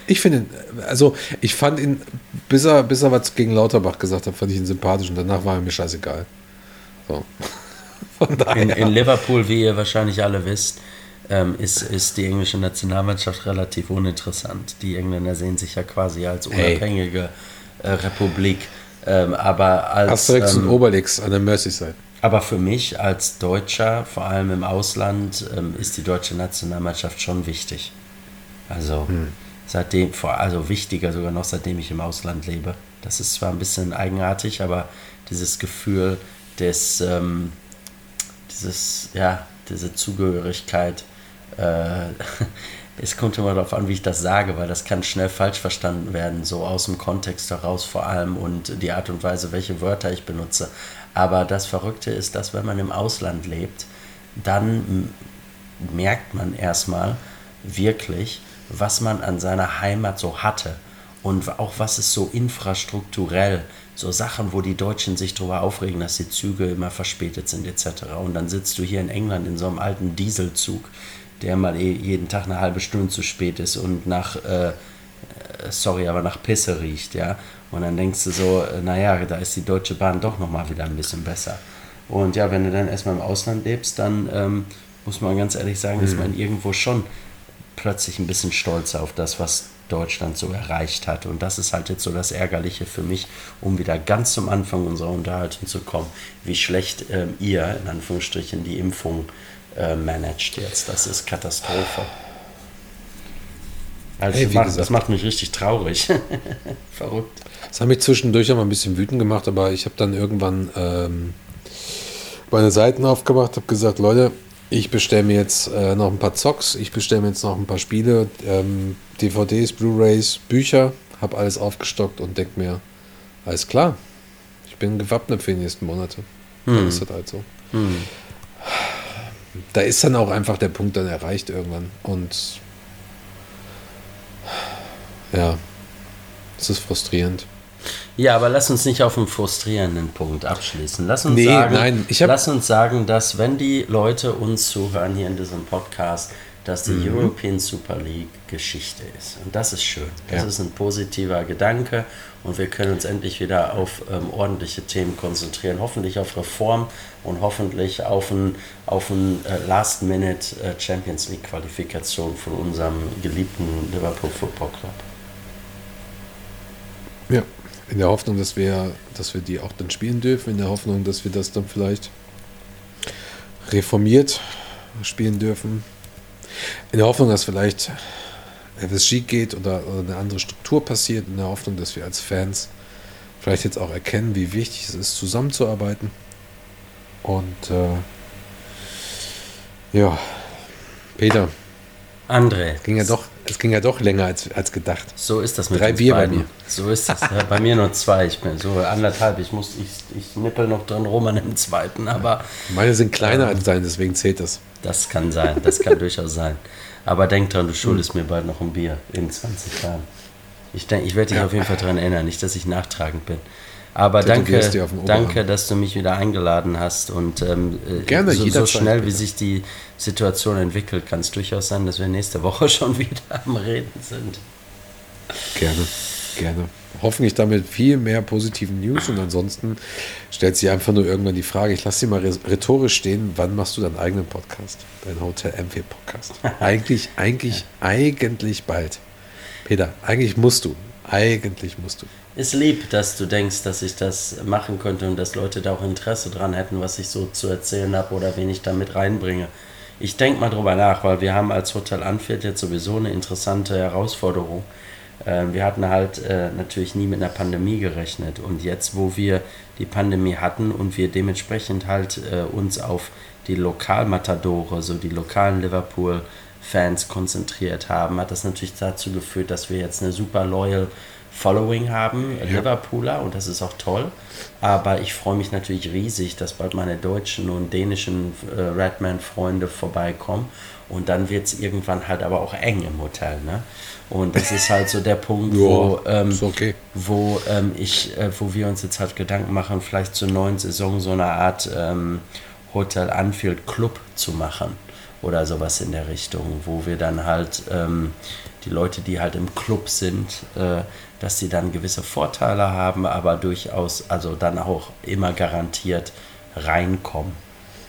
A: Ich finde, also ich fand ihn, bis er, bis er was gegen Lauterbach gesagt hat, fand ich ihn sympathisch und danach war er mir scheißegal. So. (laughs)
B: In, in, Liverpool, wie ihr wahrscheinlich alle wisst, ähm, ist, ist die englische Nationalmannschaft relativ uninteressant. Die Engländer sehen sich ja quasi als unabhängige hey. äh, Republik. Ähm, aber als.
A: Asterix ähm, und Obelix an der Merseyside.
B: Aber für mich als Deutscher, vor allem im Ausland, ähm, ist die deutsche Nationalmannschaft schon wichtig. Also hm. seitdem, also wichtiger sogar noch seitdem ich im Ausland lebe. Das ist zwar ein bisschen eigenartig, aber dieses Gefühl des, ähm, dieses, ja, diese Zugehörigkeit, äh, (laughs) es kommt immer darauf an, wie ich das sage, weil das kann schnell falsch verstanden werden, so aus dem Kontext heraus vor allem und die Art und Weise, welche Wörter ich benutze. Aber das Verrückte ist, dass wenn man im Ausland lebt, dann merkt man erstmal wirklich, was man an seiner Heimat so hatte und auch was es so infrastrukturell, so Sachen, wo die Deutschen sich darüber aufregen, dass die Züge immer verspätet sind etc. Und dann sitzt du hier in England in so einem alten Dieselzug, der mal eh jeden Tag eine halbe Stunde zu spät ist und nach, äh, sorry, aber nach Pisse riecht, ja. Und dann denkst du so, äh, naja, da ist die Deutsche Bahn doch nochmal wieder ein bisschen besser. Und ja, wenn du dann erstmal im Ausland lebst, dann ähm, muss man ganz ehrlich sagen, mhm. ist man irgendwo schon plötzlich ein bisschen stolzer auf das, was Deutschland so erreicht hat. Und das ist halt jetzt so das Ärgerliche für mich, um wieder ganz zum Anfang unserer Unterhaltung zu kommen, wie schlecht ähm, ihr, in Anführungsstrichen, die Impfung äh, managt jetzt. Das ist Katastrophe. Also hey, das, macht, das, macht, mich richtig traurig. (laughs) Verrückt.
A: Das hat mich zwischendurch auch mal ein bisschen wütend gemacht, aber ich habe dann irgendwann ähm, meine Seiten aufgemacht, habe gesagt, Leute, ich bestelle mir jetzt äh, noch ein paar Zocks, ich bestelle mir jetzt noch ein paar Spiele, ähm, DVDs, Blu-rays, Bücher, habe alles aufgestockt und denke mir, alles klar, ich bin gewappnet für die nächsten Monate. Hm. Dann ist das halt so. Hm. Da ist dann auch einfach der Punkt dann erreicht irgendwann und ja, es ist frustrierend.
B: Ja, aber lass uns nicht auf einen frustrierenden Punkt abschließen. Lass uns, nee, sagen, nein, lass uns sagen, dass wenn die Leute uns zuhören hier in diesem Podcast, dass die mhm. European Super League Geschichte ist. Und das ist schön. Das ja. ist ein positiver Gedanke und wir können uns endlich wieder auf ähm, ordentliche Themen konzentrieren. Hoffentlich auf Reform und hoffentlich auf ein, auf ein äh, Last-Minute äh, Champions League Qualifikation von unserem geliebten Liverpool Football Club.
A: Ja, in der Hoffnung, dass wir, dass wir die auch dann spielen dürfen, in der Hoffnung, dass wir das dann vielleicht reformiert spielen dürfen. In der Hoffnung, dass vielleicht etwas schief geht oder, oder eine andere Struktur passiert, in der Hoffnung, dass wir als Fans vielleicht jetzt auch erkennen, wie wichtig es ist, zusammenzuarbeiten. Und äh, ja, Peter.
B: André.
A: Es ging ja doch, es ging ja doch länger als, als gedacht.
B: So ist das mit
A: Drei Bier beiden. bei mir.
B: So ist das. bei mir nur zwei. Ich bin so anderthalb. Ich muss, ich, ich nippel noch drin rum an dem zweiten, aber.
A: Meine sind kleiner ähm, als deine, deswegen zählt das.
B: Das kann sein. Das kann (laughs) durchaus sein. Aber denk dran, du schuldest hm. mir bald noch ein Bier in 20 Jahren. Ich, denk, ich werde dich ja. auf jeden Fall daran erinnern, nicht, dass ich nachtragend bin. Aber danke, danke, dass du mich wieder eingeladen hast und ähm,
A: äh, Gerne,
B: so, so schnell, bitte. wie sich die Situation entwickelt, kann es durchaus sein, dass wir nächste Woche (laughs) schon wieder am Reden sind.
A: Gerne, gerne. Hoffentlich damit viel mehr positiven News und ansonsten stellt sich einfach nur irgendwann die Frage, ich lasse sie mal rhetorisch stehen, wann machst du deinen eigenen Podcast, deinen Hotel M4 Podcast? (laughs) eigentlich, eigentlich, eigentlich bald. Peter, eigentlich musst du, eigentlich musst du
B: ist lieb, dass du denkst, dass ich das machen könnte und dass Leute da auch Interesse dran hätten, was ich so zu erzählen habe oder wen ich da mit reinbringe. Ich denke mal drüber nach, weil wir haben als Hotel Anfield jetzt sowieso eine interessante Herausforderung. Ähm, wir hatten halt äh, natürlich nie mit einer Pandemie gerechnet und jetzt, wo wir die Pandemie hatten und wir dementsprechend halt äh, uns auf die Lokalmatadore, so die lokalen Liverpool-Fans konzentriert haben, hat das natürlich dazu geführt, dass wir jetzt eine super loyal Following haben, ja. Liverpooler, und das ist auch toll. Aber ich freue mich natürlich riesig, dass bald meine deutschen und dänischen äh, Redman-Freunde vorbeikommen. Und dann wird es irgendwann halt aber auch eng im Hotel. Ne? Und das ist halt so der Punkt, wo, ähm, okay. wo, ähm, ich, äh, wo wir uns jetzt halt Gedanken machen, vielleicht zur neuen Saison so eine Art ähm, Hotel Anfield Club zu machen oder sowas in der Richtung, wo wir dann halt ähm, die Leute, die halt im Club sind, äh, dass sie dann gewisse Vorteile haben, aber durchaus, also dann auch immer garantiert reinkommen.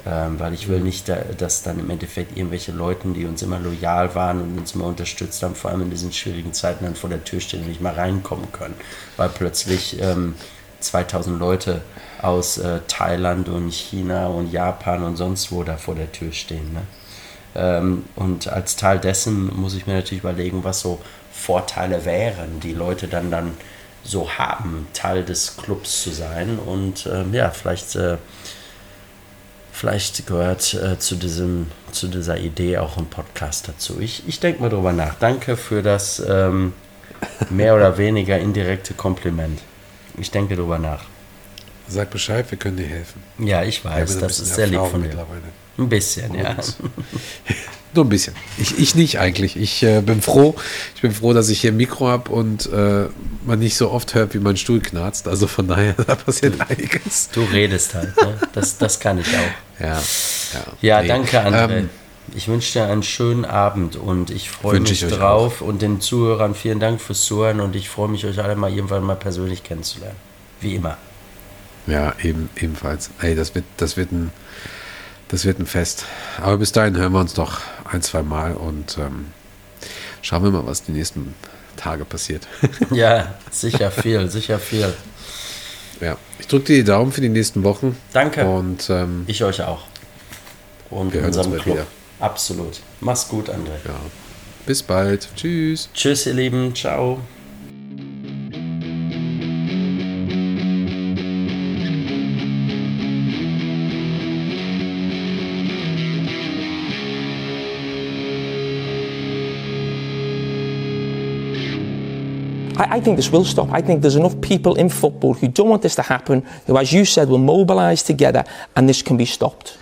B: Ähm, weil ich will nicht, dass dann im Endeffekt irgendwelche Leute, die uns immer loyal waren und uns immer unterstützt haben, vor allem in diesen schwierigen Zeiten dann vor der Tür stehen und nicht mal reinkommen können, weil plötzlich ähm, 2000 Leute aus äh, Thailand und China und Japan und sonst wo da vor der Tür stehen. Ne? Ähm, und als Teil dessen muss ich mir natürlich überlegen, was so Vorteile wären, die Leute dann, dann so haben, Teil des Clubs zu sein. Und ähm, ja, vielleicht, äh, vielleicht gehört äh, zu, diesem, zu dieser Idee auch ein Podcast dazu. Ich, ich denke mal drüber nach. Danke für das ähm, mehr oder weniger indirekte Kompliment. Ich denke drüber nach.
A: Sag Bescheid, wir können dir helfen.
B: Ja, ich weiß, das ist sehr lieb von dir. Ein bisschen, ja. (laughs)
A: Nur ein bisschen. Ich, ich nicht eigentlich. Ich äh, bin froh. Ich bin froh, dass ich hier ein Mikro habe und äh, man nicht so oft hört, wie mein Stuhl knarzt. Also von daher, (laughs) da passiert du, einiges.
B: Du redest halt, ne? Das, das kann ich auch.
A: Ja,
B: ja. Ja, nee. danke, André. Ähm, ich wünsche dir einen schönen Abend und ich freue mich ich drauf. Und den Zuhörern vielen Dank fürs Zuhören und ich freue mich, euch alle mal irgendwann mal persönlich kennenzulernen. Wie immer.
A: Ja, eben, ebenfalls. Ey, das wird, das wird ein das wird ein Fest. Aber bis dahin hören wir uns noch ein, zwei Mal und ähm, schauen wir mal, was die nächsten Tage passiert. (laughs)
B: ja, sicher viel, sicher viel.
A: Ja, ich drücke dir die Daumen für die nächsten Wochen.
B: Danke.
A: Und ähm,
B: ich euch auch.
A: Und wir hören uns bald wieder.
B: Absolut. Mach's gut, André.
A: Ja. Bis bald. Tschüss.
B: Tschüss, ihr Lieben. Ciao.
C: I, I think this will stop. I think there's enough people in football who don't want this to happen, who, as you said, will mobilise together and this can be stopped.